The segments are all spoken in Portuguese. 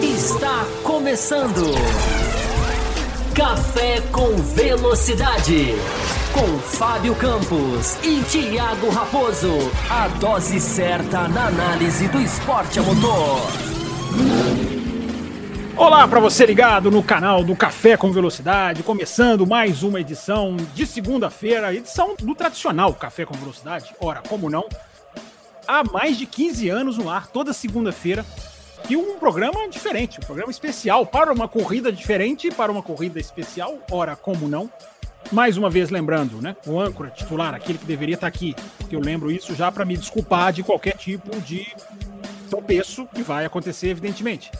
Está começando. Café com Velocidade. Com Fábio Campos e Thiago Raposo. A dose certa na análise do esporte a motor. Olá para você ligado no canal do Café com Velocidade, começando mais uma edição de segunda-feira, edição do tradicional Café com Velocidade. Ora, como não? Há mais de 15 anos no ar, toda segunda-feira, e um programa diferente, um programa especial para uma corrida diferente, para uma corrida especial. Ora, como não? Mais uma vez lembrando, né? O âncora titular, aquele que deveria estar aqui, que eu lembro isso já para me desculpar de qualquer tipo de tropeço que vai acontecer, evidentemente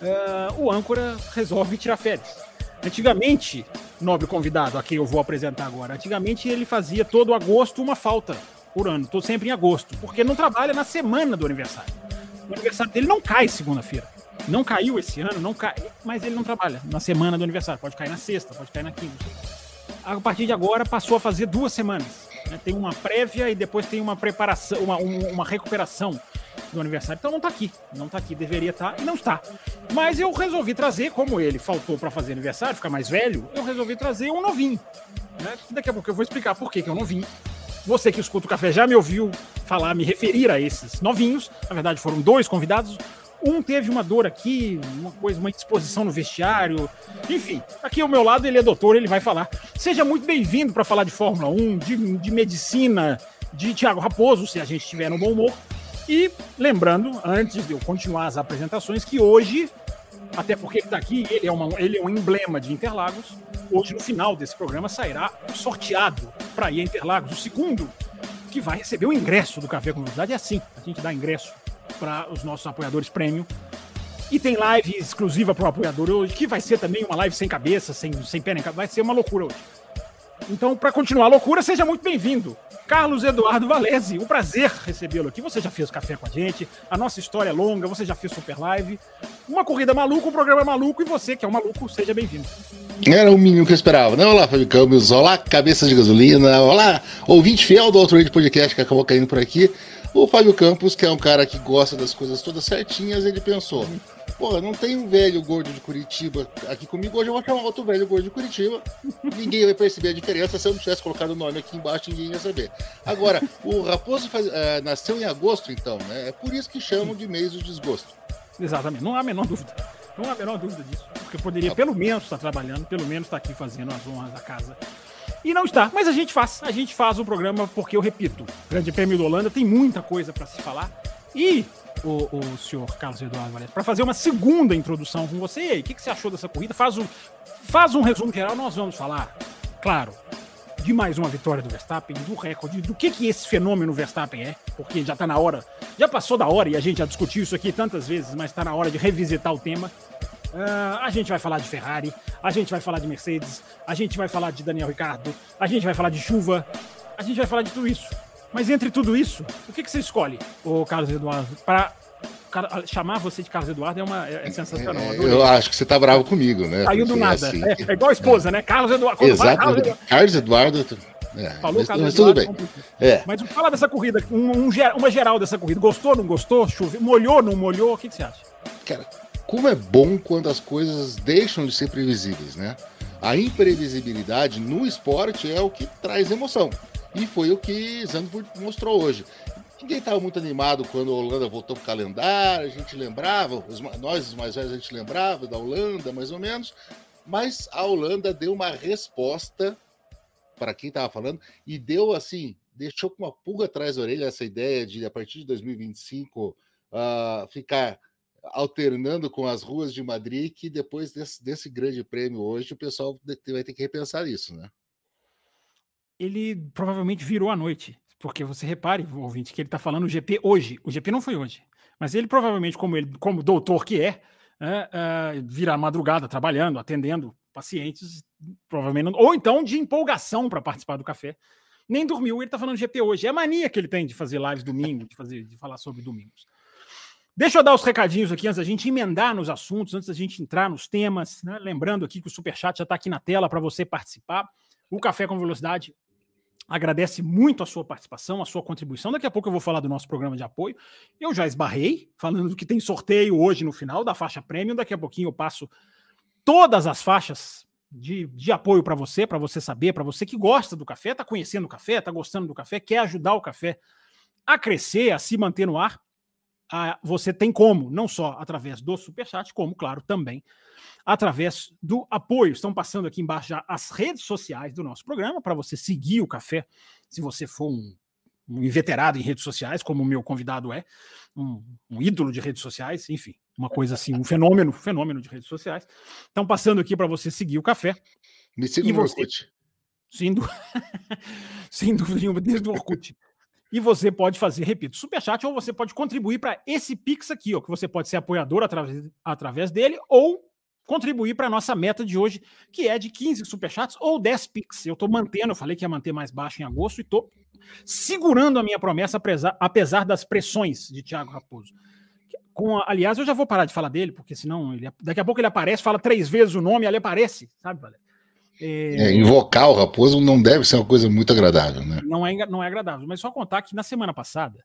uh, o âncora resolve tirar férias. Antigamente, nobre convidado, a quem eu vou apresentar agora, antigamente ele fazia todo agosto uma falta por ano, todo sempre em agosto, porque não trabalha na semana do aniversário. O aniversário dele não cai segunda-feira. Não caiu esse ano, não cai, mas ele não trabalha na semana do aniversário. Pode cair na sexta, pode cair na quinta. A partir de agora passou a fazer duas semanas. Né? Tem uma prévia e depois tem uma preparação, uma, uma recuperação do aniversário. Então não tá aqui. Não tá aqui. Deveria estar tá, e não está. Mas eu resolvi trazer, como ele faltou para fazer aniversário, ficar mais velho, eu resolvi trazer um novinho. Né? Daqui a pouco eu vou explicar por que, que eu não vim. Você que escuta o café já me ouviu falar, me referir a esses novinhos. Na verdade, foram dois convidados. Um teve uma dor aqui, uma coisa, uma indisposição no vestiário. Enfim, aqui ao meu lado ele é doutor, ele vai falar. Seja muito bem-vindo para falar de Fórmula 1, de, de medicina, de Thiago Raposo, se a gente estiver no bom humor. E lembrando, antes de eu continuar as apresentações, que hoje, até porque ele está aqui, ele é, uma, ele é um emblema de Interlagos. Hoje, no final desse programa, sairá o sorteado para ir a Interlagos, o segundo, que vai receber o ingresso do Café com Velocidade. É assim, a gente dá ingresso para os nossos apoiadores premium. E tem live exclusiva para o apoiador hoje, que vai ser também uma live sem cabeça, sem, sem pé nem cabeça. Vai ser uma loucura hoje. Então, para continuar a loucura, seja muito bem-vindo. Carlos Eduardo Valese, um prazer recebê-lo aqui. Você já fez café com a gente, a nossa história é longa, você já fez super live. Uma corrida maluca, um programa maluco, e você que é um maluco, seja bem-vindo. Era o mínimo que eu esperava, né? Olá, Fábio Campos, olá, cabeça de gasolina, olá, ouvinte fiel do Outrage Podcast que acabou caindo por aqui. O Fábio Campos, que é um cara que gosta das coisas todas certinhas, ele pensou: Pô, não tem um velho gordo de Curitiba aqui comigo, hoje eu vou chamar outro velho gordo de Curitiba. ninguém vai perceber a diferença se eu não tivesse colocado o nome aqui embaixo, ninguém ia saber. Agora, o Raposo faz, uh, nasceu em agosto, então, né? É por isso que chamam de mês do desgosto. Exatamente, não há a menor dúvida. Não há a menor dúvida disso. Porque poderia, pelo menos, estar trabalhando, pelo menos estar aqui fazendo as honras da casa. E não está, mas a gente faz. A gente faz o programa porque, eu repito, Grande Prêmio da Holanda tem muita coisa para se falar. E o, o senhor Carlos Eduardo Valente, para fazer uma segunda introdução com você. E aí, o que, que você achou dessa corrida? Faz um, faz um resumo geral, nós vamos falar, claro, de mais uma vitória do Verstappen, do recorde, do que, que esse fenômeno Verstappen é, porque já está na hora, já passou da hora e a gente já discutiu isso aqui tantas vezes, mas está na hora de revisitar o tema. Uh, a gente vai falar de Ferrari, a gente vai falar de Mercedes, a gente vai falar de Daniel Ricardo, a gente vai falar de chuva, a gente vai falar de tudo isso. Mas entre tudo isso, o que, que você escolhe, o Carlos Eduardo, para chamar você de Carlos Eduardo é, uma, é, é sensacional. É, eu acho que você tá bravo comigo, né? Saiu do nada. Assim, é, é, igual a esposa, é. né? Carlos Eduardo. Exato. Carlos Eduardo. Carlos Eduardo é, Falou mas, Carlos mas Eduardo, tudo bem. É. Mas fala dessa corrida, um, um, uma geral dessa corrida. Gostou, não gostou? Choveu, molhou, não molhou? O que, que você acha? Cara, como é bom quando as coisas deixam de ser previsíveis, né? A imprevisibilidade no esporte é o que traz emoção. E foi o que Zandvoort mostrou hoje. Ninguém estava muito animado quando a Holanda voltou para o calendário, a gente lembrava, os, nós os mais velhos a gente lembrava da Holanda, mais ou menos, mas a Holanda deu uma resposta para quem estava falando e deu assim, deixou com uma pulga atrás da orelha essa ideia de a partir de 2025 uh, ah, ficar alternando com as ruas de Madrid, que depois desse, desse grande prêmio hoje o pessoal vai ter que repensar isso, né? Ele provavelmente virou à noite. Porque você repare, ouvinte, que ele está falando o GP hoje. O GP não foi hoje. Mas ele provavelmente, como ele, como doutor que é, é, é virá madrugada trabalhando, atendendo pacientes, provavelmente. Ou então de empolgação para participar do café. Nem dormiu, ele está falando GP hoje. É a mania que ele tem de fazer lives domingo, de, fazer, de falar sobre domingos. Deixa eu dar os recadinhos aqui antes da gente emendar nos assuntos, antes da gente entrar nos temas. Né? Lembrando aqui que o Superchat já está aqui na tela para você participar. O Café com Velocidade agradece muito a sua participação, a sua contribuição. Daqui a pouco eu vou falar do nosso programa de apoio. Eu já esbarrei, falando que tem sorteio hoje no final da faixa premium. Daqui a pouquinho eu passo todas as faixas de, de apoio para você, para você saber, para você que gosta do café, está conhecendo o café, está gostando do café, quer ajudar o café a crescer, a se manter no ar. Você tem como, não só através do Superchat, como, claro, também através do apoio. Estão passando aqui embaixo já as redes sociais do nosso programa para você seguir o café, se você for um, um inveterado em redes sociais, como o meu convidado é, um, um, ídolo de redes sociais, enfim, uma coisa assim, um fenômeno, fenômeno de redes sociais. Estão passando aqui para você seguir o café. Me siga no você... Orkut. Sem, du... Sem dúvida nenhuma, desde o Orkut. E você pode fazer, repito, superchat, ou você pode contribuir para esse Pix aqui, ó, que você pode ser apoiador através, através dele, ou contribuir para a nossa meta de hoje, que é de 15 superchats ou 10 Pix. Eu estou mantendo, eu falei que ia manter mais baixo em agosto e estou segurando a minha promessa, apesar, das pressões de Thiago Raposo. Com aliás, eu já vou parar de falar dele, porque senão ele, daqui a pouco ele aparece, fala três vezes o nome, ele aparece, sabe, Valério? É, é, invocar o Raposo não deve ser uma coisa muito agradável, né? Não é, não é agradável, mas só contar que na semana passada,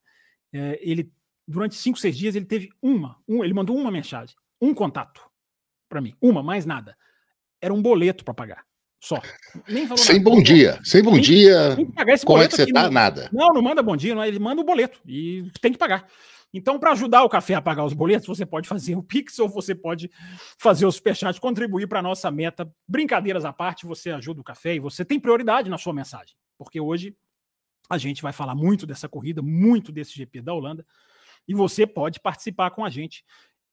é, ele, durante cinco, seis dias, ele teve uma, um, ele mandou uma mensagem, um contato para mim. Uma, mais nada. Era um boleto para pagar. Só. sem bom dia. Sem bom dia. Tem Como é que você tá? Não, nada. Não, não manda bom dia. Não, ele manda o boleto. E tem que pagar. Então, para ajudar o café a pagar os boletos, você pode fazer o Pix ou você pode fazer o Superchat, contribuir para a nossa meta. Brincadeiras à parte, você ajuda o café e você tem prioridade na sua mensagem. Porque hoje a gente vai falar muito dessa corrida, muito desse GP da Holanda. E você pode participar com a gente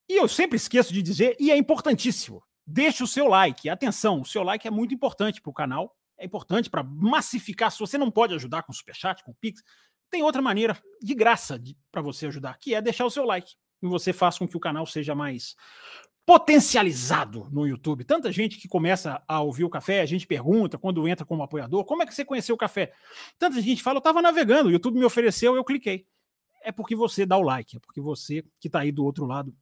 e eu sempre esqueço de dizer, e é importantíssimo, deixe o seu like. Atenção, o seu like é muito importante para o canal, é importante para massificar. Se você não pode ajudar com Superchat, com Pix, tem outra maneira de graça para você ajudar, que é deixar o seu like. E você faz com que o canal seja mais potencializado no YouTube. Tanta gente que começa a ouvir o café, a gente pergunta quando entra como apoiador, como é que você conheceu o café? Tanta gente fala, eu estava navegando, o YouTube me ofereceu, eu cliquei. É porque você dá o like, é porque você que está aí do outro lado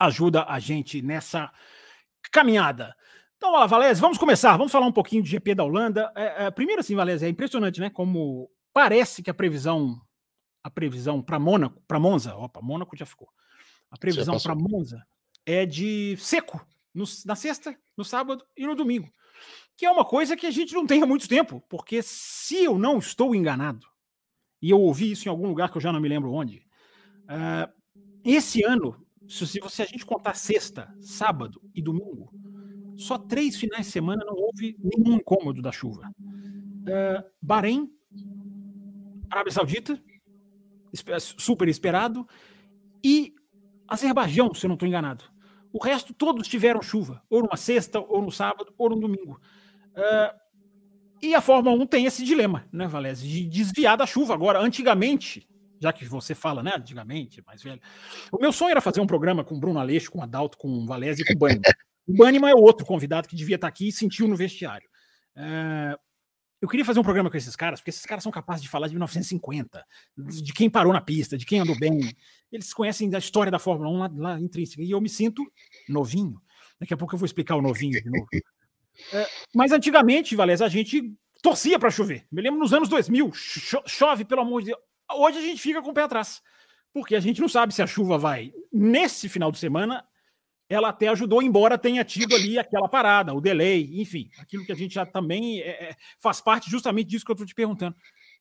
ajuda a gente nessa caminhada. Então, olha lá, Valézio, vamos começar. Vamos falar um pouquinho de GP da Holanda. É, é, primeiro, assim, Valézio, é impressionante, né? Como parece que a previsão, a previsão para Mônaco, para Monza, opa, Mônaco já ficou. A previsão para Monza é de seco no, na sexta, no sábado e no domingo, que é uma coisa que a gente não tem há muito tempo, porque se eu não estou enganado, e eu ouvi isso em algum lugar que eu já não me lembro onde, uh, esse ano se você a gente contar sexta, sábado e domingo, só três finais de semana não houve nenhum incômodo da chuva. Uh, Bahrein, Arábia Saudita, super esperado, e Azerbaijão, se eu não estou enganado. O resto todos tiveram chuva, ou numa sexta, ou no sábado, ou no domingo. Uh, e a Fórmula 1 tem esse dilema, né, Valézio, de desviar da chuva. Agora, antigamente, já que você fala, né, antigamente, mais velho. O meu sonho era fazer um programa com Bruno Aleixo, com Adalto, com Valese e com o Banniman. o Banniman é outro convidado que devia estar aqui e sentiu no vestiário. É, eu queria fazer um programa com esses caras, porque esses caras são capazes de falar de 1950, de quem parou na pista, de quem andou bem. Eles conhecem da história da Fórmula 1 lá, lá intrínseca. E eu me sinto novinho. Daqui a pouco eu vou explicar o novinho de novo. É, mas antigamente, Valese, a gente torcia para chover. Me lembro nos anos 2000, cho chove, pelo amor de Deus. Hoje a gente fica com o pé atrás, porque a gente não sabe se a chuva vai nesse final de semana. Ela até ajudou, embora tenha tido ali aquela parada, o delay, enfim, aquilo que a gente já também é, é faz parte justamente disso que eu estou te perguntando.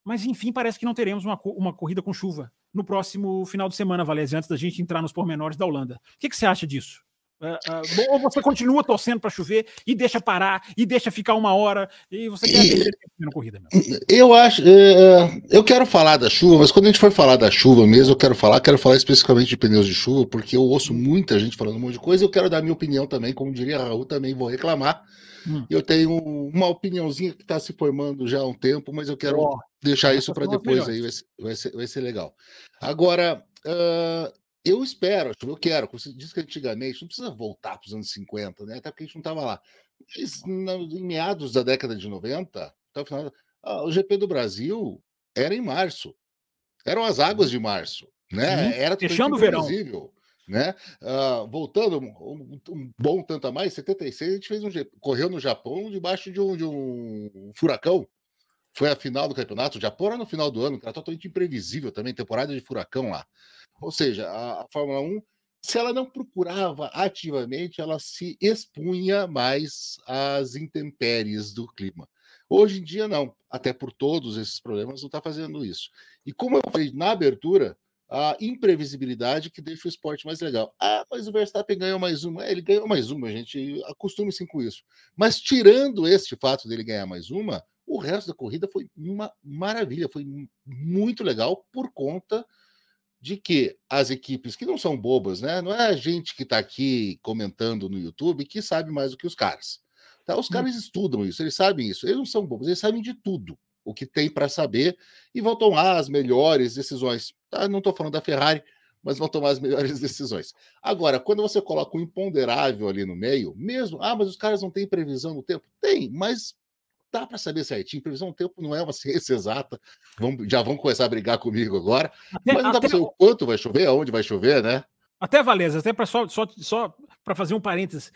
Mas enfim, parece que não teremos uma, uma corrida com chuva no próximo final de semana, Valese, antes da gente entrar nos pormenores da Holanda. O que, que você acha disso? Uh, uh, ou você continua torcendo para chover e deixa parar e deixa ficar uma hora e você quer perder na corrida mesmo. Eu acho, uh, eu quero falar da chuva, mas quando a gente for falar da chuva mesmo, eu quero falar, quero falar especificamente de pneus de chuva, porque eu ouço muita gente falando um monte de coisa. Eu quero dar minha opinião também, como diria Raul, também vou reclamar. Hum. Eu tenho uma opiniãozinha que está se formando já há um tempo, mas eu quero oh, deixar isso para depois aí, vai ser, vai ser, vai ser legal. Agora, uh, eu espero, eu quero, como você disse que antigamente, não precisa voltar para os anos 50, né? Até porque a gente não estava lá. Mas, em meados da década de 90, até o final, o GP do Brasil era em março. Eram as águas de março, né? Sim, era fechando o verão. Né? Uh, voltando um, um, bom tanto a mais, 76 a gente fez um correu no Japão debaixo de um, de um furacão. foi a final do campeonato, o Japão era no final do ano, que era totalmente imprevisível também, temporada de furacão lá. Ou seja, a, a Fórmula 1, se ela não procurava ativamente, ela se expunha mais às intempéries do clima. Hoje em dia, não. Até por todos esses problemas, não está fazendo isso. E como eu falei na abertura, a imprevisibilidade que deixa o esporte mais legal. Ah, mas o Verstappen ganhou mais uma. É, ele ganhou mais uma, gente. Acostume-se com isso. Mas tirando este fato dele ganhar mais uma, o resto da corrida foi uma maravilha. Foi muito legal por conta de que as equipes que não são bobas, né? Não é a gente que está aqui comentando no YouTube que sabe mais do que os caras. Tá? Os hum. caras estudam isso, eles sabem isso. Eles não são bobos, eles sabem de tudo o que tem para saber e vão tomar as melhores decisões. Tá? Não estou falando da Ferrari, mas vão tomar as melhores decisões. Agora, quando você coloca um imponderável ali no meio, mesmo, ah, mas os caras não têm previsão no tempo? Tem, mas dá para saber certinho. Previsão do tempo não é uma ciência exata. Vamos, já vão começar a brigar comigo agora. Até, mas não dá para saber o quanto vai chover, aonde vai chover, né? Até Valesa, até para só, só, só para fazer um parênteses.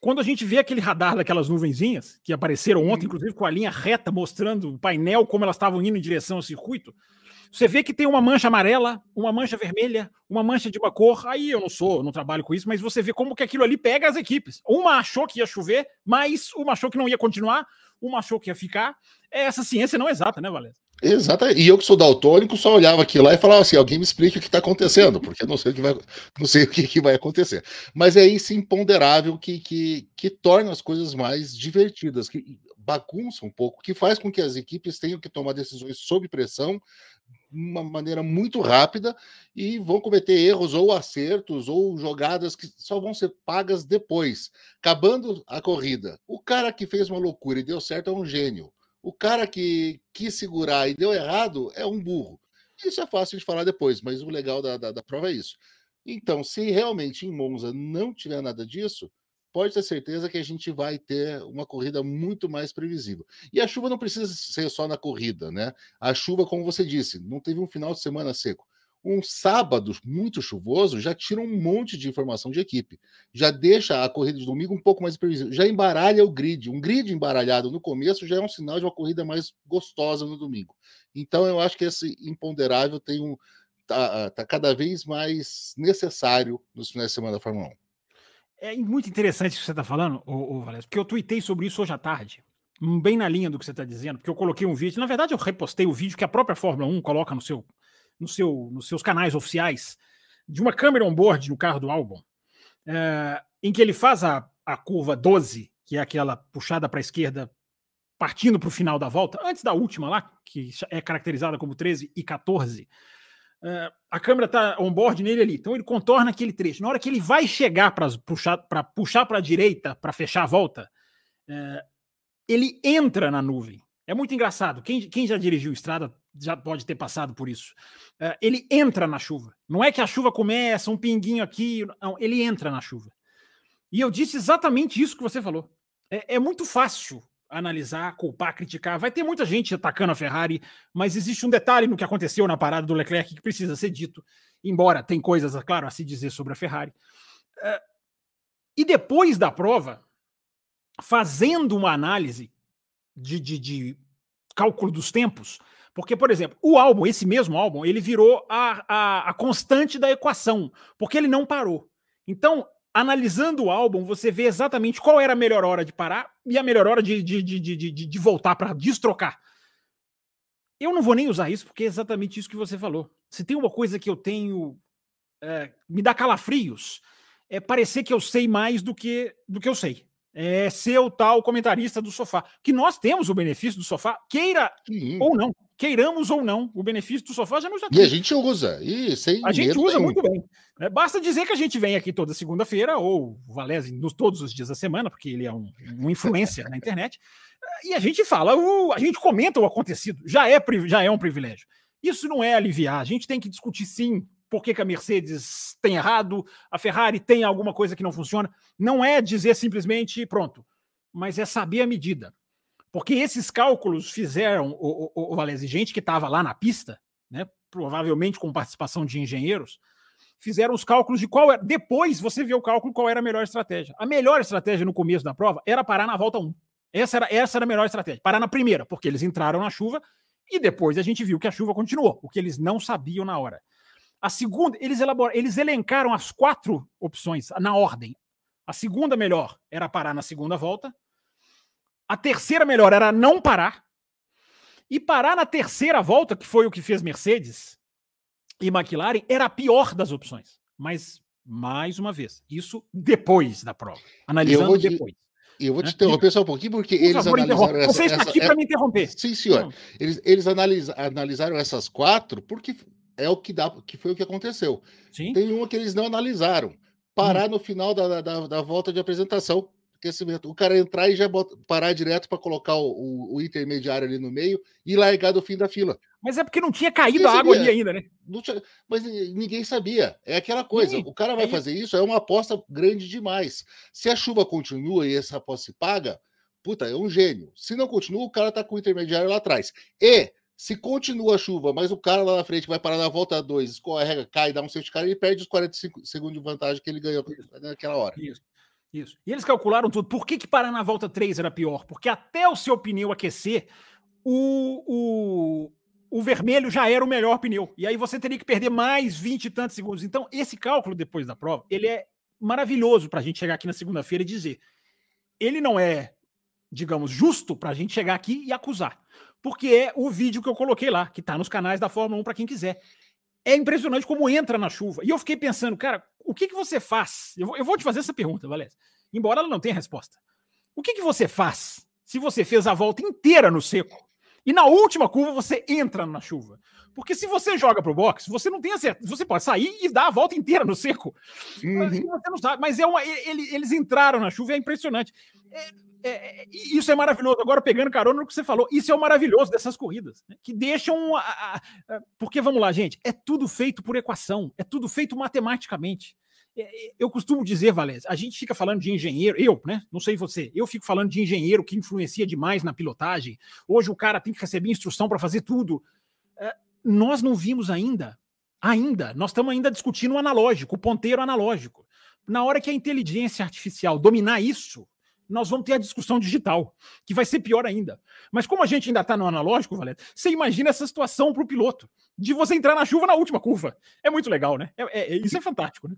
Quando a gente vê aquele radar daquelas nuvenzinhas, que apareceram ontem, uhum. inclusive com a linha reta mostrando o painel, como elas estavam indo em direção ao circuito, você vê que tem uma mancha amarela, uma mancha vermelha, uma mancha de uma cor. Aí eu não sou, não trabalho com isso, mas você vê como que aquilo ali pega as equipes. Uma achou que ia chover, mas uma achou que não ia continuar, uma achou que ia ficar. Essa ciência não é exata, né, Valéria? Exato. E eu que sou daltônico só olhava aqui lá e falava assim: alguém me explique o que está acontecendo, porque eu não sei o que vai, não sei o que, que vai acontecer. Mas é esse imponderável que, que, que torna as coisas mais divertidas, que bagunça um pouco, que faz com que as equipes tenham que tomar decisões sob pressão uma maneira muito rápida e vão cometer erros ou acertos ou jogadas que só vão ser pagas depois. Acabando a corrida, o cara que fez uma loucura e deu certo é um gênio o cara que quis segurar e deu errado é um burro. Isso é fácil de falar depois, mas o legal da, da, da prova é isso. Então, se realmente em Monza não tiver nada disso, pode ter certeza que a gente vai ter uma corrida muito mais previsível. E a chuva não precisa ser só na corrida, né? A chuva, como você disse, não teve um final de semana seco um sábado muito chuvoso já tira um monte de informação de equipe. Já deixa a corrida de domingo um pouco mais previsível. Já embaralha o grid. Um grid embaralhado no começo já é um sinal de uma corrida mais gostosa no domingo. Então eu acho que esse imponderável tem um tá, tá cada vez mais necessário nos finais de semana da Fórmula 1. É muito interessante o que você está falando, ô, ô, Valério, porque eu tuitei sobre isso hoje à tarde bem na linha do que você está dizendo, porque eu coloquei um vídeo. Na verdade, eu repostei o vídeo que a própria Fórmula 1 coloca no seu no seu, nos seus canais oficiais de uma câmera on-board no carro do álbum, é, em que ele faz a, a curva 12, que é aquela puxada para a esquerda, partindo para o final da volta, antes da última lá, que é caracterizada como 13 e 14. É, a câmera está on-board nele ali, então ele contorna aquele trecho. Na hora que ele vai chegar para puxar para puxar a direita para fechar a volta, é, ele entra na nuvem. É muito engraçado. Quem, quem já dirigiu estrada já pode ter passado por isso. Uh, ele entra na chuva. Não é que a chuva começa, um pinguinho aqui. Não, ele entra na chuva. E eu disse exatamente isso que você falou. É, é muito fácil analisar, culpar, criticar. Vai ter muita gente atacando a Ferrari, mas existe um detalhe no que aconteceu na parada do Leclerc que precisa ser dito, embora tem coisas, claro, a se dizer sobre a Ferrari. Uh, e depois da prova, fazendo uma análise de, de, de cálculo dos tempos, porque, por exemplo, o álbum, esse mesmo álbum, ele virou a, a, a, constante da equação, porque ele não parou. Então, analisando o álbum, você vê exatamente qual era a melhor hora de parar e a melhor hora de, de, de, de, de voltar para destrocar. Eu não vou nem usar isso, porque é exatamente isso que você falou. Se tem uma coisa que eu tenho. É, me dá calafrios, é parecer que eu sei mais do que, do que eu sei é, ser o tal comentarista do sofá. Que nós temos o benefício do sofá, queira Sim. ou não, queiramos ou não, o benefício do sofá já nos já E a gente usa, e sem A gente usa muito bem. É, basta dizer que a gente vem aqui toda segunda-feira, ou o Valese nos todos os dias da semana, porque ele é um, um influencer na internet, e a gente fala, o, a gente comenta o acontecido, já é, já é um privilégio. Isso não é aliviar, a gente tem que discutir sim por que, que, a Mercedes tem errado, a Ferrari tem alguma coisa que não funciona. Não é dizer simplesmente pronto, mas é saber a medida. Porque esses cálculos fizeram, o, o, o Valese, gente que estava lá na pista, né, provavelmente com participação de engenheiros, fizeram os cálculos de qual era. Depois você vê o cálculo qual era a melhor estratégia. A melhor estratégia no começo da prova era parar na volta 1. Essa era, essa era a melhor estratégia. Parar na primeira, porque eles entraram na chuva e depois a gente viu que a chuva continuou, o que eles não sabiam na hora. A segunda, eles, elaboraram, eles elencaram as quatro opções na ordem. A segunda melhor era parar na segunda volta. A terceira melhor era não parar. E parar na terceira volta, que foi o que fez Mercedes e McLaren, era a pior das opções. Mas, mais uma vez, isso depois da prova. Analisando te, depois. Eu vou te né? interromper só um pouquinho, porque Por eles analisaram essa, Você está essa, aqui para me interromper. Sim, senhor. Eles, eles analisa, analisaram essas quatro porque é o que dá, que foi o que aconteceu. Sim. Tem uma que eles não analisaram. Parar hum. no final da, da, da volta de apresentação aquecimento. O cara entrar e já bota, parar direto para colocar o, o, o, intermediário ali no meio e largar do fim da fila. Mas é porque não tinha caído a água ali ainda, né? Tinha, mas ninguém sabia. É aquela coisa. o cara vai é fazer isso. isso, é uma aposta grande demais. Se a chuva continua e essa aposta se paga, puta, é um gênio. Se não continua, o cara tá com o intermediário lá atrás. E se continua a chuva, mas o cara lá na frente vai parar na volta 2, escorrega, cai, dá um safety car, ele perde os 45 segundos de vantagem que ele ganhou naquela hora. Isso. Isso. E eles calcularam tudo. Por que, que parar na volta 3 era pior? Porque até o seu pneu aquecer, o, o, o vermelho já era o melhor pneu. E aí você teria que perder mais 20 e tantos segundos. Então, esse cálculo depois da prova, ele é maravilhoso para a gente chegar aqui na segunda-feira e dizer. Ele não é, digamos, justo para a gente chegar aqui e acusar. Porque é o vídeo que eu coloquei lá, que está nos canais da Fórmula 1 para quem quiser. É impressionante como entra na chuva. E eu fiquei pensando, cara, o que, que você faz? Eu vou, eu vou te fazer essa pergunta, Valéria. Embora ela não tenha resposta. O que, que você faz se você fez a volta inteira no seco e na última curva você entra na chuva? Porque se você joga pro box, você não tem certeza. Você pode sair e dar a volta inteira no seco. Uhum. Mas, você não sabe. Mas é uma, ele, eles entraram na chuva, é impressionante. É, é, é isso é maravilhoso. Agora, pegando carona no que você falou, isso é o maravilhoso dessas corridas, né? que deixam. A, a, a, porque, vamos lá, gente, é tudo feito por equação, é tudo feito matematicamente. É, é, eu costumo dizer, Valézia, a gente fica falando de engenheiro, eu, né? Não sei você, eu fico falando de engenheiro que influencia demais na pilotagem. Hoje o cara tem que receber instrução para fazer tudo. nós não vimos ainda, ainda, nós estamos ainda discutindo o analógico, o ponteiro analógico. Na hora que a inteligência artificial dominar isso, nós vamos ter a discussão digital, que vai ser pior ainda. Mas como a gente ainda está no analógico, Valério, você imagina essa situação para o piloto, de você entrar na chuva na última curva. É muito legal, né? É, é, isso é fantástico, né?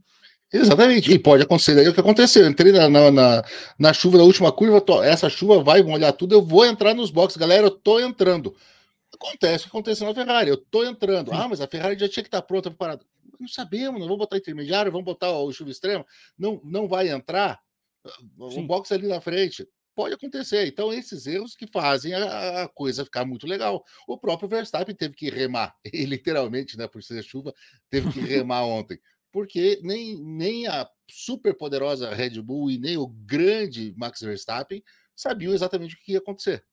Exatamente, e pode acontecer aí o que aconteceu. Eu entrei na, na, na, na chuva da última curva, tô, essa chuva vai molhar tudo, eu vou entrar nos boxes, galera, eu tô entrando. Acontece o que aconteceu na Ferrari, eu tô entrando. Ah, mas a Ferrari já tinha que estar tá pronta, preparada. Não sabemos, não vamos botar intermediário, vamos botar o chuva extrema, não, não vai entrar. Sim. Um box ali na frente. Pode acontecer. Então, esses erros que fazem a, a, coisa ficar muito legal. O próprio Verstappen teve que remar, e literalmente, né, por ser chuva, teve que remar ontem. Porque nem, nem a super poderosa Red Bull e nem o grande Max Verstappen sabiam exatamente o que ia acontecer.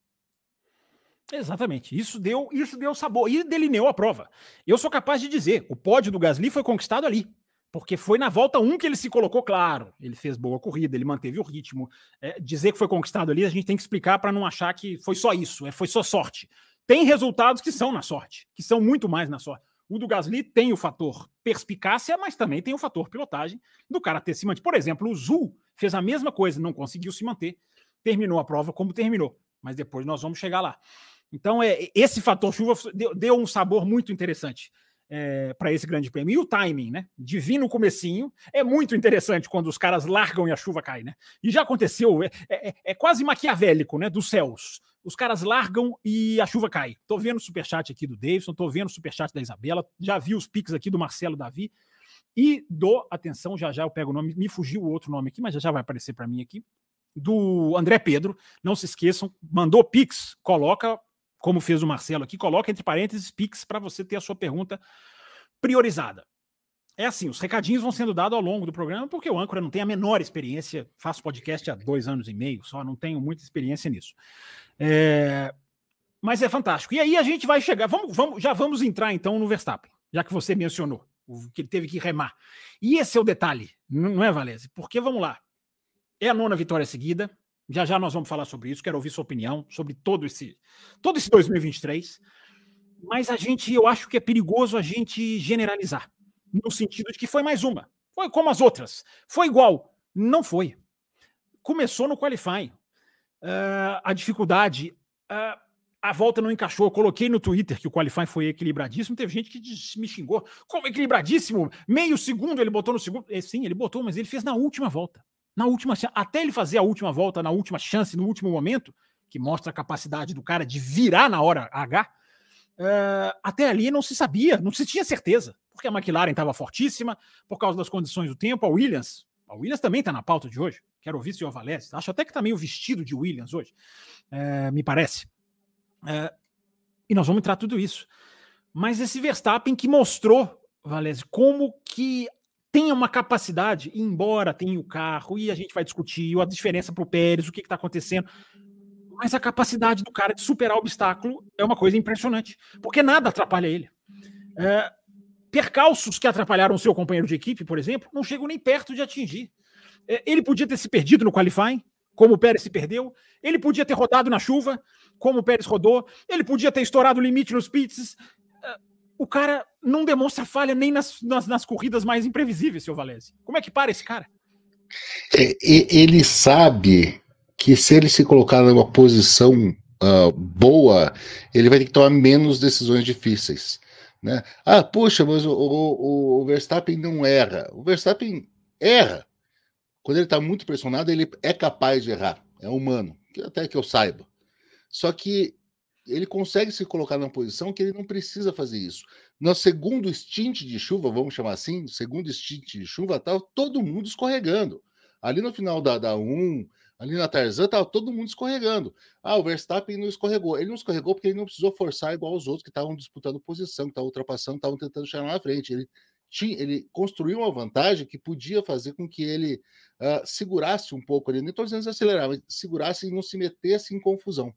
Exatamente. Isso deu, isso deu sabor e delineou a prova. Eu sou capaz de dizer, o pódio do Gasly foi conquistado ali. Porque foi na volta 1 que ele se colocou claro. Ele fez boa corrida, ele manteve o ritmo. É, dizer que foi conquistado ali, a gente tem que explicar para não achar que foi só isso, é, foi só sorte. Tem resultados que são na sorte, que são muito mais na sorte. O do Gasly tem o fator perspicácia, mas também tem o fator pilotagem do cara ter se mantido. Por exemplo, o Zul fez a mesma coisa, não conseguiu se manter, terminou a prova como terminou. Mas depois nós vamos chegar lá. Então, é, esse fator chuva deu, deu um sabor muito interessante é, para esse grande prêmio. E o timing, né? De vir no comecinho é muito interessante quando os caras largam e a chuva cai, né? E já aconteceu, é, é, é quase maquiavélico, né? Dos céus. Os caras largam e a chuva cai. Tô vendo o superchat aqui do Davidson, tô vendo o superchat da Isabela, já vi os pics aqui do Marcelo Davi. E do, atenção, já já eu pego o nome, me fugiu o outro nome aqui, mas já já vai aparecer para mim aqui. Do André Pedro, não se esqueçam, mandou Pix, coloca como fez o Marcelo aqui, coloca entre parênteses Pix para você ter a sua pergunta priorizada. É assim, os recadinhos vão sendo dados ao longo do programa, porque o âncora não tem a menor experiência, faço podcast há dois anos e meio, só não tenho muita experiência nisso. É... Mas é fantástico. E aí a gente vai chegar, vamos, vamos, já vamos entrar então no Verstappen, já que você mencionou que ele teve que remar. E esse é o detalhe, não é, Valese? Porque vamos lá, é a nona vitória seguida, já já nós vamos falar sobre isso, quero ouvir sua opinião sobre todo esse todo esse 2023. Mas a gente, eu acho que é perigoso a gente generalizar, no sentido de que foi mais uma. Foi como as outras. Foi igual. Não foi. Começou no qualifying. uh, a dificuldade. Uh, a volta não encaixou. Eu coloquei no Twitter que o qualifying foi equilibradíssimo. Teve gente que me xingou. Como equilibradíssimo? Meio segundo ele botou no segundo. É, sim, ele botou, mas ele fez na última volta. Na última até ele fazer a última volta, na última chance, no último momento, que mostra a capacidade do cara de virar na hora H. Uh, até ali não se sabia, não se tinha certeza, porque a McLaren estava fortíssima, por causa das condições do tempo. A Williams, a Williams também está na pauta de hoje. Quero ouvir o Valese. Acho até que está meio vestido de Williams hoje, uh, me parece. Uh, e nós vamos entrar tudo isso. Mas esse Verstappen que mostrou, Valese, como que tem uma capacidade, embora tenha o carro, e a gente vai discutir a diferença para o Pérez, o que está acontecendo. Mas a capacidade do cara de superar o obstáculo é uma coisa impressionante, porque nada atrapalha ele. É, percalços que atrapalharam o seu companheiro de equipe, por exemplo, não chegam nem perto de atingir. É, ele podia ter se perdido no qualifying, como o Pérez se perdeu. Ele podia ter rodado na chuva, como o Pérez rodou. Ele podia ter estourado o limite nos pits. É, o cara não demonstra falha nem nas, nas, nas corridas mais imprevisíveis, seu Valese. Como é que para esse cara? É, ele sabe que se ele se colocar numa posição uh, boa, ele vai ter que tomar menos decisões difíceis. Né? Ah, puxa, mas o, o, o Verstappen não erra. O Verstappen erra. Quando ele está muito pressionado, ele é capaz de errar. É humano, até que eu saiba. Só que ele consegue se colocar numa posição que ele não precisa fazer isso. No segundo stint de chuva, vamos chamar assim, segundo stint de chuva, estava todo mundo escorregando. Ali no final da, da 1, ali na Tarzan, estava todo mundo escorregando. Ah, o Verstappen não escorregou. Ele não escorregou porque ele não precisou forçar igual os outros que estavam disputando posição, que estavam ultrapassando, estavam tentando chegar na frente. Ele, tinha, ele construiu uma vantagem que podia fazer com que ele uh, segurasse um pouco ali, nem estou dizendo acelerar, mas segurasse e não se metesse em confusão.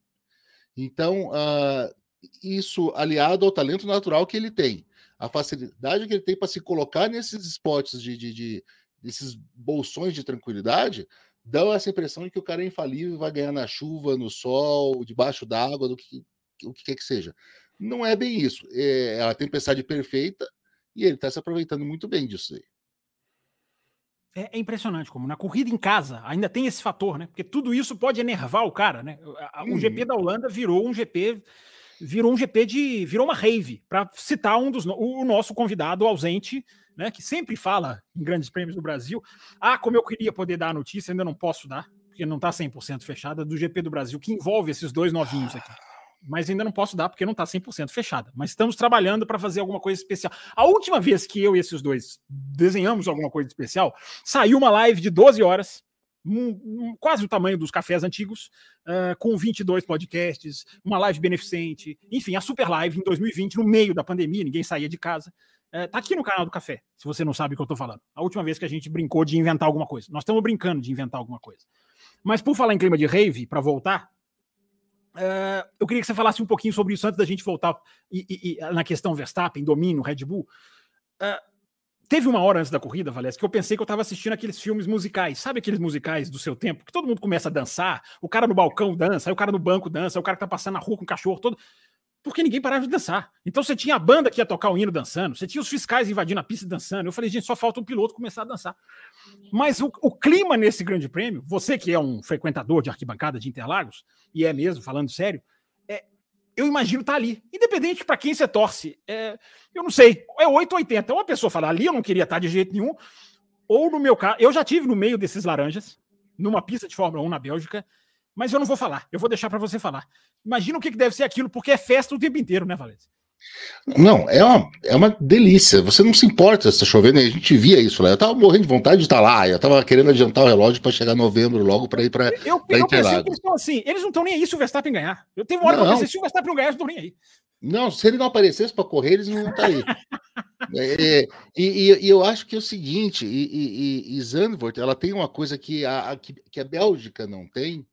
Então, uh, isso aliado ao talento natural que ele tem, a facilidade que ele tem para se colocar nesses spots de, de, de esses bolsões de tranquilidade, dão essa impressão de que o cara é infalível, vai ganhar na chuva, no sol, debaixo d'água, do que o que quer que seja. Não é bem isso. É, é a tempestade perfeita e ele está se aproveitando muito bem disso aí. É, é, impressionante como na corrida em casa ainda tem esse fator, né? Porque tudo isso pode enervar o cara, né? O uhum. GP da Holanda virou um GP virou um GP de virou uma rave para citar um dos o nosso convidado ausente, né? Que sempre fala em grandes prêmios do Brasil. Ah, como eu queria poder dar a notícia, ainda não posso dar porque não está 100% fechada do GP do Brasil que envolve esses dois novinhos aqui mas ainda não posso dar porque não está 100% fechada. Mas estamos trabalhando para fazer alguma coisa especial. A última vez que eu e esses dois desenhamos alguma coisa especial, saiu uma live de 12 horas, um, um, quase o tamanho dos cafés antigos, uh, com 22 podcasts, uma live beneficente, enfim, a super live em 2020, no meio da pandemia, ninguém saía de casa. Uh, aqui no canal do Café, se você não sabe o que eu estou falando. A última vez que a gente brincou de inventar alguma coisa. Nós estamos brincando de inventar alguma coisa. Mas por falar em clima de rave, para voltar, Uh, eu queria que você falasse um pouquinho sobre isso antes da gente voltar e, e, e, na questão Verstappen, domínio, Red Bull. Uh, teve uma hora antes da corrida, Valés, que eu pensei que eu estava assistindo aqueles filmes musicais. Sabe aqueles musicais do seu tempo? Que todo mundo começa a dançar, o cara no balcão dança, aí o cara no banco dança, aí o cara que tá passando na rua com o cachorro todo porque ninguém parava de dançar. Então você tinha a banda que ia tocar o hino dançando, você tinha os fiscais invadindo a pista dançando. Eu falei, gente, só falta um piloto começar a dançar. Mas o, o clima nesse grande prêmio, você que é um frequentador de arquibancada de Interlagos, e é mesmo, falando sério, é, eu imagino estar tá ali. Independente para quem você torce. É, eu não sei, é 880. Uma pessoa fala, ali eu não queria estar tá de jeito nenhum. Ou no meu caso, eu já tive no meio desses laranjas, numa pista de Fórmula 1 na Bélgica, mas eu não vou falar, eu vou deixar para você falar. Imagina o que deve ser aquilo, porque é festa o tempo inteiro, né, Valência? Não, é uma, é uma delícia. Você não se importa se está chovendo, a gente via isso lá. Eu tava morrendo de vontade de estar tá lá, eu tava querendo adiantar o relógio para chegar novembro logo para ir para Eu, pra eu pensei que eles estão assim, eles não estão nem aí se o Verstappen ganhar. Eu tenho uma hora não. que eu pensei, se o Verstappen não ganhar, eles não estão nem aí. Não, se ele não aparecesse para correr, eles não estar tá aí. é, e, e, e, eu acho que é o seguinte, e, e, e Zandvoort, ela tem uma coisa que a, que, que a Bélgica não tem,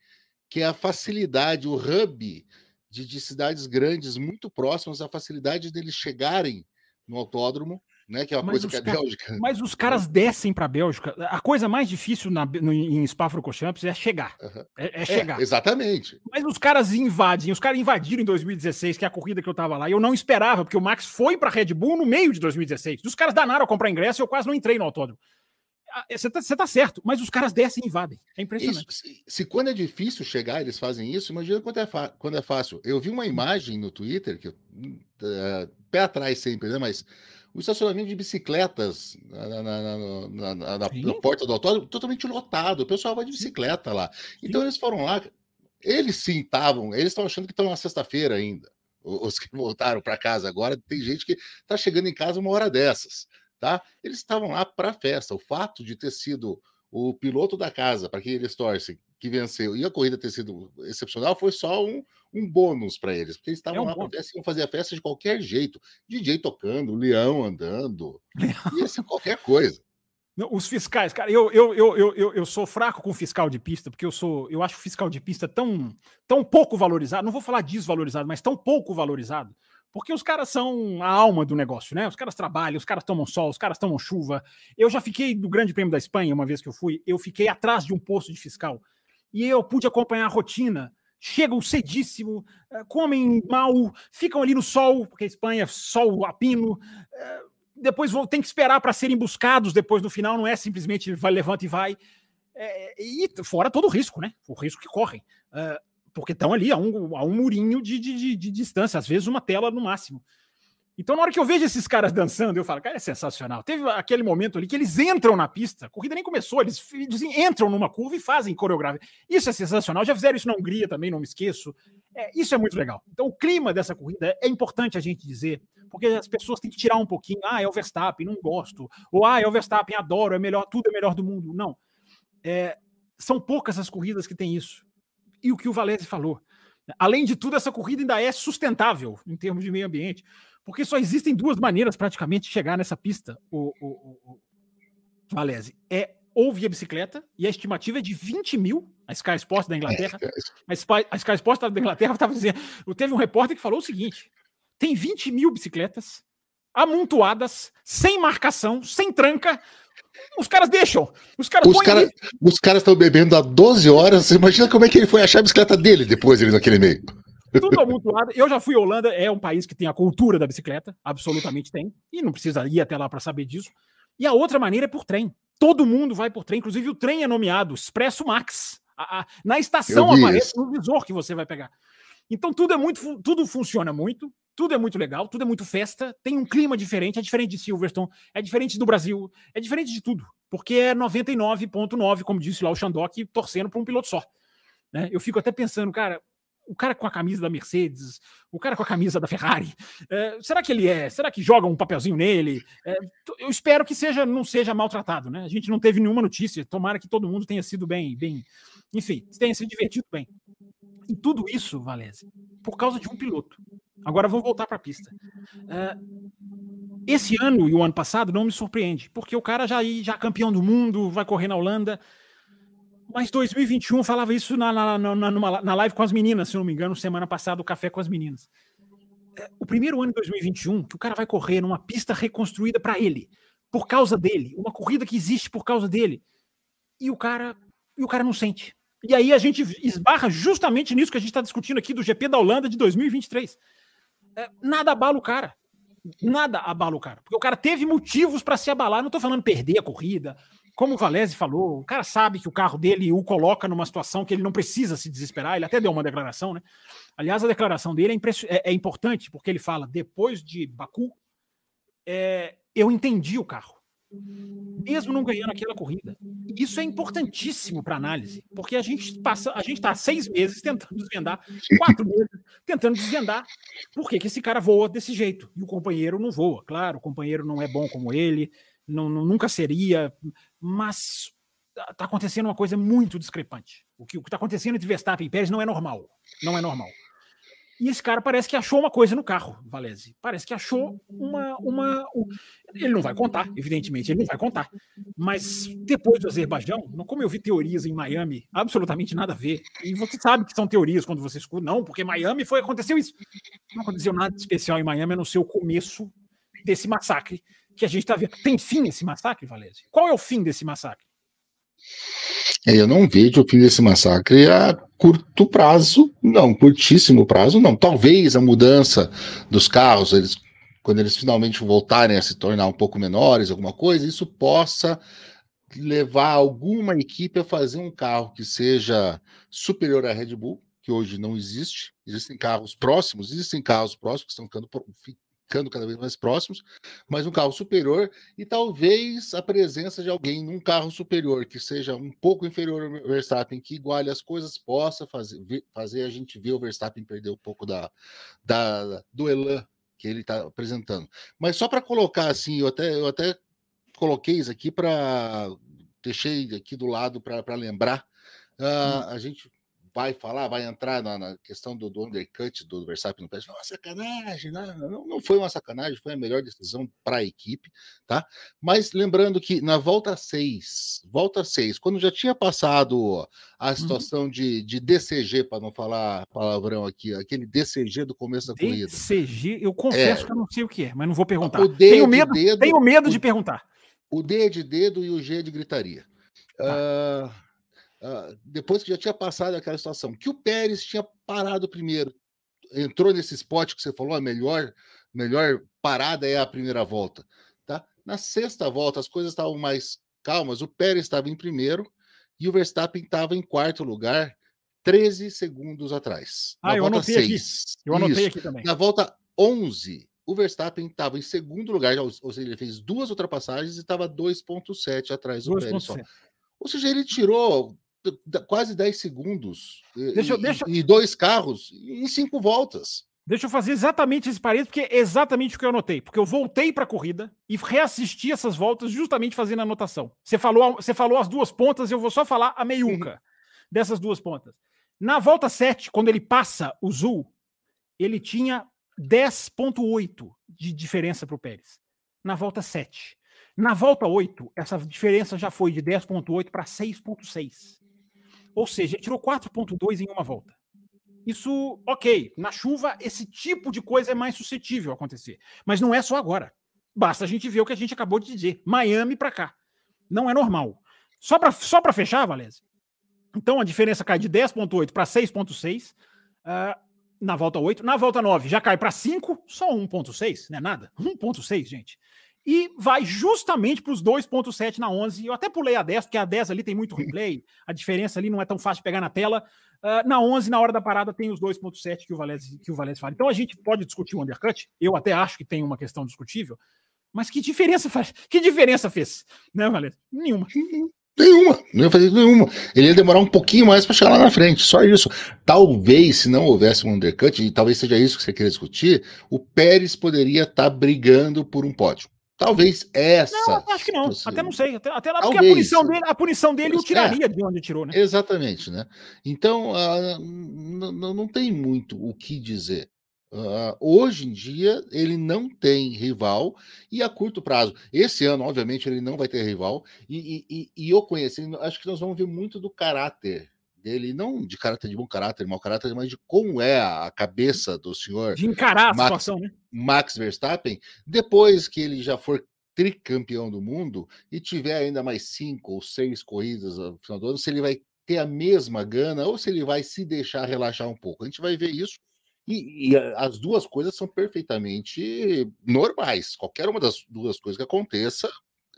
que é a facilidade, o hub de, de cidades grandes muito próximas, a facilidade deles chegarem no autódromo, né? Que é uma mas coisa que é Bélgica. Mas os caras descem para a Bélgica. A coisa mais difícil na, no, em Spa-Francorchamps é chegar. Uhum. É, é, chegar. É, exatamente. Mas os caras invadem. Os caras invadiram em 2016, que é a corrida que eu tava lá. E eu não esperava, porque o Max foi para Red Bull no meio de 2016. Os caras danaram a comprar ingresso e eu quase não entrei no autódromo. Você tá, tá, certo, mas os caras descem e invadem. É impressionante. Isso, se, se, quando é difícil chegar, eles fazem isso, imagina quando é, quando é fácil. Eu vi uma imagem no Twitter, que uh, pé atrás sempre, né? Mas o estacionamento de bicicletas na, na, na, na porta do autódromo totalmente lotado. O pessoal vai de bicicleta lá. Então sim. eles foram lá. Eles sim estavam, eles estão achando que estão na sexta-feira ainda. Os que voltaram para casa agora, tem gente que está chegando em casa uma hora dessas tá? Eles estavam lá para a festa. O fato de ter sido o piloto da casa, para quem eles torcem, que venceu, e a corrida ter sido excepcional, foi só um, um bônus para eles, porque eles estavam é um lá para festa, iam fazer a festa de qualquer jeito. DJ tocando, leão andando, ia ser qualquer coisa. Os fiscais, cara, eu, eu, eu, eu, eu sou fraco com fiscal de pista, porque eu sou, eu acho o fiscal de pista tão, tão pouco valorizado, não vou falar desvalorizado, mas tão pouco valorizado, porque os caras são a alma do negócio, né? Os caras trabalham, os caras tomam sol, os caras tomam chuva. Eu já fiquei do Grande Prêmio da Espanha, uma vez que eu fui, eu fiquei atrás de um posto de fiscal. E eu pude acompanhar a rotina. Chegam cedíssimo, eh, comem mal, ficam ali no sol, porque a Espanha sol a pino. Eh, depois tem que esperar para serem buscados depois no final, não é simplesmente vai, levanta e vai. É, e fora todo o risco, né? O risco que correm. Uh, porque estão ali a um, a um murinho de, de, de, de, distância, às vezes uma tela no máximo. Então, na hora que eu vejo esses caras dançando, eu falo, cara, é sensacional. Teve aquele momento ali que eles entram na pista, a corrida nem começou, eles entram numa curva e fazem coreografia. Isso é sensacional. Já fizeram isso na Hungria também, não me esqueço. É, isso é muito legal. Então, o clima dessa corrida é importante a gente dizer, porque as pessoas têm que tirar um pouquinho. Ah, é o Verstappen, não gosto. Ou, ah, é o Verstappen, adoro, é melhor, tudo é melhor do mundo. Não. É, são poucas as corridas que têm isso e o que o Valese falou. Além de tudo, essa corrida ainda é sustentável em termos de meio ambiente, porque só existem duas maneiras praticamente de chegar nessa pista, o, o, o, o Valese. É ou via bicicleta, e a estimativa é de 20 mil, a Sky Sports da Inglaterra. É, a, Sky, a Sky Sports da Inglaterra estava dizendo. Teve um repórter que falou o seguinte: tem 20 mil bicicletas amontoadas, sem marcação, sem tranca, os caras deixam. Os caras os, cara, os caras estão bebendo há 12 horas. Imagina como é que ele foi achar a bicicleta dele depois ali naquele meio. Tudo amontoado. Eu já fui à Holanda, é um país que tem a cultura da bicicleta, absolutamente tem, e não precisa ir até lá para saber disso. E a outra maneira é por trem. Todo mundo vai por trem, inclusive o trem é nomeado Expresso Max. A, a, na estação aparece isso. no visor que você vai pegar. Então tudo é muito, tudo funciona muito. Tudo é muito legal, tudo é muito festa, tem um clima diferente, é diferente de Silverstone, é diferente do Brasil, é diferente de tudo, porque é 99,9, como disse lá o Xandok, torcendo para um piloto só. Né? Eu fico até pensando, cara, o cara com a camisa da Mercedes, o cara com a camisa da Ferrari, é, será que ele é? Será que joga um papelzinho nele? É, eu espero que seja, não seja maltratado, né? A gente não teve nenhuma notícia. Tomara que todo mundo tenha sido bem, bem, enfim, tenha se divertido bem. E tudo isso, Valese, por causa de um piloto. Agora vamos voltar para a pista. Uh, esse ano e o ano passado não me surpreende, porque o cara já já campeão do mundo, vai correr na Holanda. Mas 2021 falava isso na, na, na, numa, na live com as meninas, se não me engano, semana passada, o café com as meninas. É, o primeiro ano de 2021 que o cara vai correr numa pista reconstruída para ele, por causa dele, uma corrida que existe por causa dele. E o cara, e o cara não sente. E aí a gente esbarra justamente nisso que a gente está discutindo aqui do GP da Holanda de 2023 é, nada abala o cara. Nada abala o cara. Porque o cara teve motivos para se abalar. Não estou falando perder a corrida. Como o Valese falou, o cara sabe que o carro dele o coloca numa situação que ele não precisa se desesperar. Ele até deu uma declaração, né? Aliás, a declaração dele é, é, é importante, porque ele fala: depois de Baku, é, eu entendi o carro mesmo não ganhando aquela corrida. Isso é importantíssimo para análise, porque a gente passa, a gente está seis meses tentando desvendar, quatro meses tentando desvendar por que, que esse cara voa desse jeito e o companheiro não voa. Claro, o companheiro não é bom como ele, não, não nunca seria, mas está acontecendo uma coisa muito discrepante. O que está acontecendo entre Verstappen e Pérez não é normal, não é normal. E esse cara parece que achou uma coisa no carro, Valese. Parece que achou uma. uma um... Ele não vai contar, evidentemente, ele não vai contar. Mas depois do Azerbaijão, como eu vi teorias em Miami, absolutamente nada a ver. E você sabe que são teorias quando você escuta, não, porque Miami foi, aconteceu isso. Não aconteceu nada especial em Miami, a não ser o começo desse massacre que a gente está vendo. Tem fim esse massacre, Valese? Qual é o fim desse massacre? Eu não vejo o fim desse massacre a curto prazo, não, curtíssimo prazo, não. Talvez a mudança dos carros, eles, quando eles finalmente voltarem a se tornar um pouco menores, alguma coisa, isso possa levar alguma equipe a fazer um carro que seja superior à Red Bull, que hoje não existe. Existem carros próximos, existem carros próximos que estão ficando, ficando cada vez mais próximos, mas um carro superior e talvez a presença de alguém num carro superior que seja um pouco inferior ao Verstappen, que iguale as coisas, possa fazer, fazer a gente ver o Verstappen perder um pouco da, da do elan que ele está apresentando. Mas só para colocar assim, eu até, eu até coloquei isso aqui para deixei aqui do lado para lembrar. Uh, a gente vai falar, vai entrar na, na questão do, do, undercut do Verstappen no Pérez, foi uma sacanagem, né? não, não foi uma sacanagem, foi a melhor decisão para a equipe, tá? Mas lembrando que na volta 6, volta 6, quando já tinha passado a uhum. situação uhum. de, de DCG, para não falar palavrão aqui, aquele DCG do começo da corrida. DCG, eu confesso é, que eu não sei o que é, mas não vou perguntar. tenho medo, dedo, tenho medo o, de perguntar. O D é de dedo e o G é de gritaria. Tá. Uh, uh, depois que já tinha passado aquela situação, que o Pérez tinha parado primeiro, entrou nesse spot que você falou, a melhor, melhor parada é a primeira volta. Tá? Na sexta volta, as coisas estavam mais calmas, o Pérez estava em primeiro e o Verstappen estava em quarto lugar, 13 segundos atrás. Ah, eu anotei 6. aqui. Eu anotei Isso. aqui também. Na volta 11, o Verstappen estava em segundo lugar, ou, seja, ele fez duas ultrapassagens e estava 2,7 atrás do Pérez. Ou seja, ele tirou quase 10 segundos deixa, e, deixa... e dois carros em cinco voltas. Deixa eu fazer exatamente esse parênteses, porque é exatamente o que eu anotei. Porque eu voltei para a corrida e reassisti essas voltas justamente fazendo a anotação. Você falou, você falou as duas pontas, eu vou só falar a meiuca uhum. dessas duas pontas. Na volta 7, quando ele passa o Zul, ele tinha 10,8 de diferença para o Pérez. Na volta 7. Na volta 8, essa diferença já foi de 10,8 para 6,6. Ou seja, ele tirou 4,2 em uma volta. Isso, ok. Na chuva, esse tipo de coisa é mais suscetível a acontecer. Mas não é só agora. Basta a gente ver o que a gente acabou de dizer. Miami para cá. Não é normal. Só para só fechar, Valese. Então a diferença cai de 10,8 para 6,6 uh, na volta 8. Na volta 9 já cai para 5, só 1,6, não é nada. 1,6, gente e vai justamente para os 2.7 na 11. Eu até pulei a 10, porque a 10 ali tem muito replay, a diferença ali não é tão fácil de pegar na tela. Uh, na 11, na hora da parada, tem os 2.7 que o Valese que o Valese fala. Então a gente pode discutir o undercut, eu até acho que tem uma questão discutível, mas que diferença faz? Que diferença fez? Né, Valese? Nenhuma. Nenhuma, não ia fazer nenhuma. Ele ia demorar um pouquinho mais para chegar lá na frente, só isso. Talvez, se não houvesse um undercut, e talvez seja isso que você queria discutir, o Pérez poderia estar tá brigando por um pódio. Talvez essa. Não, acho que não. Até não sei. Até, até porque a punição dele, a punição dele o tiraria é, de onde tirou, né? Exatamente, né? Então, uh, não tem muito o que dizer. Uh, hoje em dia, ele não tem rival e a curto prazo. Esse ano, obviamente, ele não vai ter rival. E, e, e eu conhecendo, acho que nós vamos ver muito do caráter dele, não de caráter de bom caráter, mau caráter, mas de como é a cabeça do senhor. De encarar a Max, situação, né? Max Verstappen, depois que ele já for tricampeão do mundo e tiver ainda mais cinco ou seis corridas no final do ano, se ele vai ter a mesma gana ou se ele vai se deixar relaxar um pouco. A gente vai ver isso. E, e, as duas coisas são perfeitamente normais. Qualquer uma das duas coisas que aconteça,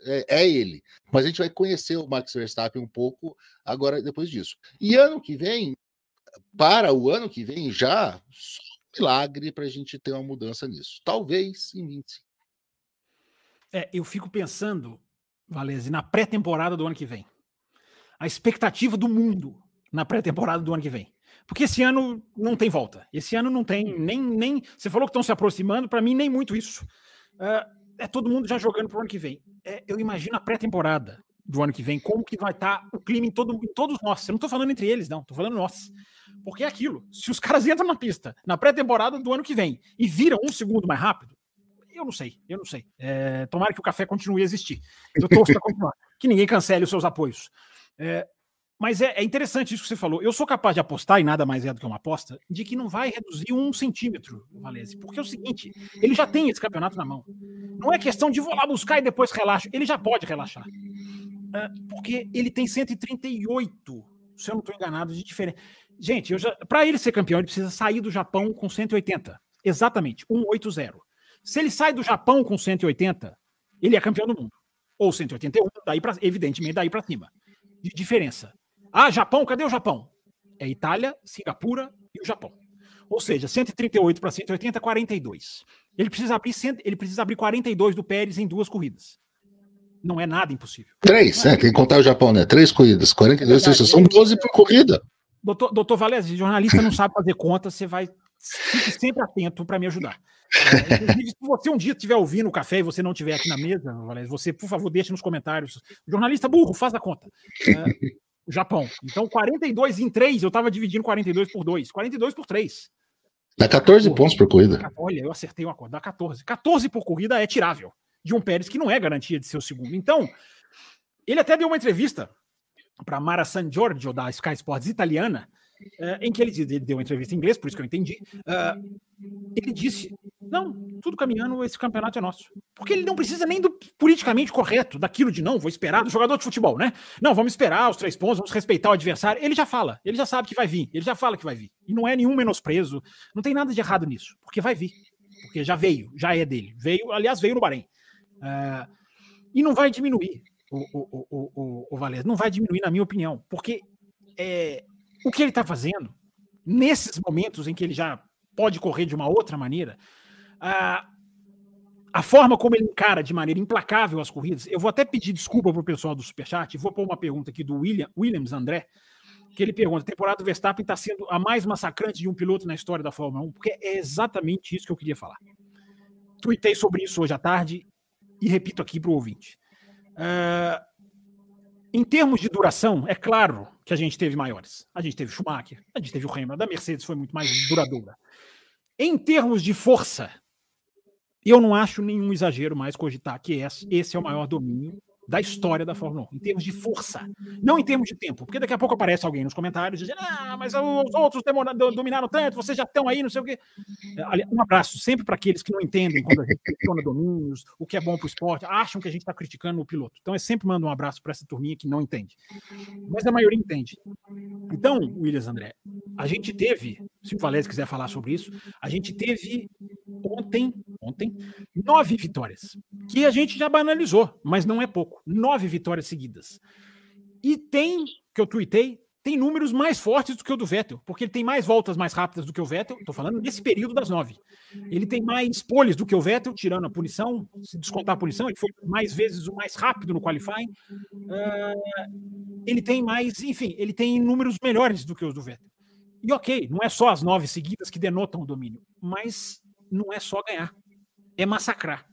é, é, ele. Mas a gente vai conhecer o Max Verstappen um pouco agora depois disso. E ano que vem, para o ano que vem já, só um milagre para a gente ter uma mudança nisso. Talvez em 25. É, eu fico pensando, Valese, na pré-temporada do ano que vem. A expectativa do mundo na pré-temporada do ano que vem. Porque esse ano não tem volta. Esse ano não tem nem. nem você falou que estão se aproximando, para mim, nem muito isso. Uh, é todo mundo já jogando para o ano que vem. É, eu imagino a pré-temporada do ano que vem, como que vai estar tá o clima em, todo, em todos nós. Eu não estou falando entre eles, não, estou falando nós. Porque é aquilo. Se os caras entram na pista na pré-temporada do ano que vem e viram um segundo mais rápido, eu não sei, eu não sei. É, tomara que o café continue a existir. Eu torço para continuar. Que ninguém cancele os seus apoios. É, mas é, é, interessante isso que você falou. Eu sou capaz de apostar, e nada mais é do que uma aposta, de que não vai reduzir um centímetro, Valese. Porque é o seguinte: ele já tem esse campeonato na mão. Não é questão de vou lá buscar e depois relaxo. Ele já pode relaxar. É, porque ele tem 138, se eu não estou enganado, de diferença. Gente, para ele ser campeão, ele precisa sair do Japão com 180. Exatamente, 180. Se ele sai do Japão com 180, ele é campeão do mundo. ou 181, daí pra, evidentemente daí para cima. De diferença. Ah, Japão, cadê o Japão? É Itália, Singapura e o Japão. Ou seja, 138 para 180, 42. Ele precisa abrir ele precisa abrir 42 do Pérez em duas corridas. Não é nada impossível. Três, é. né? Tem que contar o Japão, né? Três corridas, 42, é são 12 por corrida. Doutor, doutor Valese, jornalista não sabe fazer conta, você vai fique sempre atento para me ajudar. É, se você um dia estiver ouvindo o café e você não estiver aqui na mesa, Valese, você, por favor, deixe nos comentários. Jornalista burro, faz a conta. É, Japão. Então, 42 em 3, eu estava dividindo 42 por 2. 42 por 3. Dá 14 Porra, pontos por corrida. Olha, eu acertei uma conta. Dá 14. 14 por corrida é tirável. De um Pérez que não é garantia de ser o segundo. Então, ele até deu uma entrevista para Mara San Giorgio, da Sky Sports italiana, uh, em que ele, ele, deu uma entrevista em inglês, por isso que eu entendi. Uh, ele disse: Não, tudo caminhando, esse campeonato é nosso. Porque ele não precisa nem do politicamente correto, daquilo de não, vou esperar do jogador de futebol, né? Não, vamos esperar os três pontos, vamos respeitar o adversário. Ele já fala, ele já sabe que vai vir, ele já fala que vai vir. E não é nenhum menosprezo, não tem nada de errado nisso, porque vai vir. Porque já veio, já é dele. Veio, aliás, veio no Bahrein. Uh, e não vai diminuir o, o, o, o, o Valério, não vai diminuir, na minha opinião, porque é, o que ele está fazendo, nesses momentos em que ele já pode correr de uma outra maneira, a, a forma como ele encara de maneira implacável as corridas, eu vou até pedir desculpa para o pessoal do Superchat, vou pôr uma pergunta aqui do William, Williams André, que ele pergunta: a temporada do Verstappen está sendo a mais massacrante de um piloto na história da Fórmula 1? Porque é exatamente isso que eu queria falar. Tuitei sobre isso hoje à tarde e repito aqui para o ouvinte. Uh, em termos de duração, é claro que a gente teve maiores. A gente teve Schumacher, a gente teve o Hamilton, da Mercedes foi muito mais duradoura. Em termos de força, eu não acho nenhum exagero mais cogitar que esse é o maior domínio da história da Fórmula 1, em termos de força, não em termos de tempo, porque daqui a pouco aparece alguém nos comentários dizendo, ah, mas os outros dominaram tanto, vocês já estão aí, não sei o quê. É, um abraço sempre para aqueles que não entendem quando a gente questiona domínios, o que é bom para o esporte, acham que a gente está criticando o piloto. Então, eu sempre mando um abraço para essa turminha que não entende. Mas a maioria entende. Então, Williams André, a gente teve, se o Valério quiser falar sobre isso, a gente teve ontem, ontem, nove vitórias, que a gente já banalizou, mas não é pouco pouco. Nove vitórias seguidas. E tem, que eu tuitei, tem números mais fortes do que o do Vettel, porque ele tem mais voltas mais rápidas do que o Vettel, estou falando nesse período das nove. Ele tem mais poles do que o Vettel, tirando a punição, se descontar a punição, ele foi mais vezes o mais rápido no qualifying. Uh, ele tem mais, enfim, ele tem números melhores do que os do Vettel. E ok, não é só as nove seguidas que denotam o domínio, mas não é só ganhar, é massacrar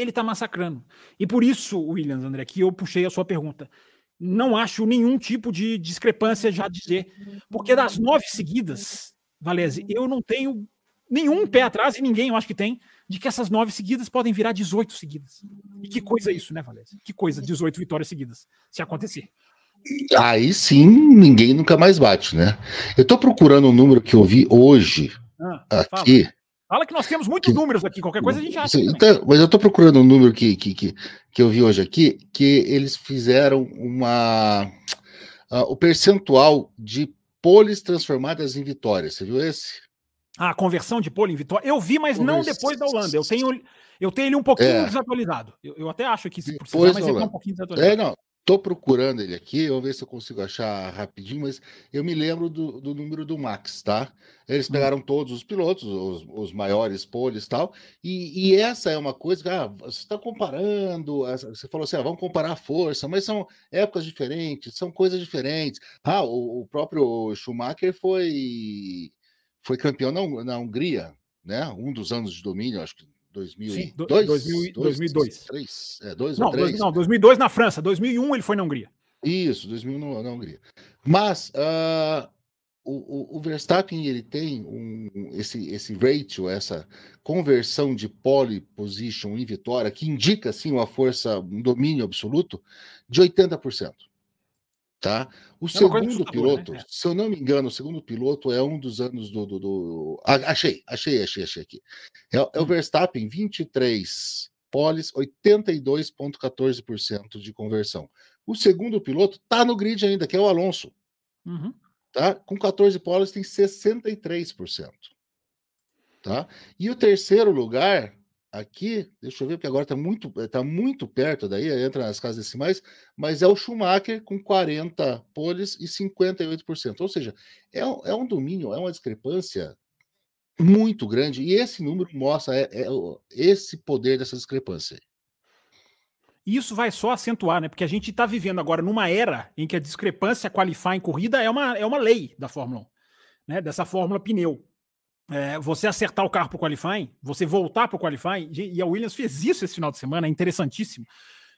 ele está massacrando. E por isso, Williams, André, que eu puxei a sua pergunta. Não acho nenhum tipo de discrepância já dizer, porque das nove seguidas, Valese, eu não tenho nenhum pé atrás, e ninguém eu acho que tem, de que essas nove seguidas podem virar 18 seguidas. E que coisa é isso, né, Valese? Que coisa, 18 vitórias seguidas, se acontecer. Aí sim, ninguém nunca mais bate, né? Eu tô procurando um número que eu vi hoje ah, aqui. Fala. Fala que nós temos muitos que, números aqui, qualquer coisa a gente acha. Então, mas eu estou procurando um número que, que, que, que, eu vi hoje aqui, que eles fizeram uma. Uh, o percentual de poles transformadas em vitórias. Você viu esse? Ah, conversão de pole em vitória. Eu vi, mas não depois da Holanda. Eu tenho, eu tenho ele um pouquinho é. desatualizado. Eu, eu, até acho que se precisar, mas ele tá um pouquinho desatualizado. É, não. Tô procurando ele aqui, eu vou ver se eu consigo achar rapidinho, mas eu me lembro do, do número do Max, tá? Eles hum. pegaram todos os pilotos, os, os maiores poles e tal, e, essa é uma coisa que ah, você está comparando, você falou assim, ah, vamos comparar a força, mas são épocas diferentes, são coisas diferentes. Ah, o, o próprio Schumacher foi, foi campeão na, na Hungria, né? Um dos anos de domínio, acho que 2002? 2002. 2002. É, dois não, ou três? não, 2002 na França, 2001 ele foi na Hungria. Isso, 2001 na Hungria. Mas uh, o, o, Verstappen ele tem um, esse, esse ratio, essa conversão de pole position em vitória, que indica assim uma força, um domínio absoluto, de 80%. Tá? O é segundo piloto, né? se eu não me engano, o segundo piloto é um dos anos do. do, do... Ah, achei, achei, achei, achei aqui. É, é o hum. Verstappen, 23 poles, 82,14% de conversão. O segundo piloto tá no grid ainda, que é o Alonso. Uhum. Tá? Com 14 poles tem 63%. Tá? E o terceiro lugar aqui, deixa eu ver, porque agora está muito, tá muito perto daí, entra nas casas decimais, mas é o Schumacher com 40 poles e 58%. Ou seja, é, é um domínio, é uma discrepância muito grande, e esse número mostra é, é, esse poder dessa discrepância. Isso vai só acentuar, né? Porque a gente está vivendo agora numa era em que a discrepância qualify em corrida é uma, é uma lei da Fórmula 1, né? Dessa fórmula pneu é, você acertar o carro para o qualifying, você voltar para o qualifying, e a Williams fez isso esse final de semana, é interessantíssimo.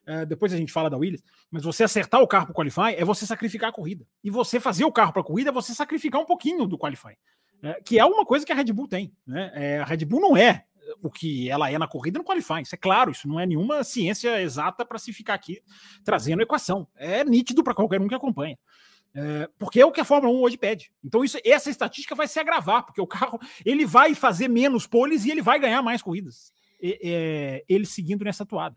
É, depois a gente fala da Williams, mas você acertar o carro para o qualifying é você sacrificar a corrida. E você fazer o carro para a corrida é você sacrificar um pouquinho do qualifying, é, que é uma coisa que a Red Bull tem. Né? É, a Red Bull não é o que ela é na corrida no qualifying. Isso é claro, isso não é nenhuma ciência exata para se ficar aqui trazendo equação. É nítido para qualquer um que acompanha. É, porque é o que a Fórmula 1 hoje pede. Então, isso, essa estatística vai se agravar, porque o carro ele vai fazer menos poles e ele vai ganhar mais corridas. É, ele seguindo nessa toada.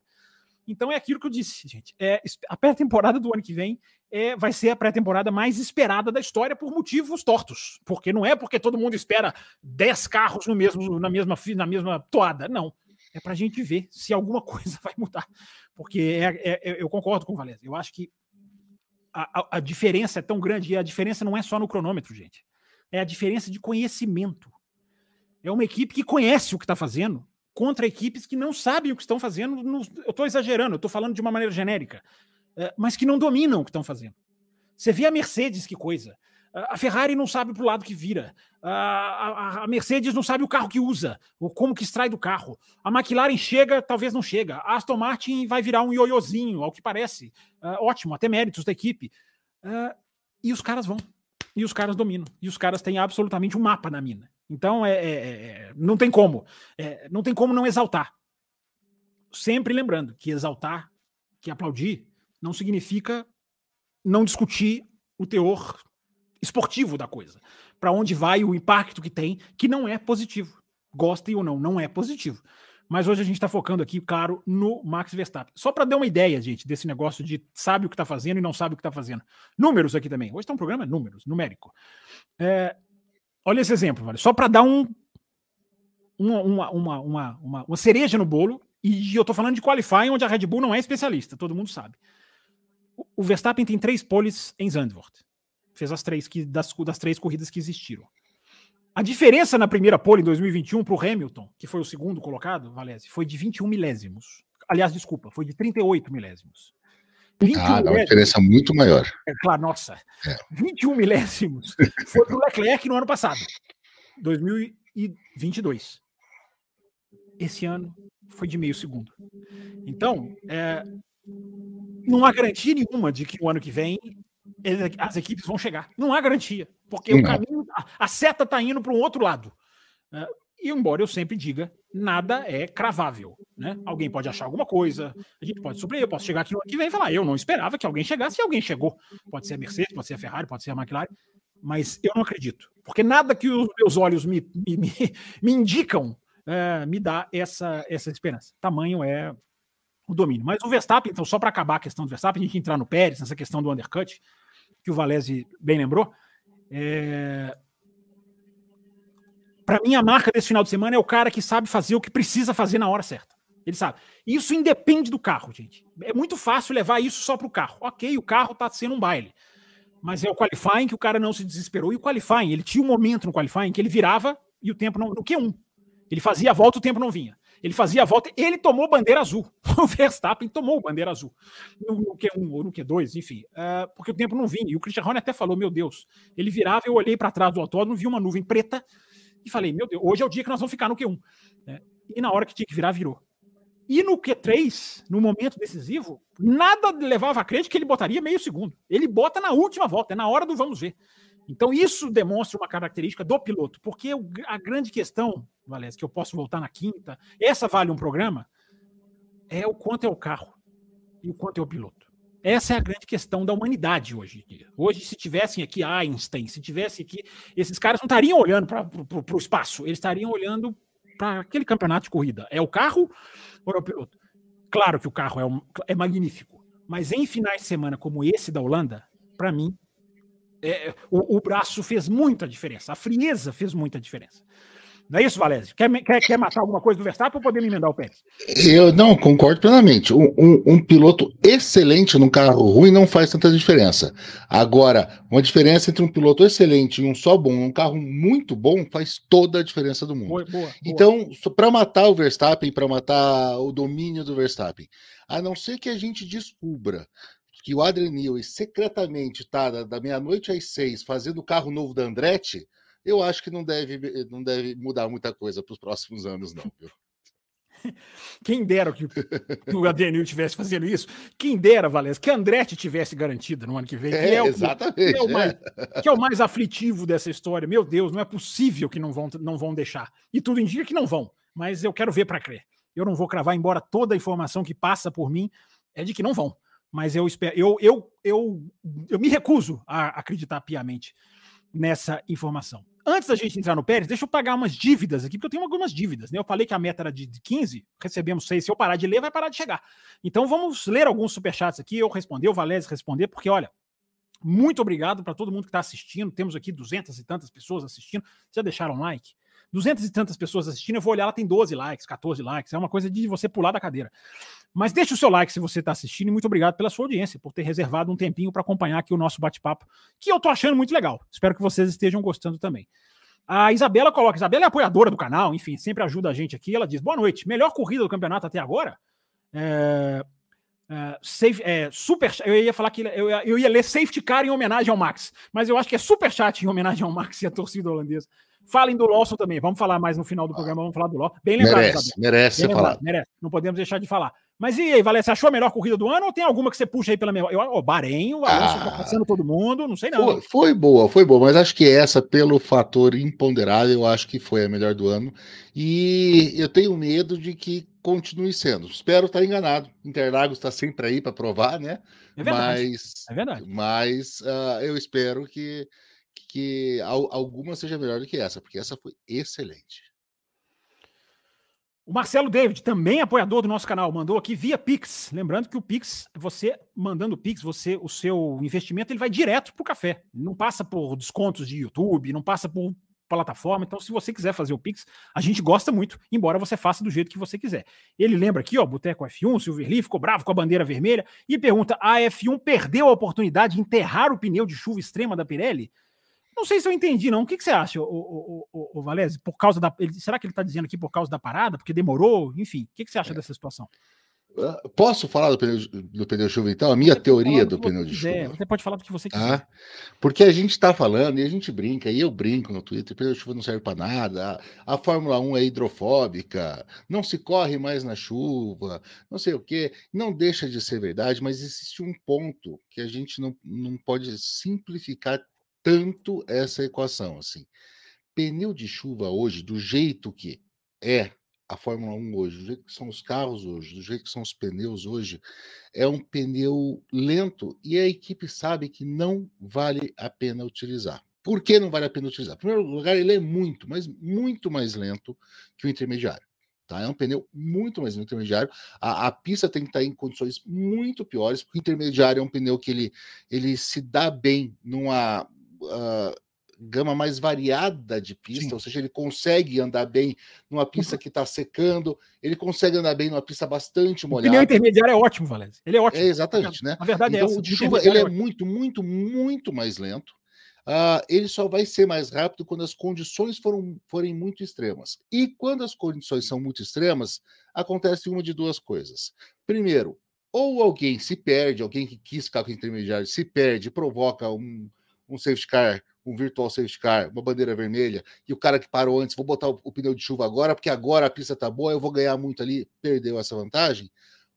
Então é aquilo que eu disse, gente. É, a pré-temporada do ano que vem é, vai ser a pré-temporada mais esperada da história por motivos tortos. Porque não é porque todo mundo espera 10 carros no mesmo, na, mesma, na mesma toada. Não. É para a gente ver se alguma coisa vai mudar. Porque é, é, é eu concordo com o Valézio. Eu acho que a, a, diferença é tão grande, e a diferença não é só no cronômetro, gente. É a diferença de conhecimento. É uma equipe que conhece o que está fazendo contra equipes que não sabem o que estão fazendo. No, eu estou exagerando, eu estou falando de uma maneira genérica, é, mas que não dominam o que estão fazendo. Você vê a Mercedes, que coisa. A Ferrari não sabe para o lado que vira. A, Mercedes não sabe o carro que usa, ou como que extrai do carro. A McLaren chega, talvez não chega. A Aston Martin vai virar um ioiôzinho, ao que parece. Uh, ótimo, até méritos da equipe. Uh, e os caras vão. E os caras dominam. E os caras têm absolutamente um mapa na mina. Então, é, é, é não tem como. É, não tem como não exaltar. Sempre lembrando que exaltar, que aplaudir, não significa não discutir o teor esportivo da coisa. Para onde vai o impacto que tem, que não é positivo. Gostem ou não, não é positivo. Mas hoje a gente está focando aqui, claro, no Max Verstappen. Só para dar uma ideia, gente, desse negócio de sabe o que está fazendo e não sabe o que está fazendo. Números aqui também. Hoje está um programa números, numérico. É, olha esse exemplo, só para dar um, uma, uma, uma, uma, uma cereja no bolo. E eu estou falando de qualifying, onde a Red Bull não é especialista, todo mundo sabe. O Verstappen tem três poles em Zandvoort fez as três que, das, das três corridas que existiram. A diferença na primeira pole em 2021 para o Hamilton, que foi o segundo colocado, Valese, foi de 21 milésimos. Aliás, desculpa, foi de 38 milésimos. ah, dá uma diferença muito maior. É claro, nossa. É. 21 milésimos foi para o Leclerc no ano passado, 2022. Esse ano foi de meio segundo. Então, é, não há garantia nenhuma de que o ano que vem as equipes vão chegar. Não há garantia, porque não. o caminho, a, a seta está indo para um outro lado. Uh, e embora eu sempre diga, nada é cravável. Né? Alguém pode achar alguma coisa, a gente pode surpreender, eu posso chegar aqui no ano que vem e falar, eu não esperava que alguém chegasse e alguém chegou. Pode ser a Mercedes, pode ser a Ferrari, pode ser a McLaren, mas eu não acredito. Porque nada que os meus olhos me, me, me, me indicam uh, me dá essa, essa esperança. Tamanho é o domínio. Mas o Verstappen, então, só para acabar a questão do Verstappen, a gente entrar no Pérez, nessa questão do undercut, que o Valese bem lembrou. É... Para mim, a marca desse final de semana é o cara que sabe fazer o que precisa fazer na hora certa. Ele sabe. Isso independe do carro, gente. É muito fácil levar isso só para o carro. Ok, o carro está sendo um baile. Mas é o qualifying que o cara não se desesperou. E o qualifying, ele tinha um momento no qualifying que ele virava e o tempo não. No Q1. Ele fazia a volta, o tempo não vinha. Ele fazia a volta, ele tomou bandeira azul. O Verstappen tomou bandeira azul. No, no Q1 ou no Q2, enfim, uh, porque o tempo não vinha. E o Christian Horner até falou: Meu Deus, ele virava, eu olhei para trás do autódromo, vi uma nuvem preta e falei: Meu Deus, hoje é o dia que nós vamos ficar no Q1. É, e na hora que tinha que virar, virou. E no Q3, no momento decisivo, nada levava a crer que ele botaria meio segundo. Ele bota na última volta, é na hora do vamos ver. Então, isso demonstra uma característica do piloto, porque a grande questão, Valéz, que eu posso voltar na quinta, essa vale um programa, é o quanto é o carro e o quanto é o piloto. Essa é a grande questão da humanidade hoje. Hoje, se tivessem aqui Einstein, se tivesse aqui, esses caras não estariam olhando para o espaço, eles estariam olhando para aquele campeonato de corrida. É o carro ou é o piloto? Claro que o carro é, um, é magnífico, mas em finais de semana como esse da Holanda, para mim, é, o, o, braço fez muita diferença, a frieza fez muita diferença. Não é isso, Valézio? Quer, quer, quer matar alguma coisa do Verstappen ou poder me emendar o Pérez? Eu não concordo plenamente. Um, um, um, piloto excelente num carro ruim não faz tanta diferença. Agora, uma diferença entre um piloto excelente e um só bom, um carro muito bom, faz toda a diferença do mundo. Boa, boa, então, para matar o Verstappen, para matar o domínio do Verstappen, a não ser que a gente descubra que o Adrian Newey secretamente está da, da meia-noite às seis fazendo o carro novo da Andretti eu acho que não deve, não deve mudar muita coisa para os próximos anos, não. Viu? Quem dera que o Adriano estivesse fazendo isso. Quem dera, Valécio, que a Andretti tivesse garantida no ano que vem. Que é, é o, exatamente. Que é, o mais, é. que é o mais aflitivo dessa história. Meu Deus, não é possível que não vão, não vão deixar. E tudo indica que não vão. Mas eu quero ver para crer. Eu não vou cravar, embora toda a informação que passa por mim é de que não vão. Mas eu espero, eu, eu, eu, eu me recuso a acreditar piamente nessa informação. Antes da gente entrar no Pérez, deixa eu pagar umas dívidas aqui, porque eu tenho algumas dívidas. Né? Eu falei que a meta era de 15, recebemos 6. Se eu parar de ler, vai parar de chegar. Então vamos ler alguns superchats aqui. Eu responder, o Valézio responder, porque olha, muito obrigado para todo mundo que está assistindo. Temos aqui duzentas e tantas pessoas assistindo. Já deixaram like? Duzentas e tantas pessoas assistindo. Eu vou olhar, ela tem 12 likes, 14 likes. É uma coisa de você pular da cadeira. Mas deixe o seu like se você está assistindo e muito obrigado pela sua audiência, por ter reservado um tempinho para acompanhar aqui o nosso bate-papo, que eu tô achando muito legal. Espero que vocês estejam gostando também. A Isabela coloca, Isabela é apoiadora do canal, enfim, sempre ajuda a gente aqui. Ela diz: boa noite, melhor corrida do campeonato até agora? É, é, safe, é, super, eu ia falar que eu ia, eu ia ler safety car em homenagem ao Max, mas eu acho que é super chat em homenagem ao Max e a torcida holandesa. Falem do Lawson também, vamos falar mais no final do programa, vamos falar do Lawson. Bem lembrado, merece, merece Bem lembrado, falar. Merece, não podemos deixar de falar. Mas e aí, Valéria, você achou a melhor corrida do ano ou tem alguma que você puxa aí pela memória? O Bahrein, o Alonso tá ah, passando todo mundo, não sei não. Foi, foi, boa, foi boa, mas acho que essa, pelo fator imponderável, eu acho que foi a melhor do ano. E eu tenho medo de que continue sendo. Espero estar enganado. Interlagos está sempre aí para provar, né? É verdade. Mas, é verdade. Mas uh, eu espero que, que alguma seja melhor do que essa, porque essa foi excelente. O Marcelo David, também apoiador do nosso canal, mandou aqui via Pix. Lembrando que o Pix, você mandando Pix, você, o seu investimento ele vai direto para o café. Não passa por descontos de YouTube, não passa por plataforma. Então, se você quiser fazer o Pix, a gente gosta muito, embora você faça do jeito que você quiser. Ele lembra aqui, ó, Boteco F1, Silverly ficou bravo com a bandeira vermelha e pergunta: a F1 perdeu a oportunidade de enterrar o pneu de chuva extrema da Pirelli? Não sei se eu entendi, não. O que, que você acha, o, o, o, o Valese? Por causa da. Ele, será que ele está dizendo aqui por causa da parada? Porque demorou? Enfim, o que, que você acha é. dessa situação? Ah, posso falar do pneu, do pneu de chuva, então? A minha você teoria do pneu de quiser. chuva. Você pode falar do que você quiser. Ah, porque a gente está falando e a gente brinca, e eu brinco no Twitter, o pneu de chuva não serve para nada, a, a, Fórmula 1 é hidrofóbica, não se corre mais na chuva, não sei o quê. Não deixa de ser verdade, mas existe um ponto que a gente não, não pode simplificar tanto essa equação assim. Pneu de chuva hoje, do jeito que é a Fórmula 1 hoje, do jeito que são os carros hoje, do jeito que são os pneus hoje, é um pneu lento e a equipe sabe que não vale a pena utilizar. Por que não vale a pena utilizar? Em primeiro lugar, ele é muito, mas muito mais lento que o intermediário. Tá? É um pneu muito mais intermediário. A, a, pista tem que estar em condições muito piores, porque o intermediário é um pneu que ele, ele se dá bem numa uh, gama mais variada de pista, Sim. ou seja, ele consegue andar bem numa pista uhum. que está secando, ele consegue andar bem numa pista bastante molhada. O pneu intermediário é ótimo, Valézio. Ele é ótimo. É, exatamente, né? Na verdade, é então, é o de chuva ele é, é muito, muito, muito mais lento. Uh, ele só vai ser mais rápido quando as condições foram, forem muito extremas. E quando as condições são muito extremas, acontece uma de duas coisas. Primeiro, ou alguém se perde, alguém que quis ficar com intermediário se perde, provoca um, um safety car, um virtual safety car, uma bandeira vermelha, e o cara que parou antes, vou botar o, o pneu de chuva agora, porque agora a pista tá boa, eu vou ganhar muito ali, perdeu essa vantagem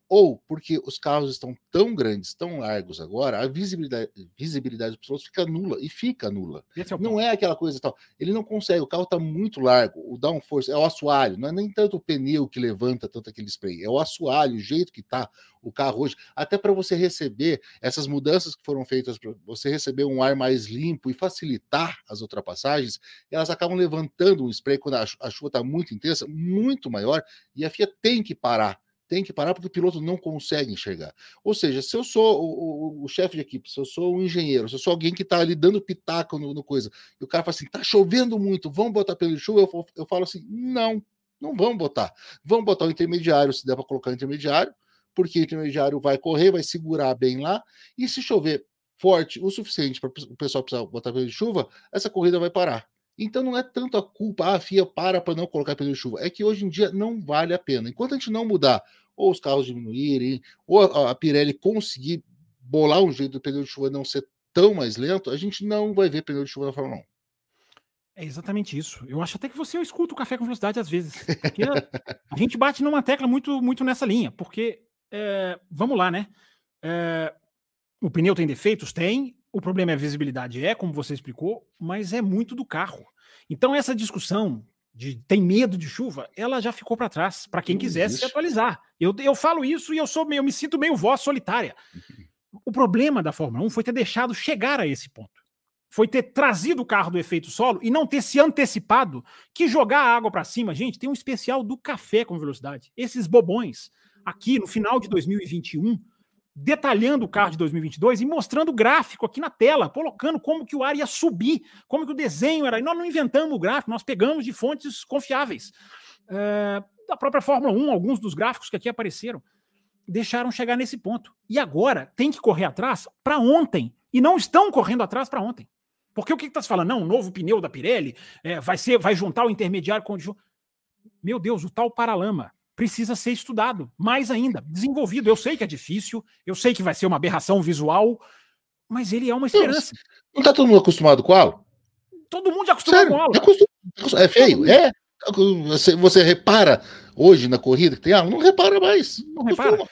ou porque os carros estão tão grandes, tão largos agora, a visibilidade, visibilidade dos pilotos fica nula e fica nula. É não é aquela coisa tal. Ele não consegue, o carro está muito largo, o downforce é o assoalho, não é nem tanto o pneu que levanta tanto aquele spray, é o assoalho, o jeito que está o carro hoje, até para você receber essas mudanças que foram feitas para você receber um ar mais limpo e facilitar as ultrapassagens, elas acabam levantando um spray quando a chuva está muito intensa, muito maior, e a FIA tem que parar tem que parar porque o piloto não consegue enxergar. Ou seja, se eu sou o, o, o chefe de equipe, se eu sou um engenheiro, se eu sou alguém que está ali dando pitaco no, no, coisa, e o cara fala assim, tá chovendo muito, vamos botar pneu de chuva, eu, eu falo assim, não, não vamos botar. Vamos botar o intermediário, se der para colocar o intermediário, porque o intermediário vai correr, vai segurar bem lá, e se chover forte o suficiente para o pessoal precisar botar pneu de chuva, essa corrida vai parar. Então não é tanto a culpa, ah, a FIA para para não colocar pneu de chuva. É que hoje em dia não vale a pena. Enquanto a gente não mudar, ou os carros diminuírem, ou a, a Pirelli conseguir bolar um jeito do pneu de chuva não ser tão mais lento, a gente não vai ver pneu de chuva na Fórmula 1. É exatamente isso. Eu acho até que você escuta o café com velocidade às vezes. A gente bate numa tecla muito, muito nessa linha. Porque, é, vamos lá, né? É, o pneu tem defeitos? Tem. O problema é a visibilidade, é, como você explicou, mas é muito do carro. Então, essa discussão de tem medo de chuva, ela já ficou para trás, para quem quisesse se atualizar. Eu, eu falo isso e eu sou meio, eu me sinto meio voz solitária. O problema da Fórmula 1 foi ter deixado chegar a esse ponto. Foi ter trazido o carro do efeito solo e não ter se antecipado que jogar a água para cima. Gente, tem um especial do café com velocidade. Esses bobões aqui no final de 2021 detalhando o carro de 2022 e mostrando o gráfico aqui na tela, colocando como que o ar ia subir, como que o desenho era. E nós não inventamos o gráfico, nós pegamos de fontes confiáveis. Uh, da própria Fórmula 1, alguns dos gráficos que aqui apareceram, deixaram chegar nesse ponto. E agora tem que correr atrás para ontem. E não estão correndo atrás para ontem. Porque o que está se falando? Não, o novo pneu da Pirelli é, vai ser, vai juntar o intermediário com o. Meu Deus, o tal paralama precisa ser estudado, mais ainda, desenvolvido. Eu sei que é difícil, eu sei que vai ser uma aberração visual, mas ele é uma esperança. Não está todo mundo acostumado com o halo? Todo mundo já acostumou Sério? com o halo. É, é feio, é. Você, você repara hoje na corrida que tem halo? Não repara mais. Não, não repara.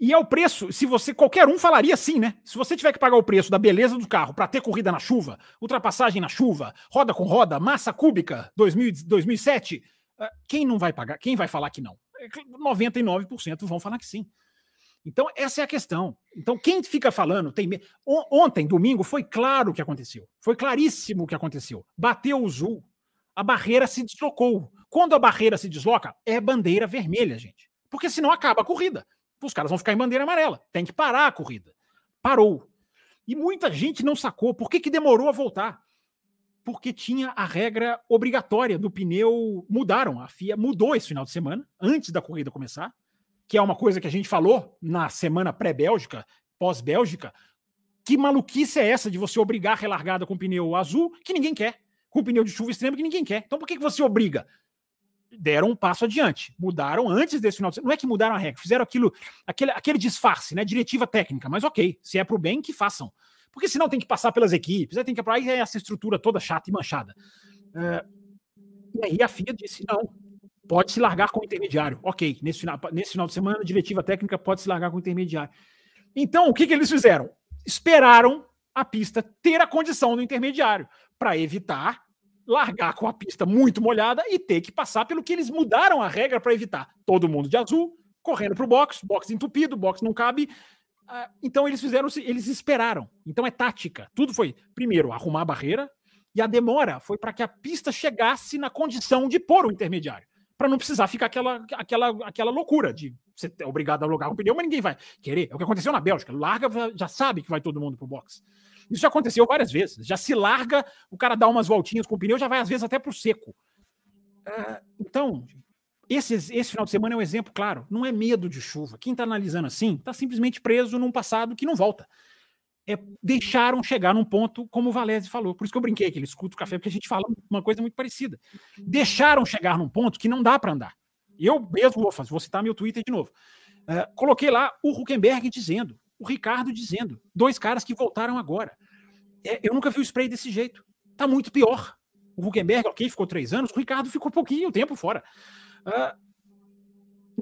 E é o preço, se você, qualquer um falaria assim, né? Se você tiver que pagar o preço da beleza do carro para ter corrida na chuva, ultrapassagem na chuva, roda com roda, massa cúbica 2000, 2007, ah, quem não vai pagar? Quem vai falar que não? 99% vão falar que sim. Então, essa é a questão. Então, quem fica falando tem. Ontem, domingo, foi claro o que aconteceu. Foi claríssimo o que aconteceu. Bateu o Zul, a barreira se deslocou. Quando a barreira se desloca, é bandeira vermelha, gente. Porque senão acaba a corrida. Os caras vão ficar em bandeira amarela. Tem que parar a corrida. Parou. E muita gente não sacou. Por que, que demorou a voltar? Porque tinha a regra obrigatória do pneu. Mudaram, a FIA mudou esse final de semana, antes da corrida começar, que é uma coisa que a gente falou na semana pré-Bélgica, pós-Bélgica. Que maluquice é essa de você obrigar a relargada com pneu azul que ninguém quer, com pneu de chuva extrema que ninguém quer? Então por que, que você obriga? Deram um passo adiante, mudaram antes desse final de semana. Não é que mudaram a regra, fizeram aquilo, aquele, aquele disfarce, né? Diretiva técnica, mas ok, se é para o bem, que façam porque senão tem que passar pelas equipes, aí tem que aí é essa estrutura toda chata e manchada. É, e aí a FIA disse: não, pode se largar com o intermediário. Ok, nesse final, nesse final de semana, a diretiva técnica pode se largar com o intermediário. Então, o que, que eles fizeram? Esperaram a pista ter a condição do intermediário para evitar largar com a pista muito molhada e ter que passar pelo que eles mudaram a regra para evitar. Todo mundo de azul, correndo para o box, box entupido, box não cabe, então eles fizeram, eles esperaram. Então é tática. Tudo foi, primeiro, arrumar a barreira, e a demora foi para que a pista chegasse na condição de pôr o intermediário. Para não precisar ficar aquela, aquela, aquela loucura de você é obrigado a alugar o pneu, mas ninguém vai querer. É o que aconteceu na Bélgica. Larga, já sabe que vai todo mundo pro box. Isso já aconteceu várias vezes. Já se larga, o cara dá umas voltinhas com o pneu, já vai às vezes até pro seco. Uh, então, esse, esse final de semana é um exemplo claro. Não é medo de chuva. Quem está analisando assim está simplesmente preso num passado que não volta. É, deixaram chegar num ponto, como o Valese falou. Por isso que eu brinquei que ele escuta o café, porque a gente fala uma coisa muito parecida. Deixaram chegar num ponto que não dá para andar. Eu mesmo vou, vou citar meu Twitter de novo. Uh, coloquei lá o Huckenberg dizendo, o Ricardo dizendo, dois caras que voltaram agora. É, eu nunca vi o spray desse jeito. Tá muito pior. O Huckenberg, ok, ficou três anos, o Ricardo ficou pouquinho tempo fora. Uh,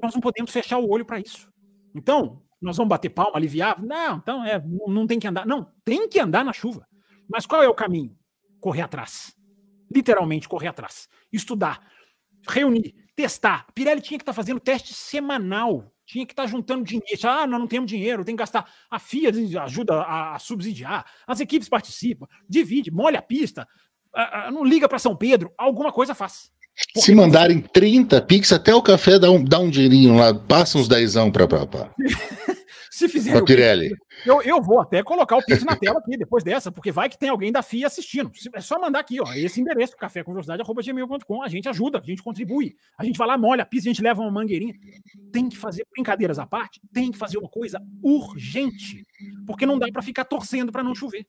nós não podemos fechar o olho para isso. Então, nós vamos bater palma, aliviar? Não, então é, não tem que andar. Não, tem que andar na chuva. Mas qual é o caminho? Correr atrás. Literalmente correr atrás. Estudar, reunir, testar. Pirelli tinha que estar tá fazendo teste semanal. Tinha que estar tá juntando dinheiro. Ah, nós não temos dinheiro, tem que gastar. A FIA ajuda a, a subsidiar. As equipes participam. Divide, molha a pista. não liga para São Pedro. Alguma coisa faz. Se mandarem 30 Pix, até o café dá um, dá um dinheirinho lá, passa uns dezão para Se fizer Pirelli. Eu, eu vou até colocar o Pix na tela aqui depois dessa, porque vai que tem alguém da FIA assistindo. É só mandar aqui, ó, esse endereço, café com velocidade.gmail.com. A gente ajuda, a gente contribui. A gente vai lá, molha a pista, a gente leva uma mangueirinha. Tem que fazer brincadeiras à parte, tem que fazer uma coisa urgente, porque não dá para ficar torcendo para não chover.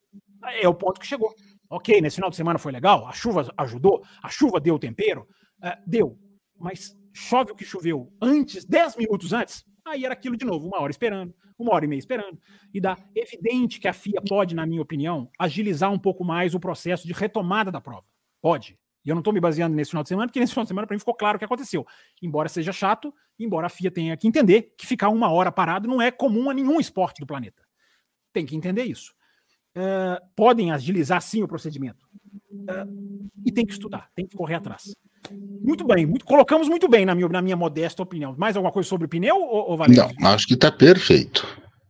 É o ponto que chegou. Ok, nesse final de semana foi legal, a chuva ajudou, a chuva deu tempero, uh, deu. Mas chove o que choveu antes, 10 minutos antes, aí era aquilo de novo, uma hora esperando, uma hora e meia esperando. E dá evidente que a FIA pode, na minha opinião, agilizar um pouco mais o processo de retomada da prova. Pode. E eu não estou me baseando nesse final de semana, porque nesse final de semana para mim ficou claro o que aconteceu. Embora seja chato, embora a FIA tenha que entender que ficar uma hora parado não é comum a nenhum esporte do planeta. Tem que entender isso. Uh, podem agilizar sim o procedimento. Uh, e tem que estudar, tem que correr atrás. Muito bem, muito, colocamos muito bem, na minha, na minha modesta opinião. Mais alguma coisa sobre o pneu, ou, ou Não, acho que está perfeito.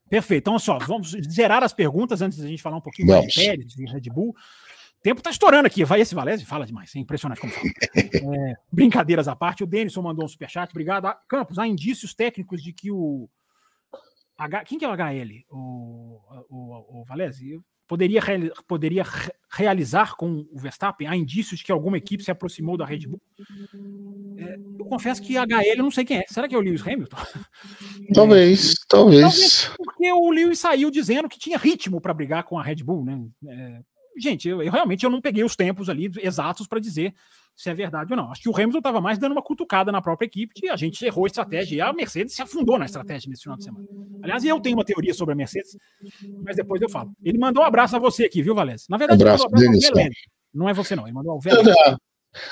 Perfeito. Então, só, vamos zerar as perguntas antes da gente falar um pouquinho mais de Pérez, de Red Bull. O tempo está estourando aqui. Vai esse Valese, fala demais. É impressionante como fala. é, brincadeiras à parte, o Denison mandou um superchat. Obrigado. Ah, Campos, há indícios técnicos de que o. H, quem que é o HL? O, o, o Valese? Poderia, poderia realizar com o Verstappen? Há indícios de que alguma equipe se aproximou da Red Bull? É, eu confesso que HL eu não sei quem é. Será que é o Lewis Hamilton? Talvez, é, talvez. talvez. Porque o Lewis saiu dizendo que tinha ritmo para brigar com a Red Bull, né? É, gente, eu, eu, realmente eu não peguei os tempos ali exatos para dizer se é verdade ou não. Acho que o Hamilton estava mais dando uma cutucada na própria equipe, que a gente errou a estratégia e a Mercedes se afundou na estratégia nesse final de semana. Aliás, eu tenho uma teoria sobre a Mercedes, mas depois eu falo. Ele mandou um abraço a você aqui, viu, Valézio? Na verdade, abraço, ele mandou um abraço Não é você, não. Ele mandou ao.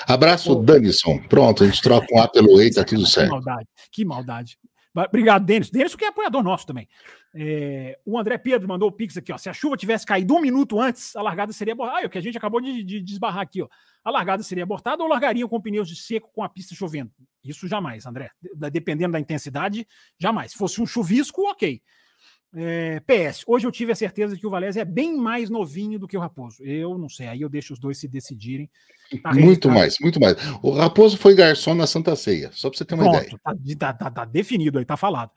Abraço, Danison. Pronto, a gente troca um A pelo E, tá tudo certo. Que maldade, que maldade. Obrigado, Denis. Denis, que é apoiador nosso também. É, o André Pedro mandou o Pix aqui, ó. Se a chuva tivesse caído um minuto antes, a largada seria abortada. Ah, o que a gente acabou de, de, de esbarrar aqui, ó. A largada seria abortada ou largariam com pneus de seco com a pista chovendo? Isso jamais, André. Dependendo da intensidade, jamais. Se fosse um chuvisco, ok. É, PS, hoje eu tive a certeza de que o Valézio é bem mais novinho do que o Raposo. Eu não sei, aí eu deixo os dois se decidirem. Tá muito mais, muito mais. O Raposo foi garçom na Santa Ceia, só para você ter uma Pronto, ideia. Tá, tá, tá, definido aí, tá falado.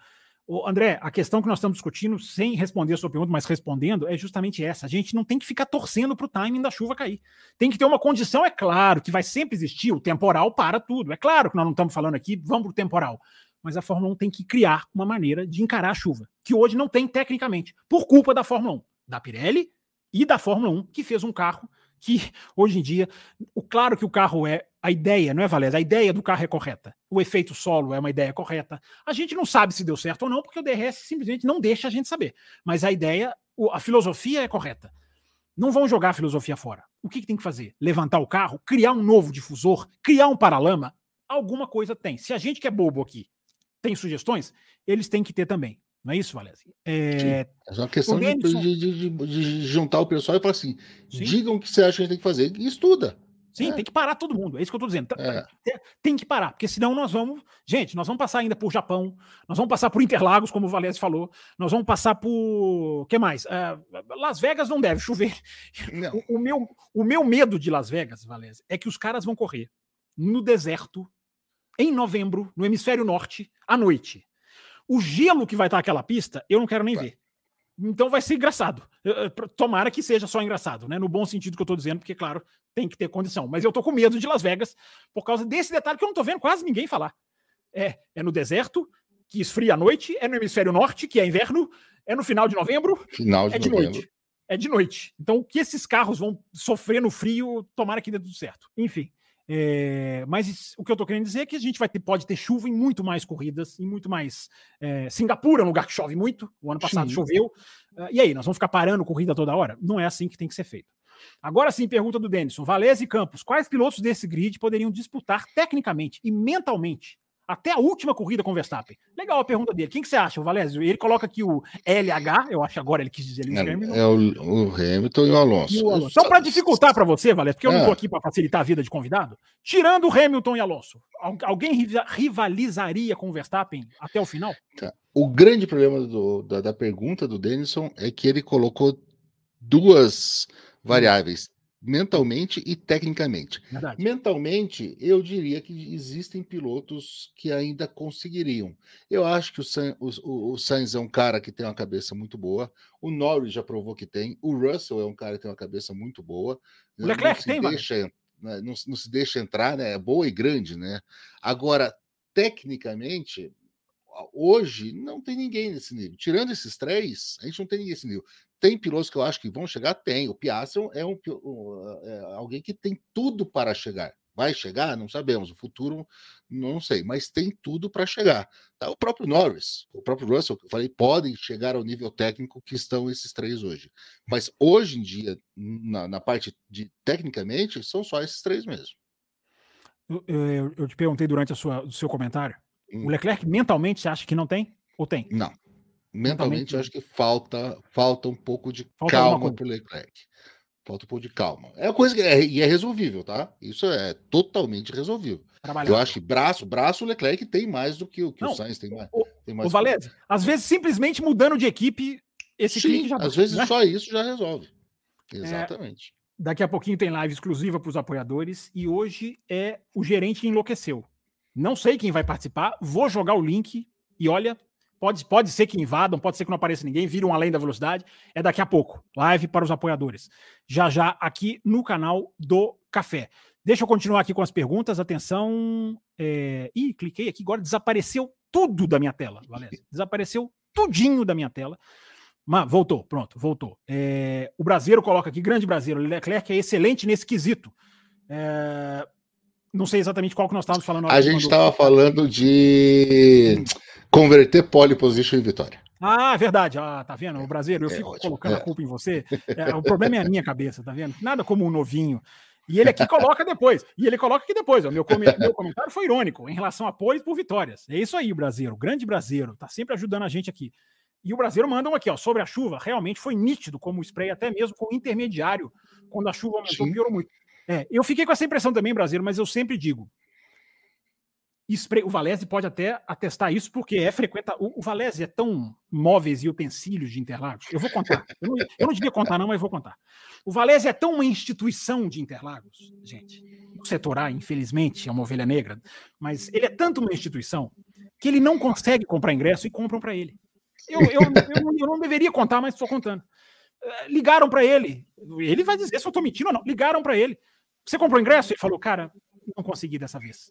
Ô, André, a questão que nós estamos discutindo, sem responder a sua pergunta, mas respondendo, é justamente essa. A gente não tem que ficar torcendo para o timing da chuva cair. Tem que ter uma condição, é claro, que vai sempre existir, o temporal para tudo. É claro que nós não estamos falando aqui, vamos para o temporal mas a Fórmula 1 tem que criar uma maneira de encarar a chuva, que hoje não tem tecnicamente, por culpa da Fórmula 1, da Pirelli e da Fórmula 1, que fez um carro que hoje em dia, o claro que o carro é a ideia, não é Valéria? A ideia do carro é correta. O efeito solo é uma ideia correta. A gente não sabe se deu certo ou não, porque o DRS simplesmente não deixa a gente saber. Mas a ideia, a filosofia é correta. Não vão jogar a filosofia fora. O que, que tem que fazer? Levantar o carro, criar um novo difusor, criar um paralama? Alguma coisa tem. Se a gente que é bobo aqui tem sugestões, eles têm que ter também. Não é isso, Valézio? É, é uma questão de, de, de, de, juntar o pessoal e falar assim: Sim. digam o que você acha que a gente tem que fazer e estuda. Sim, é. tem que parar todo mundo. É isso que eu estou dizendo. É. Tem que parar, porque senão nós vamos. Gente, nós vamos passar ainda por Japão, nós vamos passar por Interlagos, como o Valese falou, nós vamos passar por. O que mais? Uh, Las Vegas não deve chover. Não. O, o, meu, o meu medo de Las Vegas, Valese, é que os caras vão correr no deserto em novembro, no hemisfério norte, à noite. O gelo que vai estar aquela pista, eu não quero nem ver. Então vai ser engraçado. Tomara que seja só engraçado, né? No bom sentido que eu estou dizendo, porque, claro, tem que ter condição. Mas eu tô com medo de Las Vegas por causa desse detalhe que eu não tô vendo quase ninguém falar. É, é no deserto, que esfria à noite, é no hemisfério norte, que é inverno, é no final de novembro, final de é de novembro. noite. É de noite. Então, o que esses carros vão sofrer no frio, tomara que dê tudo certo. Enfim. É, mas o que eu estou querendo dizer é que a gente vai ter, pode ter chuva em muito mais corridas, em muito mais. É, Singapura é um lugar que chove muito, o ano passado sim. choveu. Uh, e aí, nós vamos ficar parando corrida toda hora? Não é assim que tem que ser feito. Agora sim, pergunta do Denison: Valese e Campos, quais pilotos desse grid poderiam disputar tecnicamente e mentalmente até a última corrida com o Verstappen. Legal a pergunta dele. Quem que você acha, o Valésio? Ele coloca aqui o LH, eu acho agora ele quis dizer Lewis é, Hamilton. É o, o Hamilton e o Alonso. E o Alonso. Então, para dificultar para você, Valésio, porque eu é. não estou aqui para facilitar a vida de convidado, tirando o Hamilton e Alonso, alguém rivalizaria com o Verstappen até o final? Tá. O grande problema do, da, da pergunta do Denison é que ele colocou duas variáveis: mentalmente e tecnicamente. Verdade. Mentalmente, eu diria que existem pilotos que ainda conseguiriam. Eu acho que o, San, o, o, Sainz é um cara que tem uma cabeça muito boa, o Norris já provou que tem, o Russell é um cara que tem uma cabeça muito boa. O Leclerc tem, deixa, né, não, não se deixa entrar, né? É boa e grande, né? Agora, tecnicamente, hoje não tem ninguém nesse nível. Tirando esses três, a gente não tem ninguém nesse nível. Tem pilotos que eu acho que vão chegar? Tem. O Piastri é, um, é alguém que tem tudo para chegar. Vai chegar? Não sabemos. O futuro, não sei. Mas tem tudo para chegar. Tá? O próprio Norris, o próprio Russell, que eu falei, podem chegar ao nível técnico que estão esses três hoje. Mas hoje em dia, na, na parte de tecnicamente, são só esses três mesmo. Eu, eu, eu te perguntei durante a sua, o seu comentário. Hum. O Leclerc mentalmente você acha que não tem? Ou tem? Não. Mentalmente, eu acho que falta, falta um pouco de falta calma para o Leclerc. Falta um pouco de calma. É uma coisa que é, e é resolvível, tá? Isso é totalmente resolvível. Eu acho que braço, braço, o Leclerc tem mais do que, o, que Não, o Sainz tem mais. O, tem mais o Valese, às vezes simplesmente mudando de equipe, esse Sim, já. Às vezes né? só isso já resolve. Exatamente. É, daqui a pouquinho tem live exclusiva para os apoiadores e hoje é o gerente que enlouqueceu. Não sei quem vai participar, vou jogar o link e olha, Pode, pode ser que invadam, pode ser que não apareça ninguém, viram além da velocidade. É daqui a pouco. Live para os apoiadores. Já já aqui no canal do Café. Deixa eu continuar aqui com as perguntas. Atenção. É... Ih, cliquei aqui, agora desapareceu tudo da minha tela, Valéria. Desapareceu tudinho da minha tela. Mas voltou, pronto, voltou. É... O brasileiro coloca aqui, grande brasileiro, Leclerc é excelente nesse quesito. É... Não sei exatamente qual que nós estávamos falando. A gente estava falando de converter pole position em vitória. Ah, é verdade. Ah, tá vendo? O brasileiro, eu é fico ótimo. colocando é. a culpa em você. É, o problema é a minha cabeça, tá vendo? Nada como um novinho. E ele aqui coloca depois. E ele coloca aqui depois. O meu, meu comentário foi irônico em relação a pole por vitórias. É isso aí, brasileiro. Grande brasileiro. Tá sempre ajudando a gente aqui. E o brasileiro mandam aqui, ó, sobre a chuva. Realmente foi nítido como o spray, até mesmo com o intermediário, quando a chuva aumentou, Sim. piorou muito. É, eu fiquei com essa impressão também, brasileiro, mas eu sempre digo: o Valese pode até atestar isso, porque é frequenta. O, o Valese é tão móveis e utensílios de Interlagos. Eu vou contar. Eu não, eu não devia contar, não, mas vou contar. O Valese é tão uma instituição de Interlagos, gente. O setor A, infelizmente, é uma ovelha negra, mas ele é tanto uma instituição que ele não consegue comprar ingresso e compram para ele. Eu, eu, eu, não, eu, não deveria contar, mas estou contando. Eh, ligaram para ele. Ele vai dizer se eu estou mentindo ou não. Ligaram para ele. Você comprou ingresso? Ele falou, cara, não consegui dessa vez.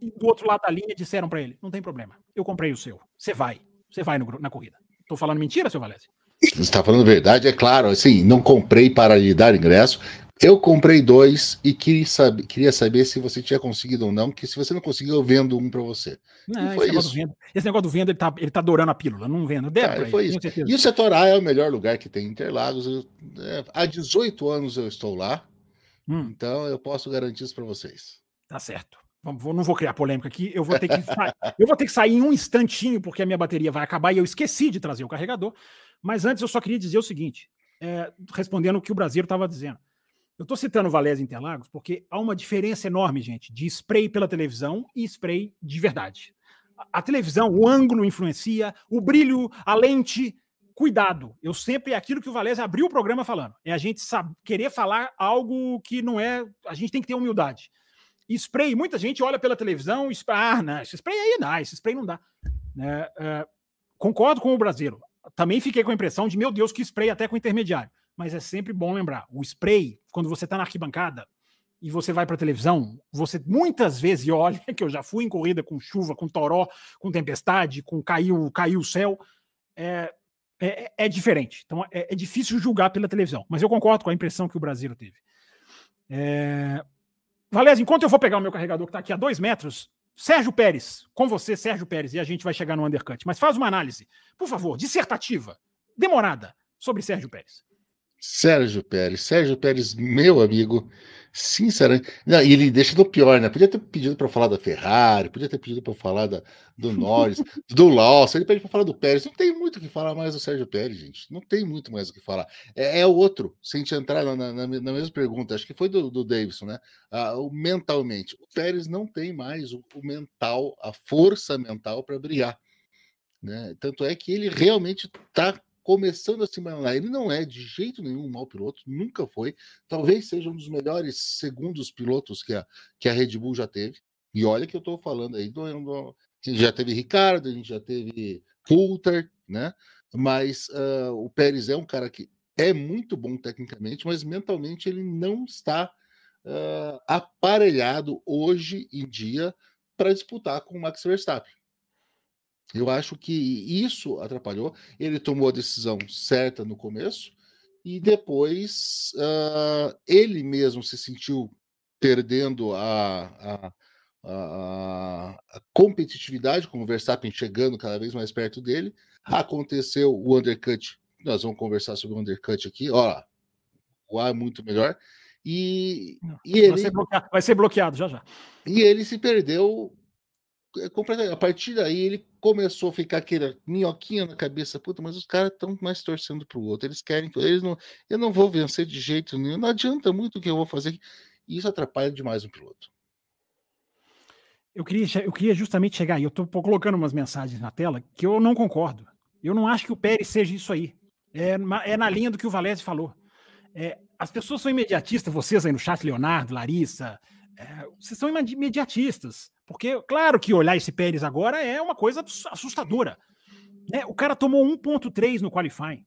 E do outro lado da linha disseram para ele, não tem problema, eu comprei o seu. Você vai, você vai no, na corrida. Estou falando mentira, seu Valese? Você está falando verdade, é claro. Assim, não comprei para lhe dar ingresso. Eu comprei dois e queria saber, queria saber se você tinha conseguido ou não, que se você não conseguiu, eu vendo um para você. Não, esse, negócio venda, esse, negócio do venda, ele tá, ele tá adorando a pílula, não vendo. Deve foi isso. E o setor A é o melhor lugar que tem em Interlagos. Eu, é, há 18 anos eu estou lá. Hum. Então eu posso garantir isso para vocês. Tá certo. Não vou criar polêmica aqui. Eu vou ter que eu vou ter que sair em um instantinho porque a minha bateria vai acabar e eu esqueci de trazer o carregador. Mas antes eu só queria dizer o seguinte, é, respondendo o que o Brasil estava dizendo. Eu estou citando Valézia Interlagos porque há uma diferença enorme, gente, de spray pela televisão e spray de verdade. A, a televisão, o ângulo influencia, o brilho, a lente, cuidado. Eu sempre é aquilo que o Valézia abriu o programa falando. É a gente sabe, querer falar algo que não é. A gente tem que ter humildade. spray, muita gente olha pela televisão e ah, não, esse spray aí dá, esse spray não dá. É, é, concordo com o brasileiro. Também fiquei com a impressão de, meu Deus, que spray até com intermediário. Mas é sempre bom lembrar: o spray, quando você está na arquibancada e você vai para a televisão, você muitas vezes, olha que eu já fui em corrida com chuva, com toró, com tempestade, com caiu, caiu o céu, é, é, é, diferente. Então é, é, difícil julgar pela televisão. Mas eu concordo com a impressão que o Brasil teve. É... Valézio, enquanto eu vou pegar o meu carregador que está aqui a dois metros, Sérgio Pérez, com você, Sérgio Pérez, e a gente vai chegar no undercut. Mas faz uma análise, por favor, dissertativa, demorada, sobre Sérgio Pérez. Sérgio Pérez, Sérgio Pérez, meu amigo, sinceramente. Não, e ele deixa do pior, né? Podia ter pedido para falar da Ferrari, podia ter pedido para falar da, do Norris, do Lawson, ele pede para falar do Pérez. Não tem muito o que falar mais do Sérgio Pérez, gente. Não tem muito mais o que falar. É, é outro, se a gente entrar na, na, na, mesma pergunta, acho que foi do, do Davidson, né? Ah, o mentalmente. O Pérez não tem mais o, o mental, a força mental para brigar. Né? Tanto é que ele realmente está começando a se. Ele não é de jeito nenhum um mau piloto, nunca foi. Talvez seja um dos melhores segundos pilotos que a, que a Red Bull já teve. E olha que eu estou falando aí já teve Ricardo, a gente já teve Coulter, né? Mas uh, o Pérez é um cara que é muito bom tecnicamente, mas mentalmente ele não está uh, aparelhado hoje em dia para disputar com o Max Verstappen. Eu acho que isso atrapalhou. Ele tomou a decisão certa no começo e depois uh, ele mesmo se sentiu perdendo a, a, a, a, competitividade, com o Verstappen chegando cada vez mais perto dele. Aconteceu o undercut. Nós vamos conversar sobre o undercut aqui. Ó, o ar é muito melhor. E, e ele. Vai ser, vai ser bloqueado já já. E ele se perdeu. A partir daí ele começou a ficar aquele minhoquinha na cabeça, puta, mas os caras estão mais torcendo pro outro. Eles querem que eles não, eu não vou vencer de jeito nenhum. Não adianta muito o que eu vou fazer. E isso atrapalha demais o piloto. Eu queria, eu queria justamente chegar aí. Eu estou colocando umas mensagens na tela que eu não concordo. Eu não acho que o Pérez seja isso aí. É, é na linha do que o Valese falou. É, as pessoas são imediatistas, vocês aí no chat, Leonardo, Larissa, é, vocês são imediatistas. Porque, claro que olhar esse Pérez agora é uma coisa assustadora. Né? O cara tomou 1,3 no qualifying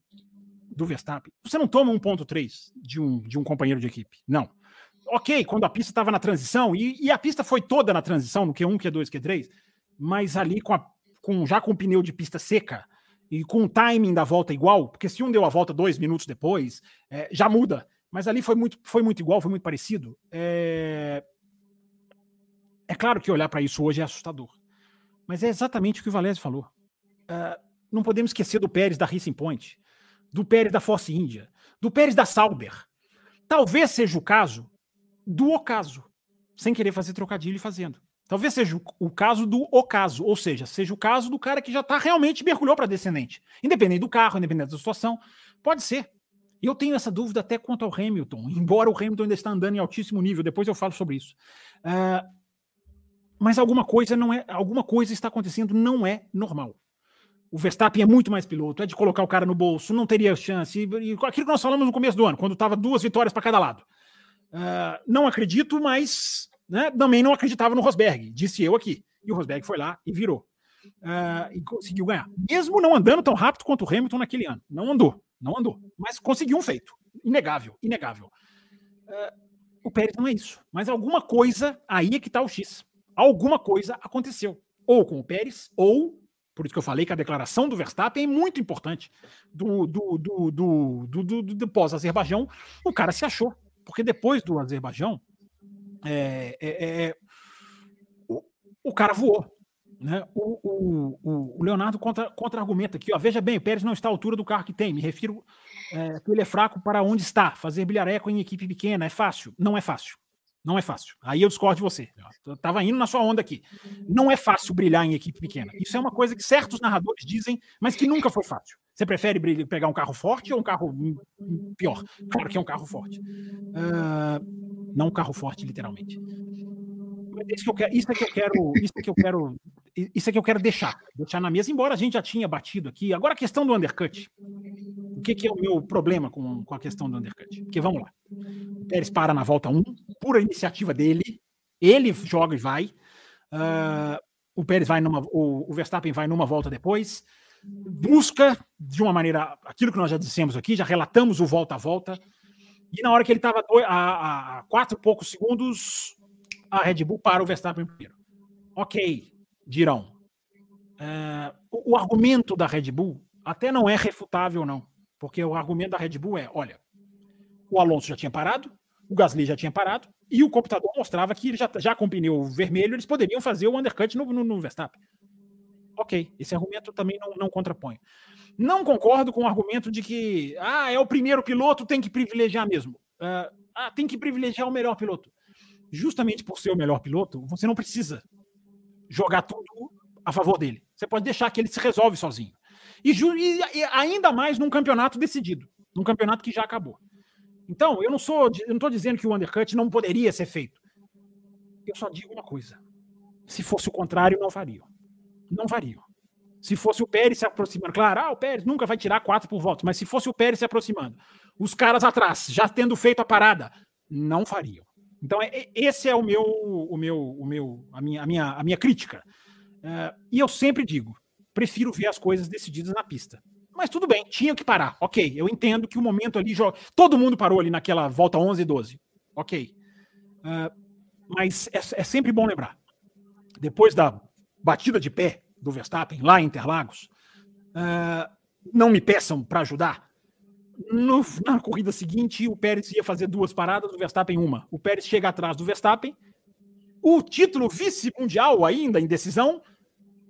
do Verstappen. Você não toma 1,3 de um, de um companheiro de equipe. Não. Ok, quando a pista estava na transição, e, e, a pista foi toda na transição, no Q1, Q2, Q3, mas ali com, a, com já com o pneu de pista seca e com o timing da volta igual, porque se um deu a volta dois minutos depois, é, já muda. Mas ali foi muito, foi muito igual, foi muito parecido. É, é claro que olhar para isso hoje é assustador. Mas é exatamente o que o Valézio falou. Uh, não podemos esquecer do Pérez da Racing Point, do Pérez da Force India, do Pérez da Sauber. Talvez seja o caso do ocaso, sem querer fazer trocadilho e fazendo. Talvez seja o, caso do ocaso, ou seja, seja o caso do cara que já está realmente mergulhou para descendente. Independente do carro, independente da situação, pode ser. E eu tenho essa dúvida até quanto ao Hamilton, embora o Hamilton ainda está andando em altíssimo nível, depois eu falo sobre isso. Uh, mas alguma coisa não é, alguma coisa está acontecendo, não é normal. O Verstappen é muito mais piloto, é de colocar o cara no bolso, não teria chance. E, aquilo que nós falamos no começo do ano, quando estava duas vitórias para cada lado. Uh, não acredito, mas né, também não acreditava no Rosberg, disse eu aqui. E o Rosberg foi lá e virou. Uh, e conseguiu ganhar. Mesmo não andando tão rápido quanto o Hamilton naquele ano. Não andou, não andou. Mas conseguiu um feito. Inegável, inegável. Uh, o Pérez não é isso. Mas alguma coisa, aí é que está o X alguma coisa aconteceu. Ou com o Pérez, ou, por isso que eu falei que a declaração do Verstappen é muito importante, do, do, do, do, do, do, do pós-Azerbaijão, o cara se achou. Porque depois do Azerbaijão, é, é, é, o, o cara voou. Né? O, o, o, Leonardo contra-argumenta contra aqui, ó, veja bem, o Pérez não está à altura do carro que tem, me refiro é, que ele é fraco para onde está, fazer bilhareco em equipe pequena é fácil? Não é fácil. Não é fácil. Aí eu discordo de você. Eu estava indo na sua onda aqui. Não é fácil brilhar em equipe pequena. Isso é uma coisa que certos narradores dizem, mas que nunca foi fácil. Você prefere pegar um carro forte ou um carro pior? Claro que é um carro forte. Uh, não um carro forte, literalmente. Isso, que quero, isso é que eu quero, isso é que eu quero, isso é que eu quero deixar, deixar na mesa, embora a gente já tinha batido aqui. Agora a questão do undercut. Que, que é o meu problema com, com a questão do undercut? Porque vamos lá. O Pérez para na volta 1, pura iniciativa dele. Ele joga e vai. Uh, o Pérez vai numa. O, o Verstappen vai numa volta depois. Busca, de uma maneira, aquilo que nós já dissemos aqui, já relatamos o volta a volta. E na hora que ele estava a, a quatro poucos segundos, a Red Bull para o Verstappen primeiro. Ok, dirão. Uh, o, o, argumento da Red Bull até não é refutável, não. Porque o argumento da Red Bull é: olha, o Alonso já tinha parado, o Gasly já tinha parado, e o computador mostrava que já, já com pneu vermelho eles poderiam fazer o undercut no, no, no Verstappen. Ok, esse argumento também não, não contrapõe. Não concordo com o argumento de que ah, é o primeiro piloto, tem que privilegiar mesmo. Uh, ah, tem que privilegiar o melhor piloto justamente por ser o melhor piloto, você não precisa jogar tudo a favor dele. Você pode deixar que ele se resolve sozinho. E, e, ainda mais num campeonato decidido, num campeonato que já acabou. Então, eu não sou, eu não estou dizendo que o undercut não poderia ser feito. Eu só digo uma coisa: se fosse o contrário, não fariam. Não fariam. Se fosse o Pérez se aproximando, claro, ah, o Pérez nunca vai tirar quatro por volta, mas se fosse o Pérez se aproximando, os caras atrás, já tendo feito a parada, não fariam. Então, é, é esse é o meu, o meu, o meu, a minha, a minha, a minha crítica. Uh, e eu sempre digo, prefiro ver as coisas decididas na pista. Mas tudo bem, tinha que parar. Ok, eu entendo que o momento ali, todo mundo parou ali naquela volta 11 e 12. Ok. Uh, mas é, é sempre bom lembrar. Depois da batida de pé do Verstappen lá em Interlagos, uh, não me peçam para ajudar. No, na corrida seguinte, o Pérez ia fazer duas paradas, o Verstappen uma. O Pérez chega atrás do Verstappen, o título vice-mundial ainda em decisão,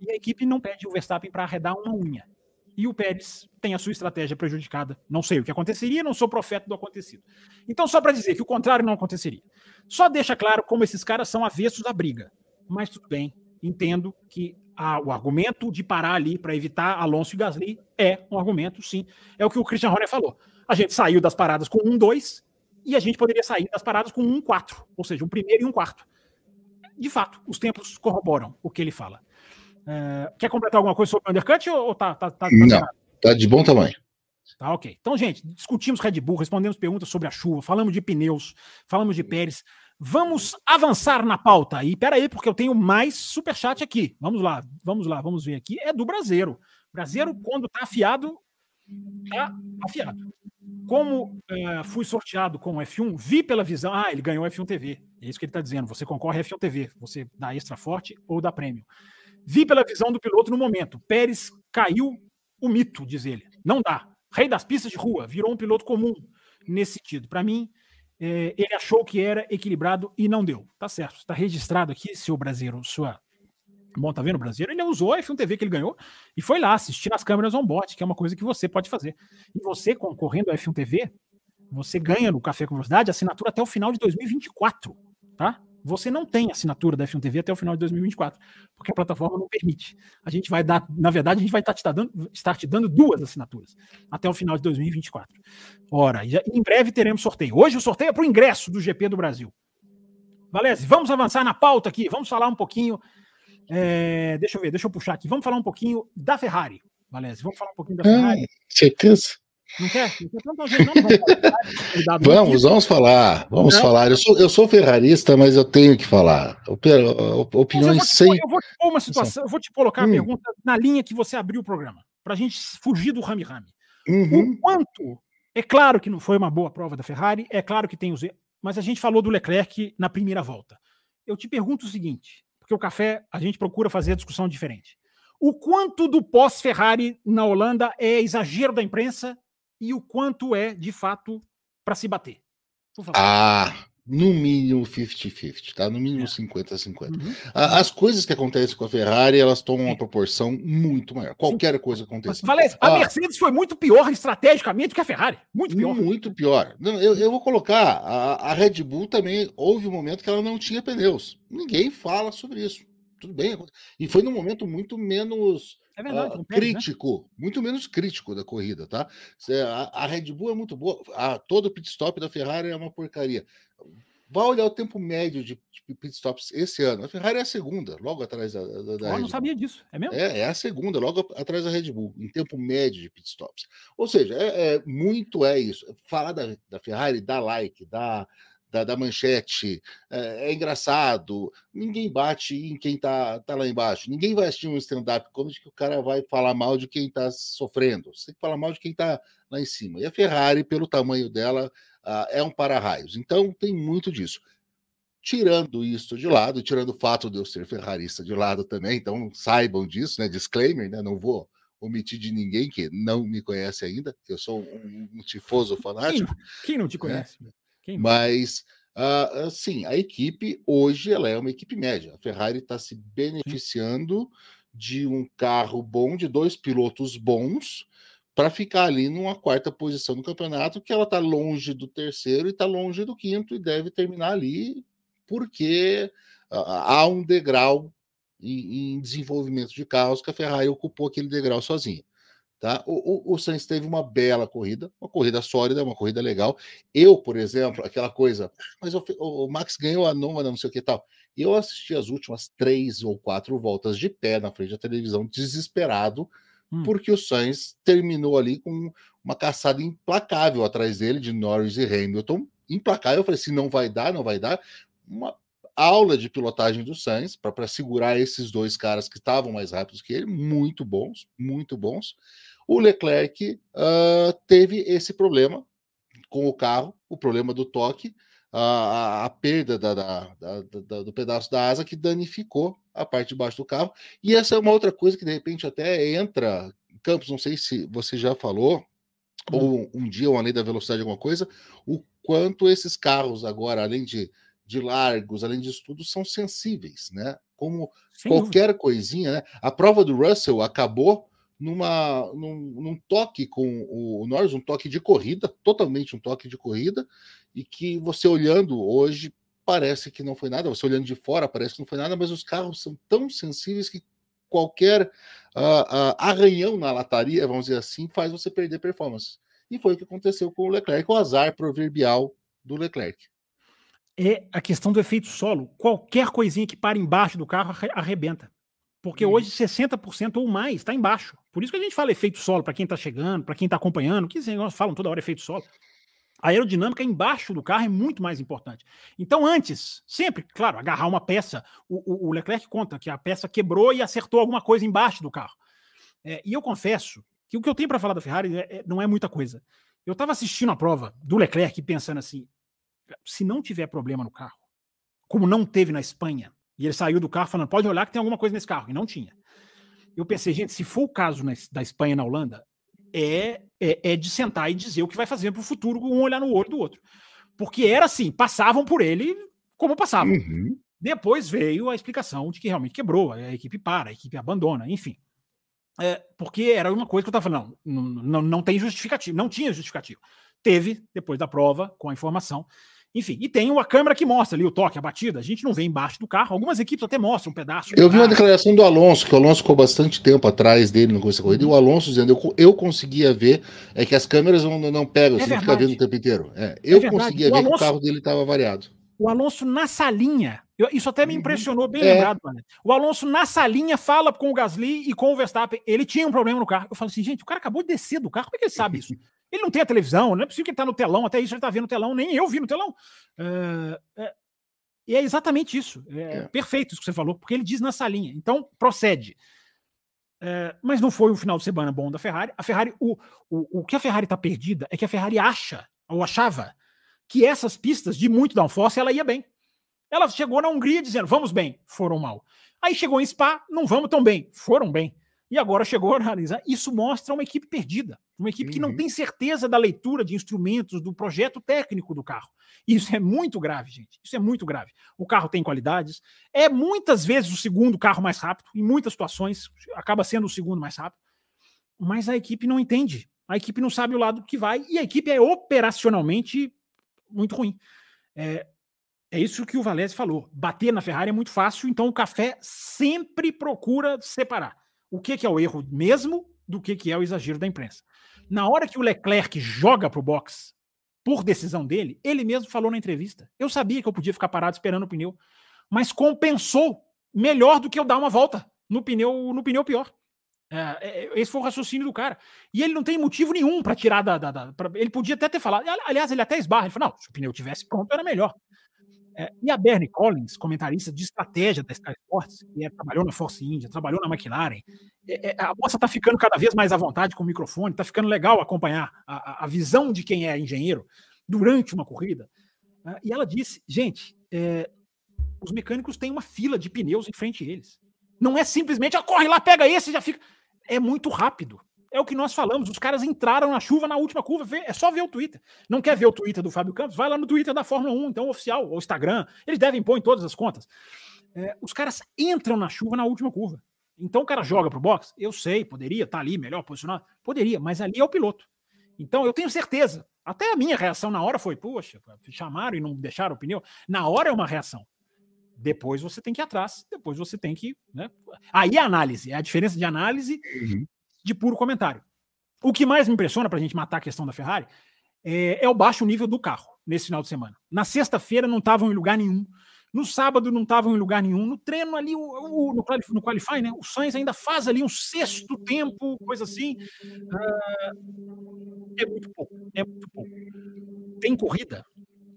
e a equipe não pede o Verstappen para arredar uma unha. E o Pérez tem a sua estratégia prejudicada. Não sei o que aconteceria, não sou profeta do acontecido. Então, só para dizer que o contrário não aconteceria. Só deixa claro como esses caras são avessos à briga. Mas tudo bem, entendo que a, o argumento de parar ali para evitar Alonso e Gasly é um argumento, sim. É o que o Christian Horner falou. A gente saiu das paradas com um 2 e a gente poderia sair das paradas com um 4, ou seja, um primeiro e um quarto. De fato, os tempos corroboram o que ele fala. É, quer completar alguma coisa sobre o undercut ou tá, tá, tá, tá Não, tá de bom tamanho. Tá, ok. Então, gente, discutimos Red Bull, respondemos perguntas sobre a chuva, falamos de pneus, falamos de Pérez. Vamos avançar na pauta. E peraí, porque eu tenho mais superchat aqui. Vamos lá, vamos lá, vamos ver aqui. É do Brasileiro. Brasileiro, quando tá afiado, tá afiado. Como uh, fui sorteado com o F1, vi pela visão. Ah, ele ganhou F1 TV. É isso que ele está dizendo. Você concorre a F1 TV. Você dá extra forte ou dá prêmio. Vi pela visão do piloto no momento. Pérez caiu o mito, diz ele. Não dá. Rei das pistas de rua, virou um piloto comum nesse sentido. Para mim, é, ele achou que era equilibrado e não deu. Tá certo, está registrado aqui, seu brasileiro, sua. Bom, tá vendo o brasileiro? Ele usou a F1 TV que ele ganhou e foi lá assistir as câmeras on-board, que é uma coisa que você pode fazer. E você, concorrendo à F1 TV, você ganha no Café com Velocidade assinatura até o final de 2024, tá? Você não tem assinatura da F1 TV até o final de 2024, porque a plataforma não permite. A gente vai dar, na verdade, a gente vai estar te dando, estar te dando duas assinaturas até o final de 2024. Ora, já, em breve teremos sorteio. Hoje o sorteio é para o ingresso do GP do Brasil. Valese, vamos avançar na pauta aqui, vamos falar um pouquinho. É, deixa eu ver, deixa eu puxar aqui. Vamos falar um pouquinho da Ferrari. Valese, vamos falar um pouquinho da Ferrari. Hum, certeza. Não quer? Não vamos, vamos falar. Vamos não. falar. Eu sou, eu sou ferrarista, mas eu tenho que falar. Opiniões eu sem. Eu vou te pôr uma situação, eu vou te colocar hum. a pergunta na linha que você abriu o programa, para a gente fugir do rame-rame. Uhum. O quanto. É claro que não foi uma boa prova da Ferrari, é claro que tem os. Mas a gente falou do Leclerc na primeira volta. Eu te pergunto o seguinte, porque o café a gente procura fazer a discussão diferente. O quanto do pós-Ferrari na Holanda é exagero da imprensa e o quanto é, de fato, para se bater. Ah, no mínimo 50-50, tá? No mínimo 50-50. É. Uhum. As coisas que acontecem com a Ferrari, elas tomam uma proporção muito maior. Qualquer coisa acontece. Valeu, a ah, Mercedes foi muito pior estrategicamente que a Ferrari. Muito pior. Muito pior. Eu, eu vou colocar, a, a Red Bull também, houve um momento que ela não tinha pneus. Ninguém fala sobre isso. Tudo bem. E foi num momento muito menos é verdade, uh, crítico, né? muito menos crítico da corrida, tá? A, a, Red Bull é muito boa, a, todo pit stop da Ferrari é uma porcaria. Vá olhar o tempo médio de, pit stops esse ano. A Ferrari é a segunda, logo atrás da, da, da Eu não sabia disso, é mesmo? É, é, a segunda, logo atrás da Red Bull, em tempo médio de pit stops. Ou seja, é, é muito é isso. Falar da, da Ferrari, dá like, dá, da, da manchete, é, é, engraçado, ninguém bate em quem tá, tá lá embaixo, ninguém vai assistir um stand-up como que o cara vai falar mal de quem tá sofrendo, você tem que falar mal de quem tá lá em cima. E a Ferrari, pelo tamanho dela, é um para-raios, então tem muito disso. Tirando isso de lado, tirando o fato de eu ser ferrarista de lado também, então saibam disso, né? Disclaimer, né? Não vou omitir de ninguém que não me conhece ainda, eu sou um, um tifoso fanático. Quem, quem não te né? conhece? Né? Quem Mas, uh, assim, a equipe hoje ela é uma equipe média. A Ferrari está se beneficiando Sim. de um carro bom, de dois pilotos bons, para ficar ali numa quarta posição no campeonato, que ela está longe do terceiro e está longe do quinto e deve terminar ali, porque uh, há um degrau em, em, desenvolvimento de carros que a Ferrari ocupou aquele degrau sozinha. Tá? O, o, o Sainz teve uma bela corrida, uma corrida sólida, uma corrida legal. Eu, por exemplo, aquela coisa, mas o, o Max ganhou a nova, não sei o que tal. Eu assisti as últimas três ou quatro voltas de pé na frente da televisão, desesperado, hum. porque o Sainz terminou ali com uma caçada implacável atrás dele, de Norris e Hamilton. Implacável. Eu falei assim: não vai dar, não vai dar. Uma aula de pilotagem do Sainz para segurar esses dois caras que estavam mais rápidos que ele, muito bons, muito bons. O Leclerc uh, teve esse problema com o carro, o problema do toque, a, a perda da, da, da, do pedaço da asa que danificou a parte de baixo do carro. E essa é uma outra coisa que de repente até entra. Campos, não sei se você já falou, ou um dia, ou além da velocidade, alguma coisa, o quanto esses carros agora, além de de largos, além disso tudo, são sensíveis, né? Como Sem qualquer dúvida. coisinha, né? A prova do Russell acabou numa, num, num, toque com o Norris, um toque de corrida, totalmente um toque de corrida, e que você olhando hoje parece que não foi nada, você olhando de fora parece que não foi nada, mas os carros são tão sensíveis que qualquer uh, uh, arranhão na lataria, vamos dizer assim, faz você perder performance. E foi o que aconteceu com o Leclerc, o azar proverbial do Leclerc é a questão do efeito solo. Qualquer coisinha que para embaixo do carro arrebenta. Porque hum. hoje 60% ou mais está embaixo. Por isso que a gente fala efeito solo para quem está chegando, para quem está acompanhando, que nós falam toda hora efeito solo. A aerodinâmica embaixo do carro é muito mais importante. Então, antes, sempre, claro, agarrar uma peça. O, o, Leclerc conta que a peça quebrou e acertou alguma coisa embaixo do carro. É, e eu confesso que o que eu tenho para falar da Ferrari é, é, não é muita coisa. Eu estava assistindo a prova do Leclerc pensando assim: se não tiver problema no carro, como não teve na Espanha, e ele saiu do carro falando, pode olhar que tem alguma coisa nesse carro, e não tinha. Eu pensei, gente, se for o caso na, da Espanha na Holanda, é, é, é, de sentar e dizer o que vai fazer para o futuro, um olhar no olho do outro. Porque era assim, passavam por ele como passavam. Uhum. Depois veio a explicação de que realmente quebrou, a equipe para, a equipe abandona, enfim. É, porque era uma coisa que eu estava falando, não, não, não tem justificativo, não tinha justificativo. Teve, depois da prova, com a informação, enfim, e tem uma câmera que mostra ali o toque, a batida. A gente não vê embaixo do carro. Algumas equipes até mostram um pedaço. Eu vi uma declaração do Alonso, que o Alonso ficou bastante tempo atrás dele no começo da corrida, e o Alonso dizendo: eu, eu conseguia ver, é que as câmeras não, não pegam, é você fica vendo o tempo inteiro. É, eu é conseguia o ver Alonso, que o carro dele estava variado. O Alonso na salinha, eu, isso até me uhum. impressionou, bem é. lembrado, mano. O Alonso na salinha fala com o Gasly e com o Verstappen. Ele tinha um problema no carro. Eu falo assim, gente, o cara acabou de descer do carro, como é que ele sabe isso? Ele não tem a televisão, não é possível que ele está no telão, até isso ele está vendo no telão, nem eu vi no telão. Uh, é, e é exatamente isso. É, é, perfeito isso que você falou, porque ele diz na salinha. Então, procede. É, mas não foi um final de semana bom da Ferrari. A Ferrari, o, o, o que a Ferrari está perdida é que a Ferrari acha, ou achava, que essas pistas de muito downforce ela ia bem. Ela chegou na Hungria dizendo, vamos bem, foram mal. Aí chegou em Spa, não vamos tão bem, foram bem. E agora chegou a analisar. Isso mostra uma equipe perdida, uma equipe uhum. que não uhum. tem certeza da leitura de instrumentos, do projeto técnico do carro. Isso é muito grave, gente. Isso é muito grave. O carro tem qualidades, é muitas vezes o segundo carro mais rápido, em muitas situações acaba sendo o segundo mais rápido, mas a equipe não entende. A equipe não sabe o lado que vai e a equipe é operacionalmente muito ruim. É, é isso que o Valese falou. Bater na Ferrari é muito fácil, então o café sempre procura separar o que, que é o erro mesmo do que, que é o exagero da imprensa. Na hora que o Leclerc joga para o box, por decisão dele, ele mesmo falou na entrevista: eu sabia que eu podia ficar parado esperando o pneu, mas compensou melhor do que eu dar uma volta no pneu, no pneu pior. É, é esse foi o raciocínio do cara. E ele não tem motivo nenhum para tirar da. da, da pra, ele podia até ter falado. Aliás, ele até esbarra. Ele falou: não, se o pneu tivesse pronto, era melhor. É, e a Bernie Collins, comentarista de estratégia da Sky Sports, que é, trabalhou na Force India, trabalhou na McLaren, é, é a moça está ficando cada vez mais à vontade com o microfone, está ficando legal acompanhar a, a, visão de quem é engenheiro durante uma corrida. Né? E ela disse: gente, é, os mecânicos têm uma fila de pneus em frente a eles. Não é simplesmente, ah, corre lá, pega esse e já fica. É muito rápido. É o que nós falamos. Os caras entraram na chuva na última curva. É só ver o Twitter. Não quer ver o Twitter do Fábio Campos? Vai lá no Twitter da Fórmula 1, então oficial, ou Instagram. Eles devem pôr em todas as contas. É, os caras entram na chuva na última curva. Então o cara joga pro box? Eu sei, poderia estar tá ali melhor posicionado. Poderia, mas ali é o piloto. Então eu tenho certeza. Até a minha reação na hora foi: poxa, chamaram e não deixaram pneu. Na hora é uma reação. Depois você tem que ir atrás, depois você tem que. Né? Aí a análise, é a diferença de análise uhum de puro comentário. O que mais me impressiona para a gente matar a questão da Ferrari é, é, o baixo nível do carro nesse final de semana. Na sexta-feira não estavam em lugar nenhum. No sábado não estavam em lugar nenhum. No treino ali, o, o, no, no Qualify, né? O Sainz ainda faz ali um sexto tempo, coisa assim. Uh, é muito pouco. É muito pouco. Tem corrida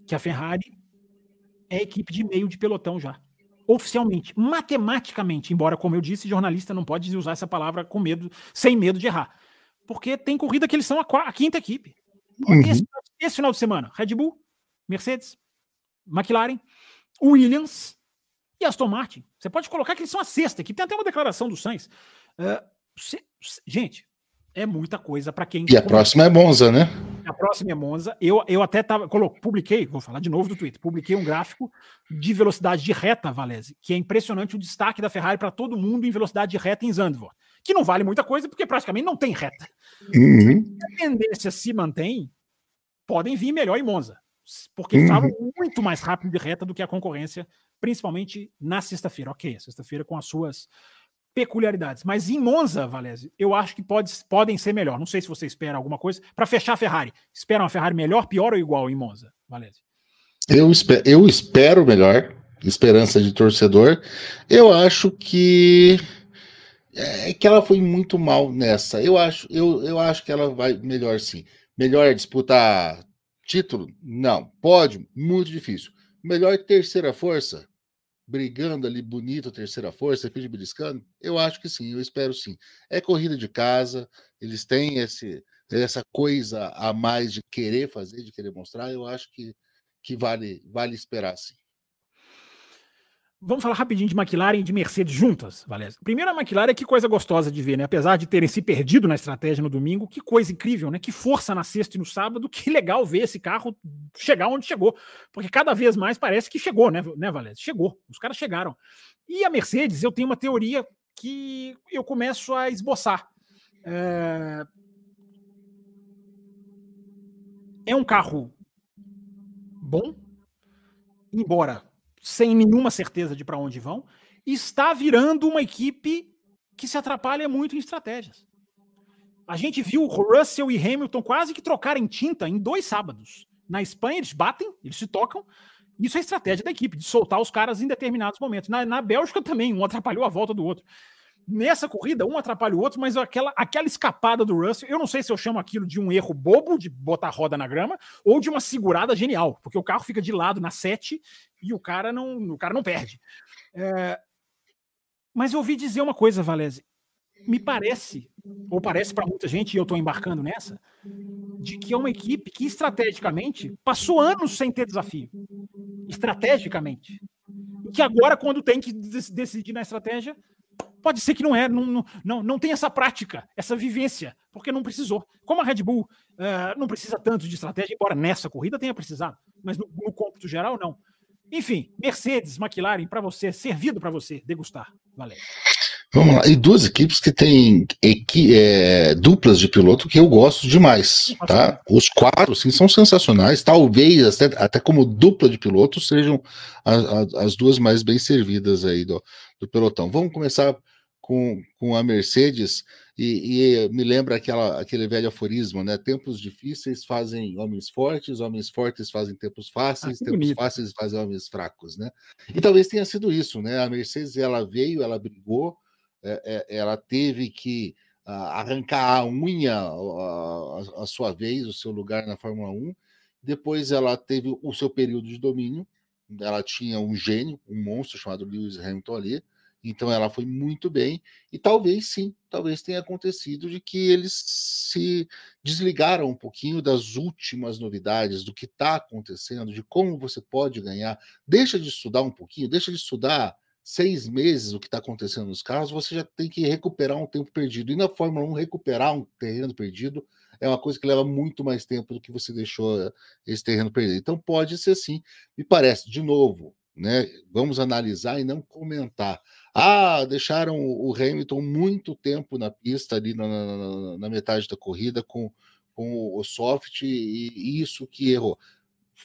que a Ferrari é equipe de meio de pelotão já. Oficialmente, matematicamente, embora, como eu disse, jornalista não pode usar essa palavra com medo, sem medo de errar. Porque tem corrida que eles são a, a quinta equipe. Uhum. Esse, esse final de semana, Red Bull, Mercedes, McLaren, Williams e Aston Martin. Você pode colocar que eles são a sexta equipe. Tem até uma declaração do Sainz. Uh, se, gente, é muita coisa para quem. E a próxima é Monza, né? A próxima é Monza. Eu, eu até tava, coloquei, publiquei, vou falar de novo do Twitter, publiquei um gráfico de velocidade de reta, Valese, que é impressionante o destaque da Ferrari para todo mundo em velocidade de reta em Zandvoort, que não vale muita coisa porque praticamente não tem reta. Uhum. Se a tendência se mantém, podem vir melhor em Monza, porque uhum. estavam muito mais rápido de reta do que a concorrência, principalmente na sexta-feira. Ok, sexta-feira com as suas peculiaridades. Mas em Monza, Valese, eu acho que pode, podem ser melhor. Não sei se você espera alguma coisa. Para fechar a Ferrari, espera uma Ferrari melhor, pior ou igual em Monza, Valese? Eu, espero, eu espero melhor, esperança de torcedor. Eu acho que é que ela foi muito mal nessa. Eu acho, eu, eu acho que ela vai melhor sim. Melhor é disputar título? Não. Pode, muito difícil. Melhor terceira força? Brigando ali bonito, terceira força, equipe beliscando? Eu acho que sim, eu espero sim. É corrida de casa, eles têm esse, essa coisa a mais de querer fazer, de querer mostrar, eu acho que, que vale, vale esperar sim. Vamos falar rapidinho de McLaren e de Mercedes juntas, Valéria. Primeiro, a McLaren, que coisa gostosa de ver, né? Apesar de terem se perdido na estratégia no domingo, que coisa incrível, né? Que força na sexta e no sábado, que legal ver esse carro chegar onde chegou. Porque cada vez mais parece que chegou, né, né Valéria? Chegou, os caras chegaram. E a Mercedes, eu tenho uma teoria que eu começo a esboçar. É, é um carro bom, embora sem nenhuma certeza de para onde vão, está virando uma equipe que se atrapalha muito em estratégias. A gente viu Russell e Hamilton quase que trocarem tinta em dois sábados. Na Espanha, eles batem, eles se tocam. Isso é estratégia da equipe, de soltar os caras em determinados momentos. Na, na Bélgica também, um atrapalhou a volta do outro. Nessa corrida, um atrapalha o outro, mas aquela, aquela escapada do Russell, eu não sei se eu chamo aquilo de um erro bobo, de botar roda na grama, ou de uma segurada genial, porque o carro fica de lado na 7 e o cara não, o cara não perde. É, mas eu ouvi dizer uma coisa, Valese. Me parece, ou parece para muita gente, e eu estou embarcando nessa, de que é uma equipe que estrategicamente passou anos sem ter desafio. Estrategicamente. Que agora, quando tem que decidir na estratégia, Pode ser que não é, não, não, não tem essa prática, essa vivência, porque não precisou. Como a Red Bull uh, não precisa tanto de estratégia, embora nessa corrida tenha precisado, mas no, no cômputo geral, não. Enfim, Mercedes, McLaren, para você, servido para você degustar. Valeu. Vamos lá. E duas equipes que têm equi é, duplas de piloto que eu gosto demais, tá? Os quatro, sim, são sensacionais. Talvez até, até como dupla de piloto sejam a, a, as duas mais bem servidas aí do, do pelotão. Vamos começar com, com a Mercedes e, e, me lembra aquela, aquele velho aforismo, né? Tempos difíceis fazem homens fortes, homens fortes fazem tempos fáceis, ah, tempos bonito. fáceis fazem homens fracos, né? E talvez tenha sido isso, né? A Mercedes ela veio, ela brigou, é, é, ela teve que uh, arrancar a unha a, a, sua vez, o seu lugar na Fórmula 1. Depois ela teve o seu período de domínio. Ela tinha um gênio, um monstro chamado Lewis Hamilton ali. Então ela foi muito bem. E talvez sim, talvez tenha acontecido de que eles se desligaram um pouquinho das últimas novidades, do que está acontecendo, de como você pode ganhar. Deixa de estudar um pouquinho, deixa de estudar seis meses o que está acontecendo nos carros, você já tem que recuperar um tempo perdido. E na Fórmula 1, recuperar um terreno perdido é uma coisa que leva muito mais tempo do que você deixou eh, esse terreno perdido. Então pode ser sim, me parece, de novo, né? Vamos analisar e não comentar. Ah, deixaram o Hamilton muito tempo na pista ali na, na, na metade da corrida com, com o soft e isso que errou.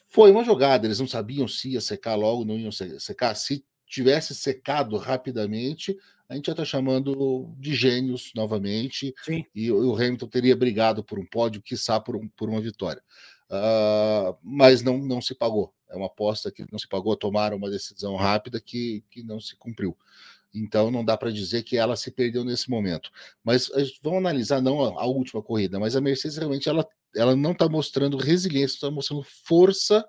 Foi uma jogada, eles não sabiam se ia secar logo, não iam secar. Se tivesse secado rapidamente, a gente já está chamando de gênios novamente. Sim. E o Hamilton teria brigado por um pódio, quiçá por, um, por uma vitória. Uh, mas não, não se pagou. É uma aposta que não se pagou, tomaram uma decisão rápida que, que não se cumpriu. Então não dá para dizer que ela se perdeu nesse momento. Mas vamos analisar não a, a última corrida, mas a Mercedes realmente ela, ela não está mostrando resiliência, está mostrando força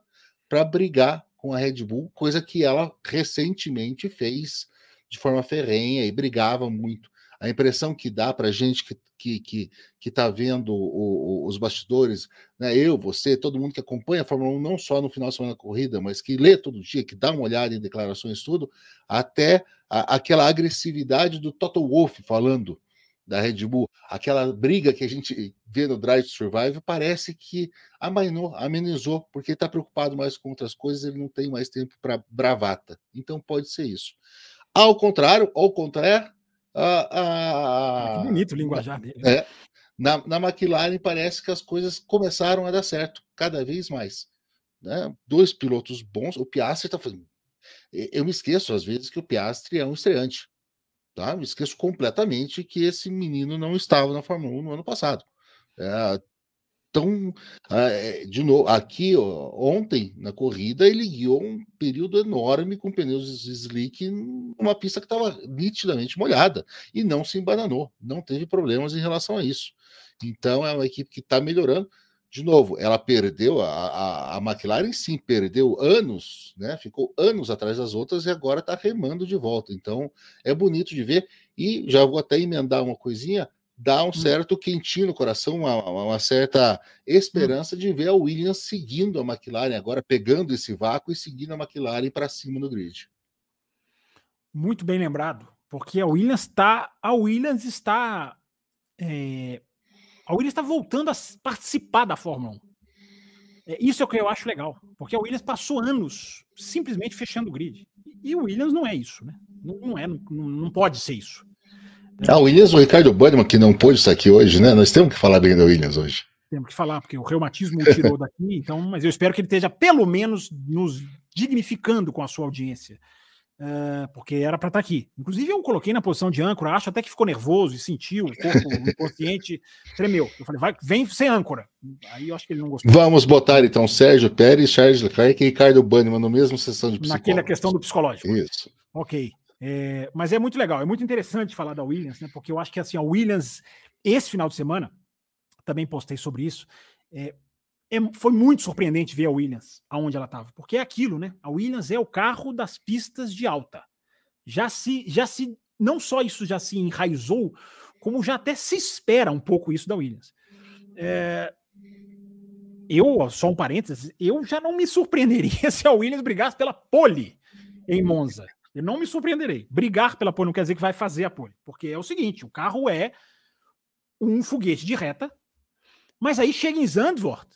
para brigar com a Red Bull, coisa que ela recentemente fez de forma ferrenha e brigava muito. A impressão que dá para gente que que que que está vendo o, o, os bastidores, né? Eu, você, todo mundo que acompanha a Fórmula 1 não só no final de semana da corrida, mas que lê todo dia, que dá uma olhada em declarações tudo, até a, aquela agressividade do Toto Wolff falando da Red Bull, aquela briga que a gente vê no Drive to Survive, parece que amainou, amenizou, porque está preocupado mais com outras coisas, ele não tem mais tempo para bravata. Então pode ser isso. Ao contrário, ao contrário, a, a, que bonito o linguajar dele. É, na, na McLaren parece que as coisas começaram a dar certo, cada vez mais. Né? Dois pilotos bons, o Piastri está fazendo. Eu me esqueço às vezes que o Piastri é um estreante. Tá? Me esqueço completamente que esse menino não estava na Fórmula 1 no ano passado. É, então, é, de novo, aqui ó, ontem na corrida ele guiou um período enorme com pneus slick numa pista que estava nitidamente molhada e não se embananou, não teve problemas em relação a isso. Então é uma equipe que está melhorando. De novo, ela perdeu a, a, a, McLaren, sim, perdeu anos, né? Ficou anos atrás das outras e agora está remando de volta. Então é bonito de ver. E já vou até emendar uma coisinha dá um hum. certo quentinho no coração, uma, uma certa hum. esperança de ver a Williams seguindo a McLaren, agora pegando esse vácuo e seguindo a McLaren para cima no grid. Muito bem lembrado, porque a Williams está. A Williams está. É, a Williams está voltando a participar da Fórmula 1. É, isso é o que eu acho legal, porque a Williams passou anos simplesmente fechando o grid. E o Williams não é isso, né? Não, não é, não, não pode ser isso. Ah, o Williams, o Ricardo Bannerman, que não pôde estar aqui hoje, né? Nós temos que falar bem da Williams hoje. Temos que falar, porque o reumatismo o tirou daqui, então, mas eu espero que ele esteja pelo menos nos dignificando com a sua audiência. Uh, porque era para estar aqui. Inclusive, eu coloquei na posição de âncora, acho até que ficou nervoso e sentiu, o corpo inconsciente tremeu. Eu falei, vai, vem sem âncora. Aí eu acho que ele não gostou. Vamos botar então Sérgio Pérez, Charles Leclerc e Ricardo Bannerman no mesmo sessão de psicólogo. Naquela questão do psicológico. Isso. Ok. É, mas é muito legal, é muito interessante falar da Williams, né? Porque eu acho que assim, a Williams, esse final de semana, também postei sobre isso. É, é, foi muito surpreendente ver a Williams aonde ela estava, porque é aquilo, né? A Williams é o carro das pistas de alta. Já se, já se, não só isso já se enraizou, como já até se espera um pouco isso da Williams. É, eu, só um parênteses, eu já não me surpreenderia se a Williams brigasse pela pole em Monza. Eu não me surpreenderei. Brigar pela pole não quer dizer que vai fazer a pole, porque é o seguinte: o carro é um foguete de reta, mas aí chega em Zandvoort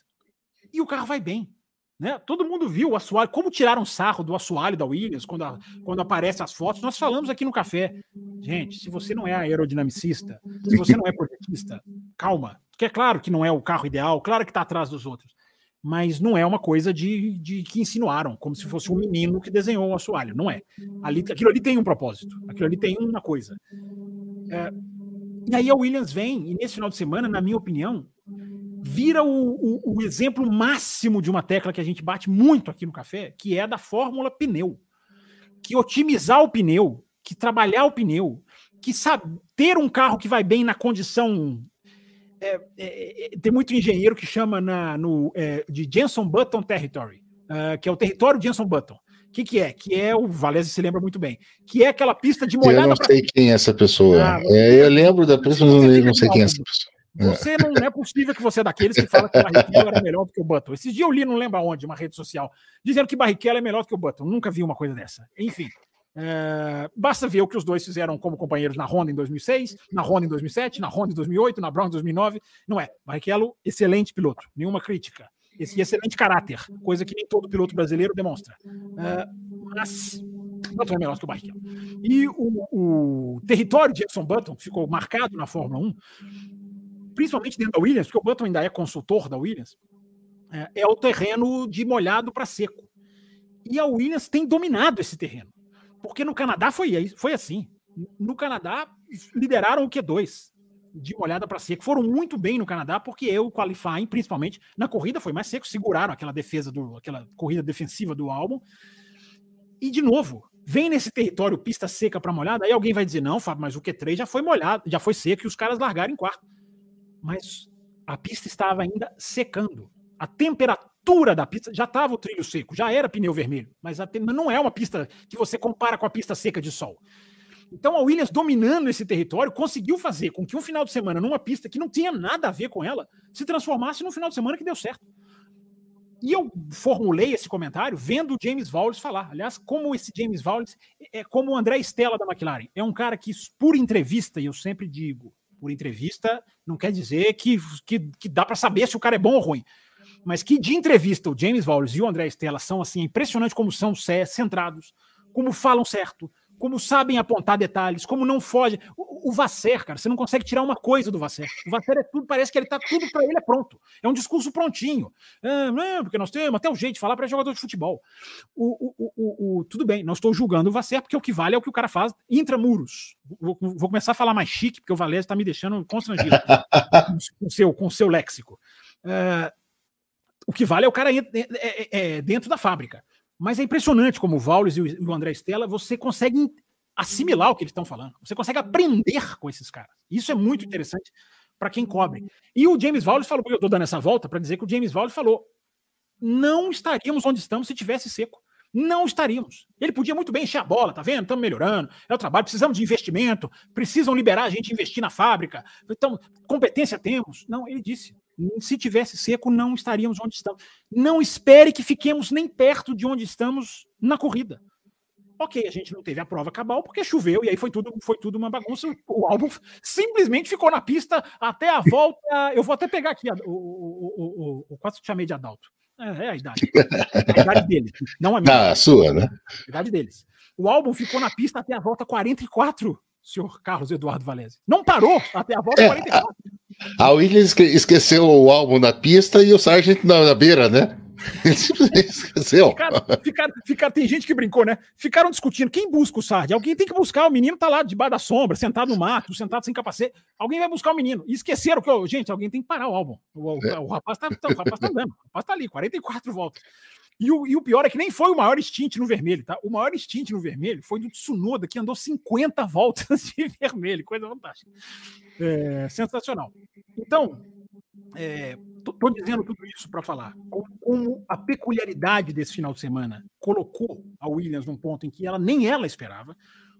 e o carro vai bem. Né? Todo mundo viu o assoalho, como tiraram sarro do assoalho da Williams quando, a, quando aparecem as fotos. Nós falamos aqui no café. Gente, se você não é aerodinamicista, se você não é projetista, calma. Porque é claro que não é o carro ideal, claro que está atrás dos outros mas não é uma coisa de, de que insinuaram, como se fosse um menino que desenhou o assoalho. Não é. Ali, aquilo ali tem um propósito, aquilo ali tem uma coisa. É, e aí a Williams vem, e nesse final de semana, na minha opinião, vira o, o, o, exemplo máximo de uma tecla que a gente bate muito aqui no café, que é a da fórmula pneu. Que otimizar o pneu, que trabalhar o pneu, que saber ter um carro que vai bem na condição é, é, é, tem muito engenheiro que chama na, no, é, de Jenson Button Territory, uh, que é o território Jenson Button. O que, que é? Que é o Valese se lembra muito bem. Que é aquela pista de molhada. Eu não sei quem é essa pessoa. Ah, é, eu lembro da pista, mas eu não sei quem é essa pessoa. Você não, não, é possível que você é daqueles que fala que o Barrichello era melhor do que o Button. Esses dias eu li, não lembro aonde, uma rede social, dizendo que Barrichello é melhor do que o Button. Nunca vi uma coisa dessa. Enfim. É, basta ver o que os dois fizeram como companheiros na Honda em 2006, na Honda em 2007, na Honda em 2008, na Brown em 2009. Não é. Barrichello, excelente piloto, nenhuma crítica. Esse excelente caráter, coisa que nem todo piloto brasileiro demonstra. É, mas Button é melhor que o Barrichello. E o, o território de Edson Button, ficou marcado na Fórmula 1, principalmente dentro da Williams, porque o Button ainda é consultor da Williams, é, é o terreno de molhado para seco. E a Williams tem dominado esse terreno. Porque no Canadá foi, foi assim. No Canadá, lideraram o Q2 de molhada para seco. Foram muito bem no Canadá, porque eu, qualifying, principalmente, na corrida foi mais seco, seguraram aquela defesa do aquela corrida defensiva do álbum. E de novo, vem nesse território pista seca para molhada, aí alguém vai dizer: "Não, Fábio, mas o Q3 já foi molhado, já foi seco e os caras largaram em quarto". Mas a pista estava ainda secando. A temperatura da pista já estava o trilho seco, já era pneu vermelho, mas não é uma pista que você compara com a pista seca de sol. Então a Williams, dominando esse território, conseguiu fazer com que um final de semana numa pista que não tinha nada a ver com ela se transformasse num final de semana que deu certo. E eu formulei esse comentário vendo o James Valles falar. Aliás, como esse James Valles é como o André Stella da McLaren. É um cara que, por entrevista, e eu sempre digo, por entrevista não quer dizer que, que, que dá para saber se o cara é bom ou ruim. Mas que de entrevista o James Valles e o André Stella são assim, impressionante como são centrados, como falam certo, como sabem apontar detalhes, como não foge. O, o Vasser, cara, você não consegue tirar uma coisa do Vasser. O Vasser é tudo, parece que ele tá tudo para ele é pronto. É um discurso prontinho. Ah, não, porque nós temos até o jeito de falar para jogador de futebol. O, o, o, tudo bem, não estou julgando o Vasser, porque o que vale é o que o cara faz intramuros. Vou, vou começar a falar mais chique, porque o Valério está me deixando constrangido com o seu, com seu léxico. Uh, o que vale é o cara é, é, é, dentro da fábrica. Mas é impressionante como o Valles e o André Stella, você consegue assimilar o que eles estão falando. Você consegue aprender com esses caras. Isso é muito interessante para quem cobre. E o James Valles falou, eu estou dando essa volta para dizer que o James Valles falou: não estaríamos onde estamos se tivesse seco. Não estaríamos. Ele podia muito bem encher a bola, tá vendo? Estamos melhorando, é o trabalho, precisamos de investimento, precisam liberar a gente investir na fábrica. Então, competência temos. Não, ele disse: se tivesse seco, não estaríamos onde estamos. Não espere que fiquemos nem perto de onde estamos na corrida. Ok, a gente não teve a prova cabal porque choveu e aí foi tudo, foi tudo uma bagunça. O álbum simplesmente ficou na pista até a volta. Eu vou até pegar aqui o, o, o, o, quase que chamei de Adalto. É, é a idade. A idade deles, não a minha. Ah, a sua, né? A idade deles. O álbum ficou na pista até a volta 44, senhor Carlos Eduardo Valese. Não parou até a volta é, 44. A Williams esqueceu o álbum na pista e o Sargent na, na beira, né? Esqueceu. Ficaram, ficaram, ficaram, tem gente que brincou, né? Ficaram discutindo quem busca o Sargent. Alguém tem que buscar. O menino tá lá debaixo da sombra, sentado no mato, sentado sem capacete. Alguém vai buscar o menino. E esqueceram que, gente, alguém tem que parar o álbum. O, o, é. o rapaz, tá, o rapaz tá andando. O rapaz tá ali, 44 voltas. E o, e o pior é que nem foi o maior stint no vermelho, tá? O maior stint no vermelho foi do Tsunoda, que andou 50 voltas de vermelho. Coisa fantástica. É, sensacional. Então, estou é, dizendo tudo isso para falar como, a peculiaridade desse final de semana colocou a Williams num ponto em que ela nem ela esperava,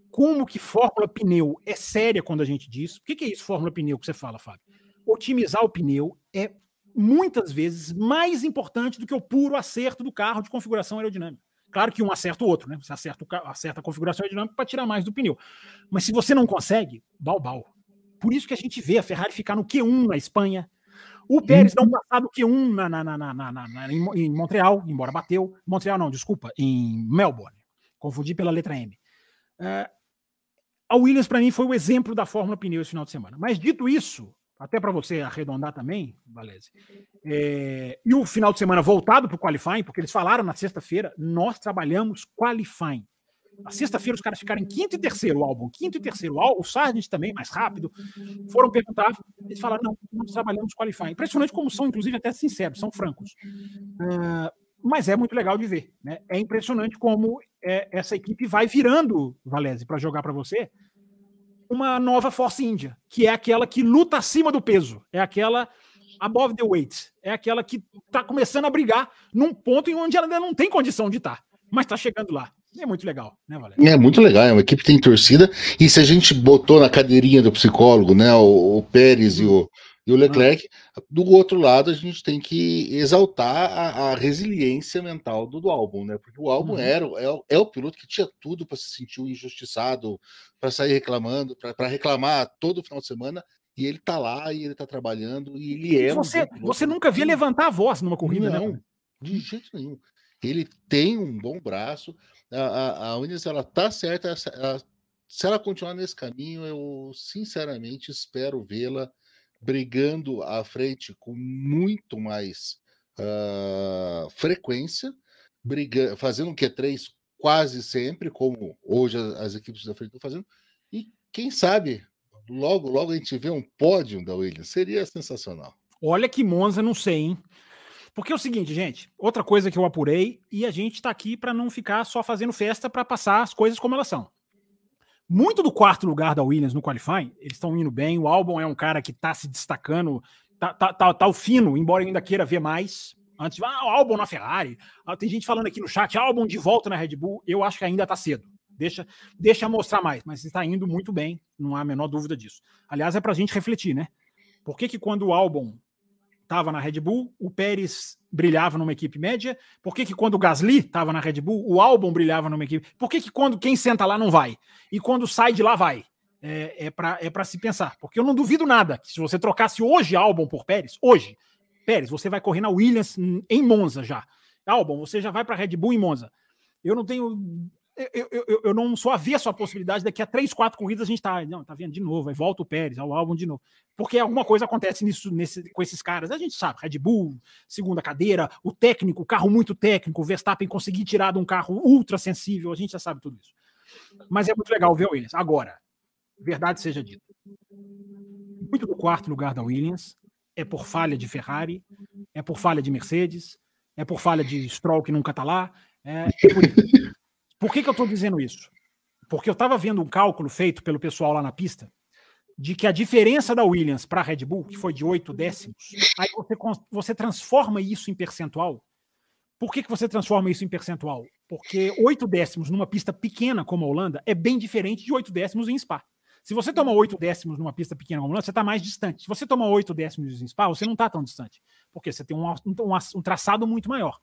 como que fórmula pneu é séria quando a gente diz. O que, que é isso, fórmula pneu que você fala, Fábio? Otimizar o pneu é muitas vezes mais importante do que o puro acerto do carro de configuração aerodinâmica. Claro que um acerta o outro, né? Você acerta, o, acerta a configuração aerodinâmica para tirar mais do pneu. Mas se você não consegue, balbal. Por isso que a gente vê a Ferrari ficar no Q1 na Espanha, o Pérez não passar do Q1 na, na, na, na, em Montreal, embora bateu. Montreal não, desculpa, em Melbourne. Confundi pela letra M. Uh, a Williams, para mim, foi o exemplo da Fórmula Pneu esse final de semana. Mas dito isso, até para você arredondar também, Valese, é, e o final de semana voltado para o qualifying, porque eles falaram na sexta-feira, nós trabalhamos qualifying. Na sexta-feira os caras ficaram em quinto e terceiro álbum, quinto e terceiro álbum, o Sargent também, mais rápido, foram perguntar, eles falaram, não, nós trabalhamos qualifying. Impressionante como são, inclusive, até sinceros, são francos. Uh, mas é muito legal de ver, né? É impressionante como é, essa equipe vai virando, Valese, para jogar para você, uma nova Force India, que é aquela que luta acima do peso, é aquela above the weight, é aquela que está começando a brigar num ponto em onde ela ainda não tem condição de estar, tá, mas está chegando lá. É muito legal, né, Valério? É muito legal, é uma equipe que tem torcida, e se a gente botou na cadeirinha do psicólogo, né, o, o Pérez e o, e o Leclerc, do outro lado a gente tem que exaltar a, a resiliência mental do, do, álbum, né? Porque o álbum uhum. era, é, é, o piloto que tinha tudo para se sentir injustiçado, para sair reclamando, para reclamar todo final de semana, e ele tá lá e ele tá trabalhando, e ele é. Você, um você nunca via levantar a voz numa corrida, né, Não, né? De jeito nenhum. Ele tem um bom braço. A, a, a Williams, ela tá certa. Se ela continuar nesse caminho, eu sinceramente espero vê-la brigando à frente com muito mais uh, frequência, brigando, fazendo um Q3 quase sempre, como hoje as, as equipes da frente estão fazendo, e quem sabe logo, logo a gente vê um pódio da Williams. Seria sensacional. Olha que Monza, não sei, hein? Porque é o seguinte, gente, outra coisa que eu apurei, e a gente está aqui para não ficar só fazendo festa para passar as coisas como elas são. Muito do quarto lugar da Williams no qualifying, eles estão indo bem. O Albon é um cara que está se destacando, tá, tá, tá, tá o fino, embora ainda queira ver mais. Antes, ah, o Albon na Ferrari. Ah, tem gente falando aqui no chat, Albon de volta na Red Bull. Eu acho que ainda está cedo. Deixa, deixa mostrar mais, mas está indo muito bem, não há a menor dúvida disso. Aliás, é para a gente refletir, né? Por que, que quando o Albon estava na Red Bull, o Pérez brilhava numa equipe média? Por que, que quando o Gasly estava na Red Bull, o Albon brilhava numa equipe? Por que, que quando quem senta lá não vai? E quando sai de lá vai? É, é para é se pensar. Porque eu não duvido nada que se você trocasse hoje Albon por Pérez, hoje, Pérez, você vai correr na Williams em Monza já. Albon, você já vai para Red Bull em Monza. Eu não tenho eu, eu, eu não sou avesso à possibilidade daqui a três, quatro corridas a gente tá, não, tá vendo de novo, aí volta o Pérez, ao álbum de novo. Porque alguma coisa acontece nisso, nesse, com esses caras. A gente sabe, Red Bull, segunda cadeira, o técnico, o carro muito técnico, o Verstappen conseguir tirar de um carro ultra sensível, a gente já sabe tudo isso. Mas é muito legal ver o Williams. Agora, verdade seja dita. Muito do quarto lugar da Williams é por falha de Ferrari, é por falha de Mercedes, é por falha de Stroll que nunca tá lá, é, é por isso. Por que, que eu estou dizendo isso? Porque eu estava vendo um cálculo feito pelo pessoal lá na pista de que a diferença da Williams para a Red Bull, que foi de 8 décimos, aí você, você transforma isso em percentual. Por que, que você transforma isso em percentual? Porque 8 décimos numa pista pequena como a Holanda é bem diferente de 8 décimos em Spa. Se você toma 8 décimos numa pista pequena como a Holanda, você está mais distante. Se você toma 8 décimos em Spa, você não está tão distante. Porque você tem um, um, um traçado muito maior.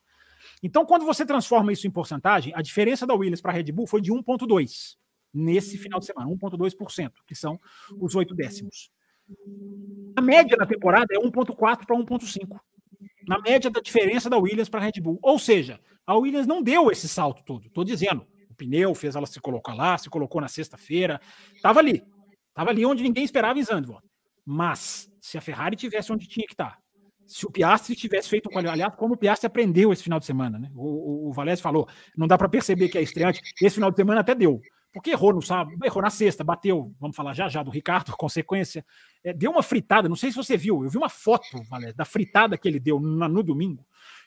Então, quando você transforma isso em porcentagem, a diferença da Williams para a Red Bull foi de 1,2 nesse final de semana, 1,2%, que são os oito décimos. A média da temporada é 1,4 para 1,5. Na média da diferença da Williams para a Red Bull. Ou seja, a Williams não deu esse salto todo. Estou dizendo, o pneu fez ela se colocar lá, se colocou na sexta-feira. Estava ali. Estava ali onde ninguém esperava em Zandvoort. Mas, se a Ferrari tivesse onde tinha que estar, tá, se o Piastri tivesse feito um aliás, como o Piastri aprendeu esse final de semana, né? O, o, o falou, não dá para perceber que é estreante. Esse final de semana até deu, porque errou no sábado, errou na sexta, bateu, vamos falar já já do Ricardo, consequência, é, deu uma fritada, não sei se você viu, eu vi uma foto, Valese, da fritada que ele deu no, no domingo,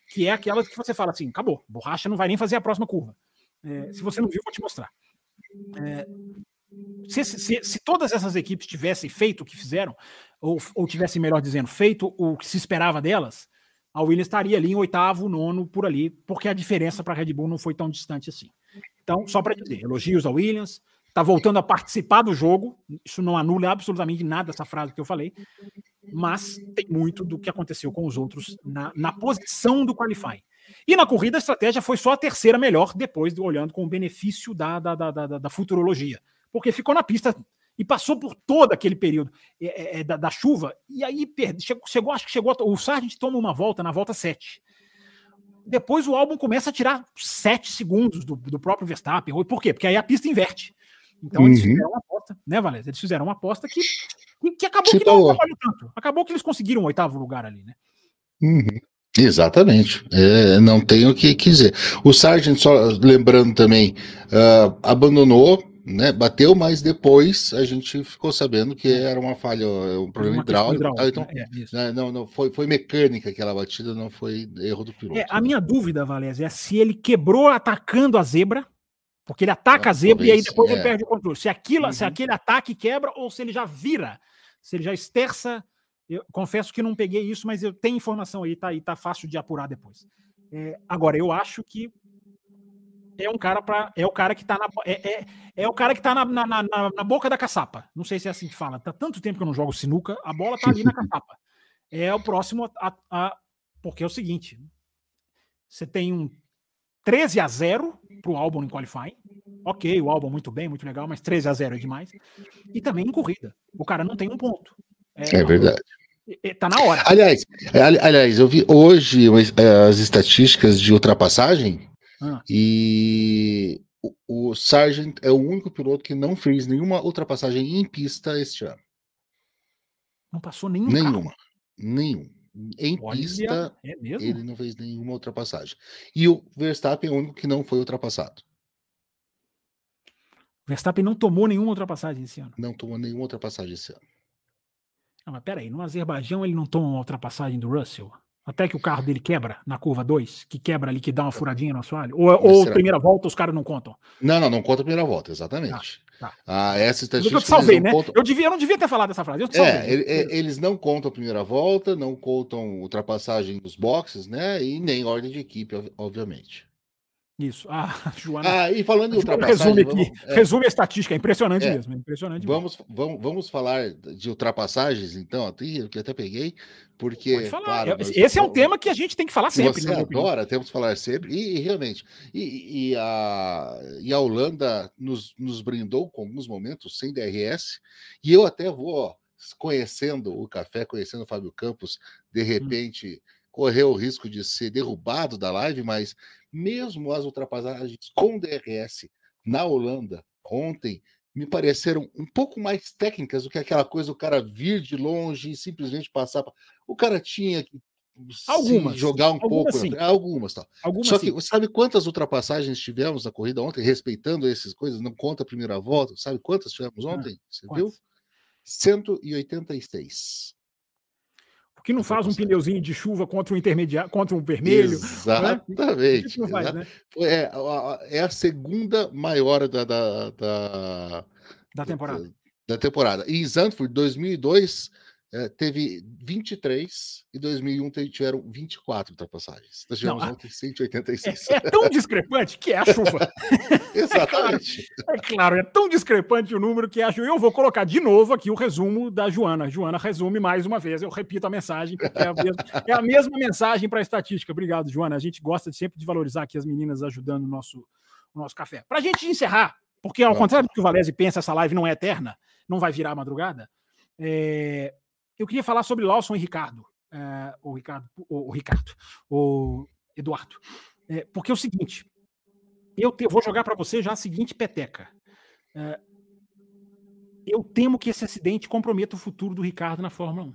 que é aquela que você fala assim, acabou, borracha não vai nem fazer a próxima curva. É, se você não viu, vou te mostrar. É, se, se, se, todas essas equipes tivessem feito o que fizeram, ou, ou tivessem, melhor dizendo, feito o que se esperava delas, a Williams estaria ali em oitavo, nono, por ali, porque a diferença para a Red Bull não foi tão distante assim. Então, só para dizer, elogios ao Williams, está voltando a participar do jogo, isso não anula absolutamente nada essa frase que eu falei, mas tem muito do que aconteceu com os outros na, na posição do qualifying. E na corrida a estratégia foi só a terceira melhor, depois de olhando com o benefício da, da, da, da, da futurologia porque ficou na pista e passou por todo aquele período é, é, da, da, chuva, e aí perde, chegou, chegou, acho que chegou, o Sargent toma uma volta na volta 7. Depois o álbum começa a tirar 7 segundos do, do próprio Verstappen. Por quê? Porque aí a pista inverte. Então uhum. eles fizeram uma aposta, né, Valéria? Eles fizeram uma aposta que, que, acabou Se que não tanto. Acabou que eles conseguiram o oitavo lugar ali, né? Uhum. Exatamente, é, não tenho o que dizer. O Sargent, só lembrando também, uh, abandonou né, bateu, mas depois a gente ficou sabendo que era uma falha, um problema uma hidráulico. hidráulico. então, é, né, não, não foi, foi mecânica aquela batida, não foi erro do piloto. É, a né? minha dúvida, Valézia, é se ele quebrou atacando a zebra, porque ele ataca a zebra talvez, e aí depois é. ele perde o controle. Se, aquilo, uhum. se aquele ataque quebra ou se ele já vira, se ele já esterça. Eu confesso que não peguei isso, mas eu tenho informação aí, tá aí, tá fácil de apurar depois. É, agora, eu acho que é um cara para é o cara que tá na é, é, é o cara que tá na, na, na, na, boca da caçapa. Não sei se é assim que fala. Tá tanto tempo que eu não jogo sinuca, a bola tá ali na caçapa. É o próximo a, a, porque é o seguinte, você tem um 13 a 0 pro álbum em qualifying. OK, o álbum muito bem, muito legal, mas 13 a 0 é demais. E também em corrida. O cara não tem um ponto. É, é verdade. Tá na hora. Aliás, aliás, eu vi hoje as estatísticas de ultrapassagem ah. E o, o Sargent é o único piloto que não fez nenhuma ultrapassagem em pista este ano. Não passou nenhum Nenhuma. Carro. Nenhum. Em Olha, pista, é ele não fez nenhuma ultrapassagem. E o Verstappen é o único que não foi ultrapassado. Verstappen não tomou nenhuma ultrapassagem esse ano. Não tomou nenhuma ultrapassagem esse ano. Não, mas peraí, no Azerbaijão ele não toma uma ultrapassagem do Russell? Até que o carro dele quebra na curva 2, que quebra ali, que dá uma furadinha no assoalho? Ou, ou primeira volta os caras não contam? Não, não, não conta a primeira volta, exatamente. Tá, tá. Ah, essa estatística. Eu te salvei, né? Contam... Eu, devia, eu não devia ter falado essa frase. é, ele, eles não contam a primeira volta, não contam ultrapassagem dos boxes, né? E nem ordem de equipe, obviamente. Isso. Ah, Joana. Ah, e falando em ultrapassagem. Resume aqui. Vamos, é, resume a estatística, é impressionante é, mesmo. É impressionante vamos, mesmo. Vamos, vamos falar de ultrapassagens, então, aqui, que até peguei, porque. Claro, Esse é um tema que a gente tem que falar sempre. Você adora, temos que falar sempre. E, e realmente, e, e, a, e a Holanda nos, nos brindou com alguns momentos sem DRS, e eu até vou, ó, conhecendo o café, conhecendo o Fábio Campos, de hum. repente. Hum correu o risco de ser derrubado da live, mas mesmo as ultrapassagens com DRS na Holanda ontem me pareceram um pouco mais técnicas do que aquela coisa o cara vir de longe e simplesmente passar. O cara tinha que algumas, jogar um algumas pouco, sim. algumas, tá. Algumas Só que sim. sabe quantas ultrapassagens tivemos na corrida ontem, respeitando essas coisas, não conta a primeira volta, sabe quantas tivemos ah, ontem? Você quantas? viu? 186 que não faz um pneuzinho de chuva contra um intermediário, contra um vermelho. Exatamente. Né? Faz, né? é, é, a segunda maior da, da, da, da temporada. Da, da temporada. E em Zandvoort, 2002, é, teve 23 e 2001 tiveram 24 ultrapassagens. Nós tivemos ontem 186. É, é, tão discrepante que é a chuva. Exatamente. É claro, é claro, é tão discrepante o número que é a chuva. Eu vou colocar de novo aqui o resumo da Joana. Joana resume mais uma vez. Eu repito a mensagem, porque é a mesma, é a mesma mensagem para a estatística. Obrigado, Joana. A gente gosta sempre de valorizar aqui as meninas ajudando o nosso, o nosso café. Para a gente encerrar, porque ao contrário do que o Valese pensa, essa live não é eterna, não vai virar madrugada. É, eu queria falar sobre Lawson e Ricardo. É, o Ricardo, o, o, Ricardo, o Eduardo. É, porque é o seguinte, eu te, vou jogar para você já a seguinte peteca. É, eu temo que esse acidente comprometa o futuro do Ricardo na Fórmula 1.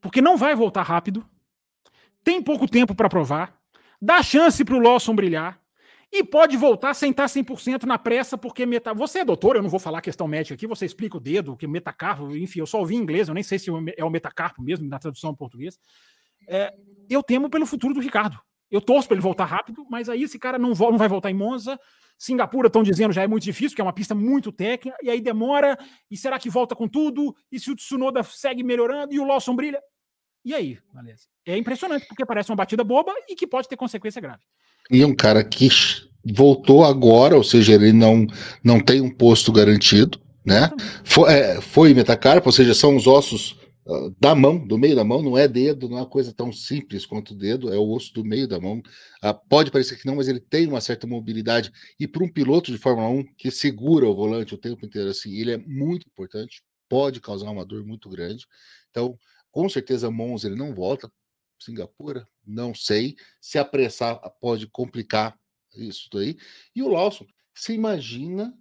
Porque não vai voltar rápido, tem pouco tempo para provar, dá chance para o Lawson brilhar, e pode voltar sem estar 100% na pressa, porque meta... você é doutor, eu não vou falar questão médica aqui, você explica o dedo, que metacarpo, enfim, eu só ouvi em inglês, eu nem sei se é o metacarpo mesmo, na tradução em português. É, eu temo pelo futuro do Ricardo. Eu torço para ele voltar rápido, mas aí esse cara não, não vai voltar em Monza. Singapura, estão dizendo, já é muito difícil, que é uma pista muito técnica, e aí demora, e será que volta com tudo? E se o Tsunoda segue melhorando e o Lawson brilha? E aí, beleza? É impressionante, porque parece uma batida boba e que pode ter consequência grave. E um cara que voltou agora, ou seja, ele não, não tem um posto garantido, né? Foi, é, foi metacarpo, ou seja, são os ossos uh, da mão, do meio da mão, não é dedo, não é uma coisa tão simples quanto o dedo, é o osso do meio da mão. Uh, pode parecer que não, mas ele tem uma certa mobilidade. E para um piloto de Fórmula 1 que segura o volante o tempo inteiro assim, ele é muito importante, pode causar uma dor muito grande. Então, com certeza, Monza ele não volta. Singapura, não sei. Se apressar pode complicar isso daí. E o Lawson, você imagina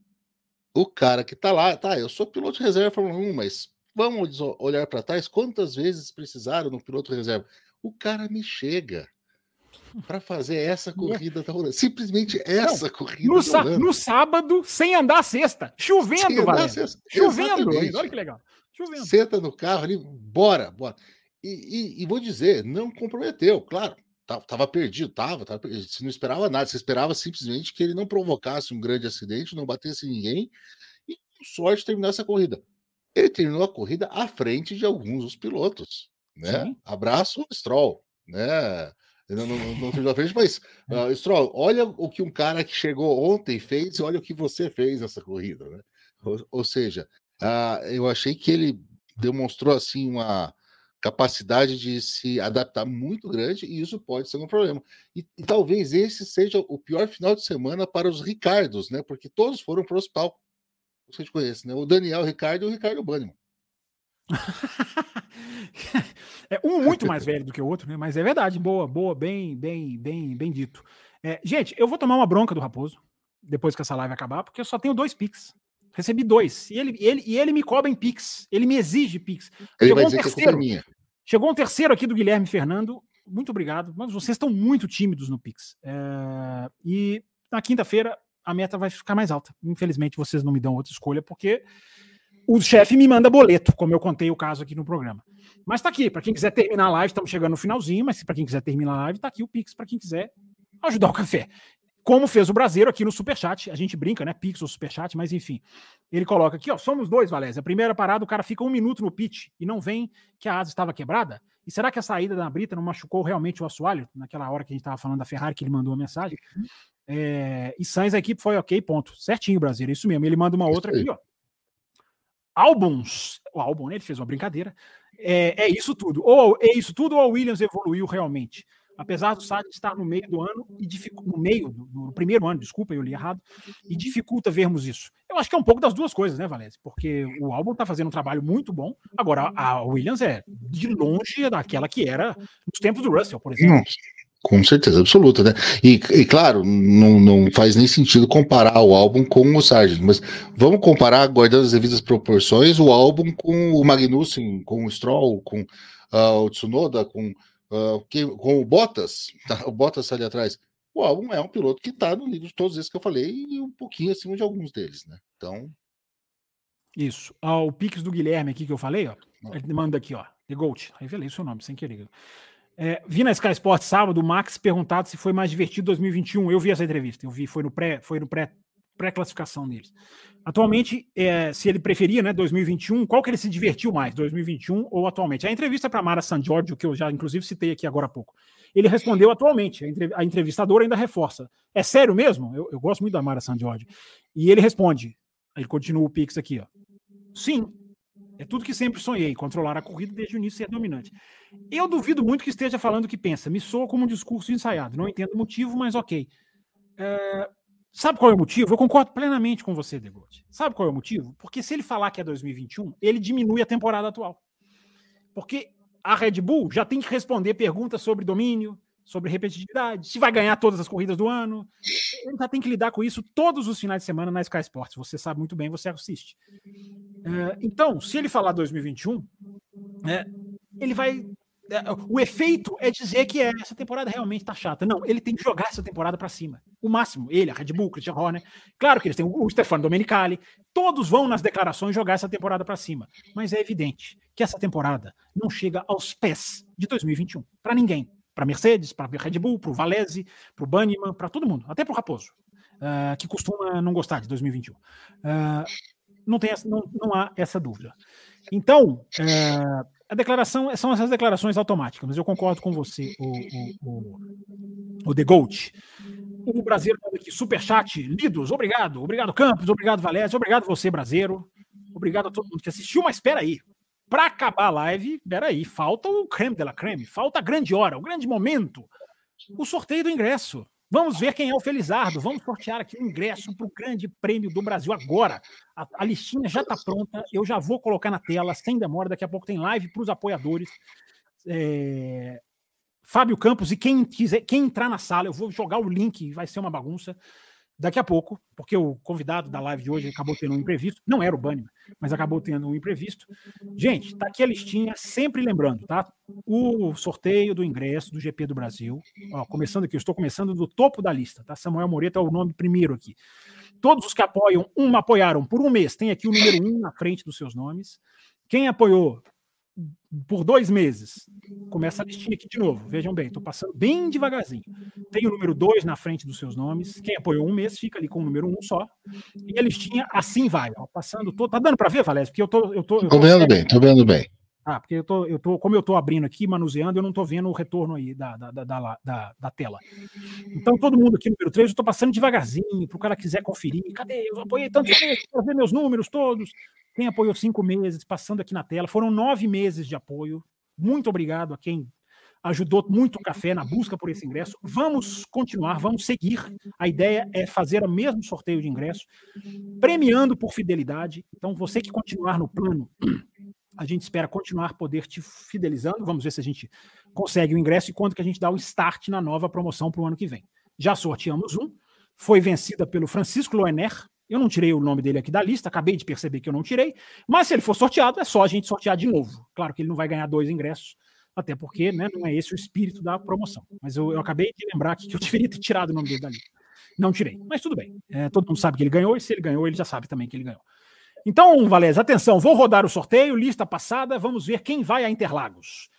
o cara que tá lá, tá, eu sou piloto de reserva Fórmula 1, mas vamos olhar para trás, quantas vezes precisaram no piloto reserva? O cara me chega para fazer essa corrida da Holanda. Simplesmente essa Não, corrida no. No sábado, sem andar a sexta. Chovendo, Valeu. Chovendo, olha que legal. Chovendo. Senta no carro ali, bora, bora. E, e, e, vou dizer, não comprometeu, claro. Tava perdido, tava, tava perdido. Você não esperava nada, você esperava simplesmente que ele não provocasse um grande acidente, não batesse ninguém e, com sorte, terminasse a corrida. Ele terminou a corrida à frente de alguns dos pilotos, né? Sim. Abraço, Stroll, né? Não, não, não terminou à frente, mas, uh, Stroll, olha o que um cara que chegou ontem fez e olha o que você fez nessa corrida, né? Ou, ou seja, uh, eu achei que ele demonstrou, assim, uma capacidade de se adaptar muito grande e isso pode ser um problema. E, e, talvez esse seja o pior final de semana para os Ricardos, né? Porque todos foram para o hospital. Você conhece, né? O Daniel Ricardo e o Ricardo Banniman. é um muito mais velho do que o outro, né? Mas é verdade, boa, boa, bem, bem, bem, bem dito. É, gente, eu vou tomar uma bronca do Raposo depois que essa live acabar, porque eu só tenho dois pics. Recebi dois. E ele, ele, e ele me cobra em Pix. Ele me exige Pix. Ele Chegou vai dizer um terceiro. que é minha. Chegou um terceiro aqui do Guilherme Fernando. Muito obrigado. Mas vocês estão muito tímidos no Pix. É... E na quinta-feira a meta vai ficar mais alta. Infelizmente, vocês não me dão outra escolha, porque o chefe me manda boleto, como eu contei o caso aqui no programa. Mas tá aqui, para quem quiser terminar a live, estamos chegando no finalzinho, mas para quem quiser terminar a live, tá aqui o Pix para quem quiser ajudar o café. Como fez o Brasileiro aqui no Superchat, a gente brinca, né? Pix ou Superchat, mas enfim. Ele coloca aqui, ó, somos dois, Valézia. A primeira parada, o cara fica um minuto no pitch e não vem que a asa estava quebrada. E será que a saída da Brita não machucou realmente o assoalho? Naquela hora que a gente estava falando da Ferrari, que ele mandou a mensagem. É, e Sainz, a equipe foi ok, ponto. Certinho, Brasileiro, isso mesmo. Ele manda uma outra aqui, ó. Álbuns, o álbum, né? Ele fez uma brincadeira. É, é isso tudo. Ou é isso tudo ou a Williams evoluiu realmente? Apesar do Sartre estar no meio do ano e no meio do, primeiro ano, desculpa, eu li errado, e dificulta vermos isso. Eu acho que é um pouco das duas coisas, né, Valézio? Porque o álbum está fazendo um trabalho muito bom. Agora, a Williams é de longe daquela que era nos tempos do Russell, por exemplo. Com certeza absoluta, né? E, e, claro, não, não faz nem sentido comparar o álbum com o Sargent, mas vamos comparar, guardando as devidas proporções, o álbum com o Magnussen, com o Stroll, com uh, o Tsunoda, com uh, que, com o Bottas, tá, o Bottas ali atrás, o álbum é um piloto que está no nível de todos esses que eu falei e um pouquinho acima de alguns deles, né? Então. Isso. Ah, o Pix do Guilherme aqui que eu falei, ó. Ele manda aqui, ó. The Gold. Revelei o seu nome sem querer. É, vi na Sky Sports sábado o Max perguntado se foi mais divertido 2021. Eu vi essa entrevista. Eu vi, foi no pré, foi no pré pré-classificação deles. Atualmente, é, se ele preferia, né, 2021, qual que ele se divertiu mais, 2021 ou atualmente? A entrevista para Mara San Giorgio, que eu já inclusive citei aqui agora há pouco, ele respondeu atualmente, a entrevistadora ainda reforça. É sério mesmo? Eu, eu gosto muito da Mara San Giorgio. E ele responde, ele continua o Pix aqui, ó. Sim, é tudo que sempre sonhei, controlar a corrida desde o início ser dominante. Eu duvido muito que esteja falando o que pensa, me soa como um discurso ensaiado, não entendo o motivo, mas ok. É, Sabe qual é o motivo? Eu concordo plenamente com você, Degote. Sabe qual é o motivo? Porque se ele falar que é 2021, ele diminui a temporada atual. Porque a Red Bull já tem que responder perguntas sobre domínio, sobre repetitividade, se vai ganhar todas as corridas do ano. Ele já tem que lidar com isso todos os finais de semana na Sky Sports. Você sabe muito bem, você assiste. É, então, se ele falar 2021, é, ele vai o efeito é dizer que é, essa temporada realmente tá chata. Não, ele tem que jogar essa temporada para cima. O máximo, ele, a Red Bull, Christian Horner. Claro que eles têm o Stefano Domenicali. Todos vão nas declarações jogar essa temporada para cima. Mas é evidente que essa temporada não chega aos pés de 2021. Para ninguém. Para Mercedes, para Red Bull, para o Valese, para o Banniman, para todo mundo. Até para o Raposo, uh, que costuma não gostar de 2021. Uh, ah, não, tem essa, não, não há essa dúvida. Então, uh, a declaração são essas declarações automáticas, mas eu concordo com você, o, o, o, o The Gold. O Brasileiro aqui, superchat, lidos, obrigado, obrigado Campos, obrigado Valézio, obrigado você, Brasileiro, obrigado a todo mundo que assistiu, mas espera aí, para acabar a live, espera aí, falta o creme de la creme, falta a grande hora, o grande momento, o sorteio do ingresso. Vamos ver quem é o Felizardo. Vamos sortear aqui o ingresso para o Grande Prêmio do Brasil agora. A, a listinha já está pronta. Eu já vou colocar na tela sem demora. Daqui a pouco tem live para os apoiadores. É... Fábio Campos e quem quiser, quem entrar na sala, eu vou jogar o link. Vai ser uma bagunça daqui a pouco, porque o convidado da live de hoje acabou tendo um imprevisto, não era o Bunny, mas acabou tendo um imprevisto. Gente, tá aqui a listinha, sempre lembrando, tá? O sorteio do ingresso do GP do Brasil, ó, começando aqui, eu estou começando do topo da lista, tá? Samuel Moreto é o nome primeiro aqui. Todos os que apoiam, um apoiaram por um mês, tem aqui o número um na frente dos seus nomes. Quem apoiou por dois meses. Começa a listinha aqui de novo. Vejam bem, estou passando bem devagarzinho. Tem o número dois na frente dos seus nomes. Quem apoiou um mês fica ali com o número um só. E a listinha assim vai, ó, passando todo. Tá dando para ver, Valério? Porque eu tô, eu tô. Eu tô, tô vendo bem, tô vendo bem. Ah, porque eu tô, eu tô, como eu tô abrindo aqui, manuseando, eu não tô vendo o retorno aí da, da, da, da, da tela. Então, todo mundo aqui número 3, eu tô passando devagarzinho, para o cara quiser conferir. Cadê? Eu apoiei tanto vezes para ver meus números todos. Quem apoiou cinco meses, passando aqui na tela. Foram nove meses de apoio. Muito obrigado a quem ajudou muito o café na busca por esse ingresso. Vamos continuar, vamos seguir. A ideia é fazer o mesmo sorteio de ingresso, premiando por fidelidade. Então, você que continuar no plano, a gente espera continuar poder te fidelizando. Vamos ver se a gente consegue o ingresso e quando que a gente dá o start na nova promoção para o ano que vem. Já sorteamos um, foi vencida pelo Francisco Loener, eu não tirei o nome dele aqui da lista, acabei de perceber que eu não tirei, mas se ele for sorteado, é só a gente sortear de novo. Claro que ele não vai ganhar dois ingressos, até porque né, não é esse o espírito da promoção. Mas eu, eu acabei de lembrar que eu deveria ter tirado o nome dele da lista. Não tirei, mas tudo bem. É, todo mundo sabe que ele ganhou, e se ele ganhou, ele já sabe também que ele ganhou. Então, Valéz, atenção, vou rodar o sorteio, lista passada, vamos ver quem vai a Interlagos.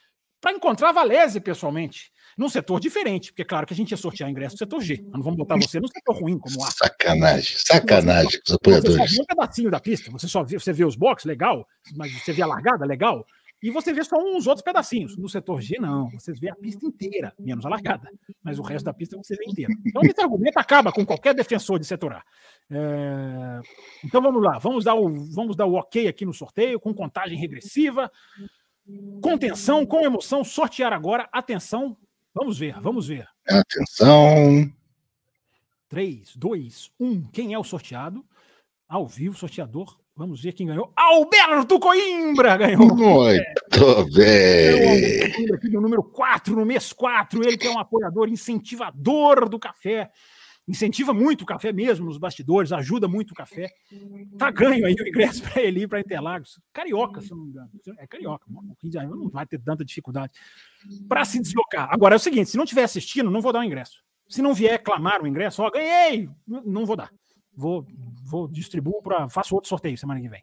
Para encontrar Valese pessoalmente, num setor diferente, porque claro que a gente ia sortear ingresso no setor G, mas não vamos botar você no setor ruim como A. Sacanagem, sacanagem com os apoiadores. Você só vê um pedacinho da pista, você só vê, você vê os boxes, legal, mas você vê a largada, legal, e você vê só uns outros pedacinhos. No setor G, não. Você vê a pista inteira, menos a largada. Mas o resto da pista você vê inteira. Então, esse argumento acaba com qualquer defensor de setor A. É... Então, vamos lá. Vamos dar, o, vamos dar o ok aqui no sorteio, com contagem regressiva. Contenção, com emoção, sortear agora. Atenção. Vamos ver, vamos ver. Atenção. 3, 2, 1. Quem é o sorteado? Ao vivo, sorteador Vamos ver quem ganhou. Alberto Coimbra ganhou. Muito bem. Aqui no número 4, no mês 4. Ele que é um apoiador incentivador do café. Incentiva muito o café mesmo nos bastidores, ajuda muito o café. Tá ganho aí o ingresso para ele ir para Interlagos. Carioca, se eu não me engano. É carioca. Não vai ter tanta dificuldade para se deslocar. Agora é o seguinte: se não estiver assistindo, não vou dar o ingresso. Se não vier clamar o ingresso, ó, ganhei, não vou dar. Vou, vou distribuo para. Faço outro sorteio semana que vem.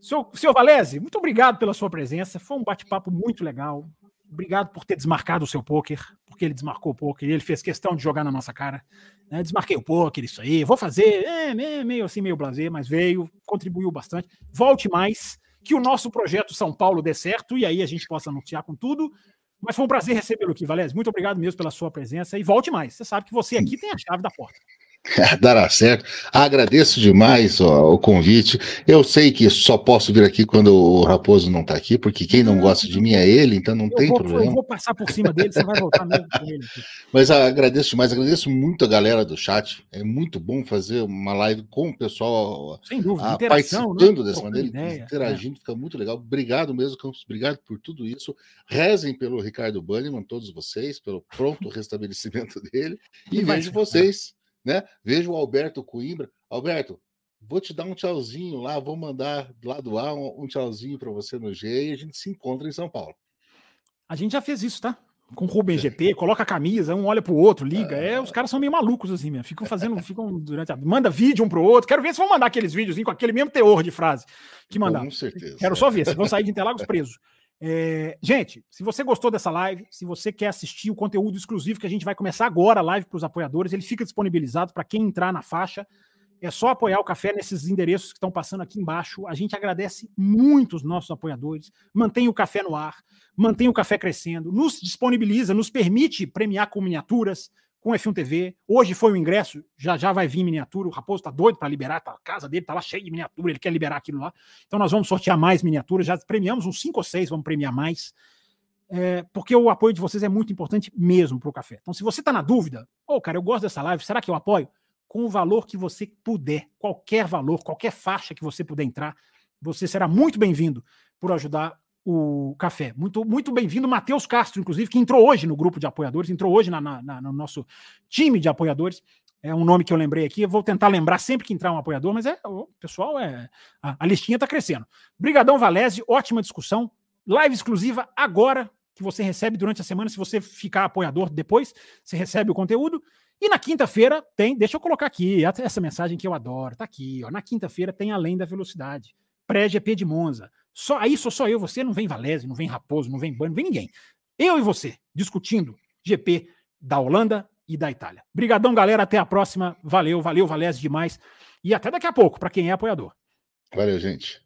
Senhor, senhor Valese, muito obrigado pela sua presença. Foi um bate-papo muito legal. Obrigado por ter desmarcado o seu poker, porque ele desmarcou o poker, ele fez questão de jogar na nossa cara. Né? Desmarquei o poker, isso aí, vou fazer, é, meio assim, meio blazer, mas veio, contribuiu bastante. Volte mais, que o nosso projeto São Paulo dê certo e aí a gente possa anunciar com tudo. Mas foi um prazer recebê-lo aqui, Valese. Muito obrigado mesmo pela sua presença e volte mais. Você sabe que você aqui tem a chave da porta. Dará certo. Agradeço demais ó, o convite. Eu sei que só posso vir aqui quando o Raposo não está aqui, porque quem não gosta de mim é ele, então não eu tem vou, problema. Eu vou passar por cima dele, você vai voltar mesmo com ele. Mas agradeço demais, agradeço muito a galera do chat. É muito bom fazer uma live com o pessoal Sem dúvida, a, participando né? dessa maneira, ideia, interagindo, é. fica muito legal. Obrigado mesmo, Campos, obrigado por tudo isso. Rezem pelo Ricardo Banniman, todos vocês, pelo pronto restabelecimento dele. E, e vejo vocês né? Vejo o Alberto Coimbra. Alberto, vou te dar um tchauzinho lá, vou mandar lá do ar um, um tchauzinho para você no G e a gente se encontra em São Paulo. A gente já fez isso, tá? Com o Rubem GP, coloca a camisa, um olha pro outro, liga. É, os caras são meio malucos assim mesmo. Ficam fazendo, ficam durante a. Manda vídeo um pro outro. Quero ver se vão mandar aqueles vídeos com aquele mesmo teor de frase que mandar. Com certeza. Quero só ver se vão sair de Interlagos presos. É, gente, se você gostou dessa live, se você quer assistir o conteúdo exclusivo que a gente vai começar agora, a live para os apoiadores, ele fica disponibilizado para quem entrar na faixa. É só apoiar o café nesses endereços que estão passando aqui embaixo. A gente agradece muito os nossos apoiadores. Mantém o café no ar, mantém o café crescendo, nos disponibiliza, nos permite premiar com miniaturas, com F1 TV. Hoje foi o ingresso, já já vai vir miniatura. O Raposo tá doido para liberar, tá, a casa dele tá lá cheia de miniatura, ele quer liberar aquilo lá. Então nós vamos sortear mais miniaturas, já premiamos uns 5 ou 6, vamos premiar mais. É, porque o apoio de vocês é muito importante mesmo para o café. Então, se você está na dúvida, ô oh, cara, eu gosto dessa live, será que eu apoio? Com o valor que você puder, qualquer valor, qualquer faixa que você puder entrar, você será muito bem-vindo por ajudar o café. Muito, muito bem-vindo, Matheus Castro, inclusive, que entrou hoje no grupo de apoiadores, entrou hoje na, na, no nosso time de apoiadores. É um nome que eu lembrei aqui. Eu vou tentar lembrar sempre que entrar um apoiador, mas é o pessoal é. A, a listinha está crescendo. Brigadão Valese, ótima discussão. Live exclusiva agora, que você recebe durante a semana. Se você ficar apoiador depois, você recebe o conteúdo. E na quinta-feira tem, deixa eu colocar aqui, essa mensagem que eu adoro, tá aqui, ó. Na quinta-feira tem Além da Velocidade, pré-GP de Monza. Só aí sou só eu, você não vem Valese, não vem Raposo, não vem Bani, não vem ninguém. Eu e você discutindo GP da Holanda e da Itália. Brigadão, galera, até a próxima. Valeu, valeu Valese demais e até daqui a pouco para quem é apoiador. Valeu, gente.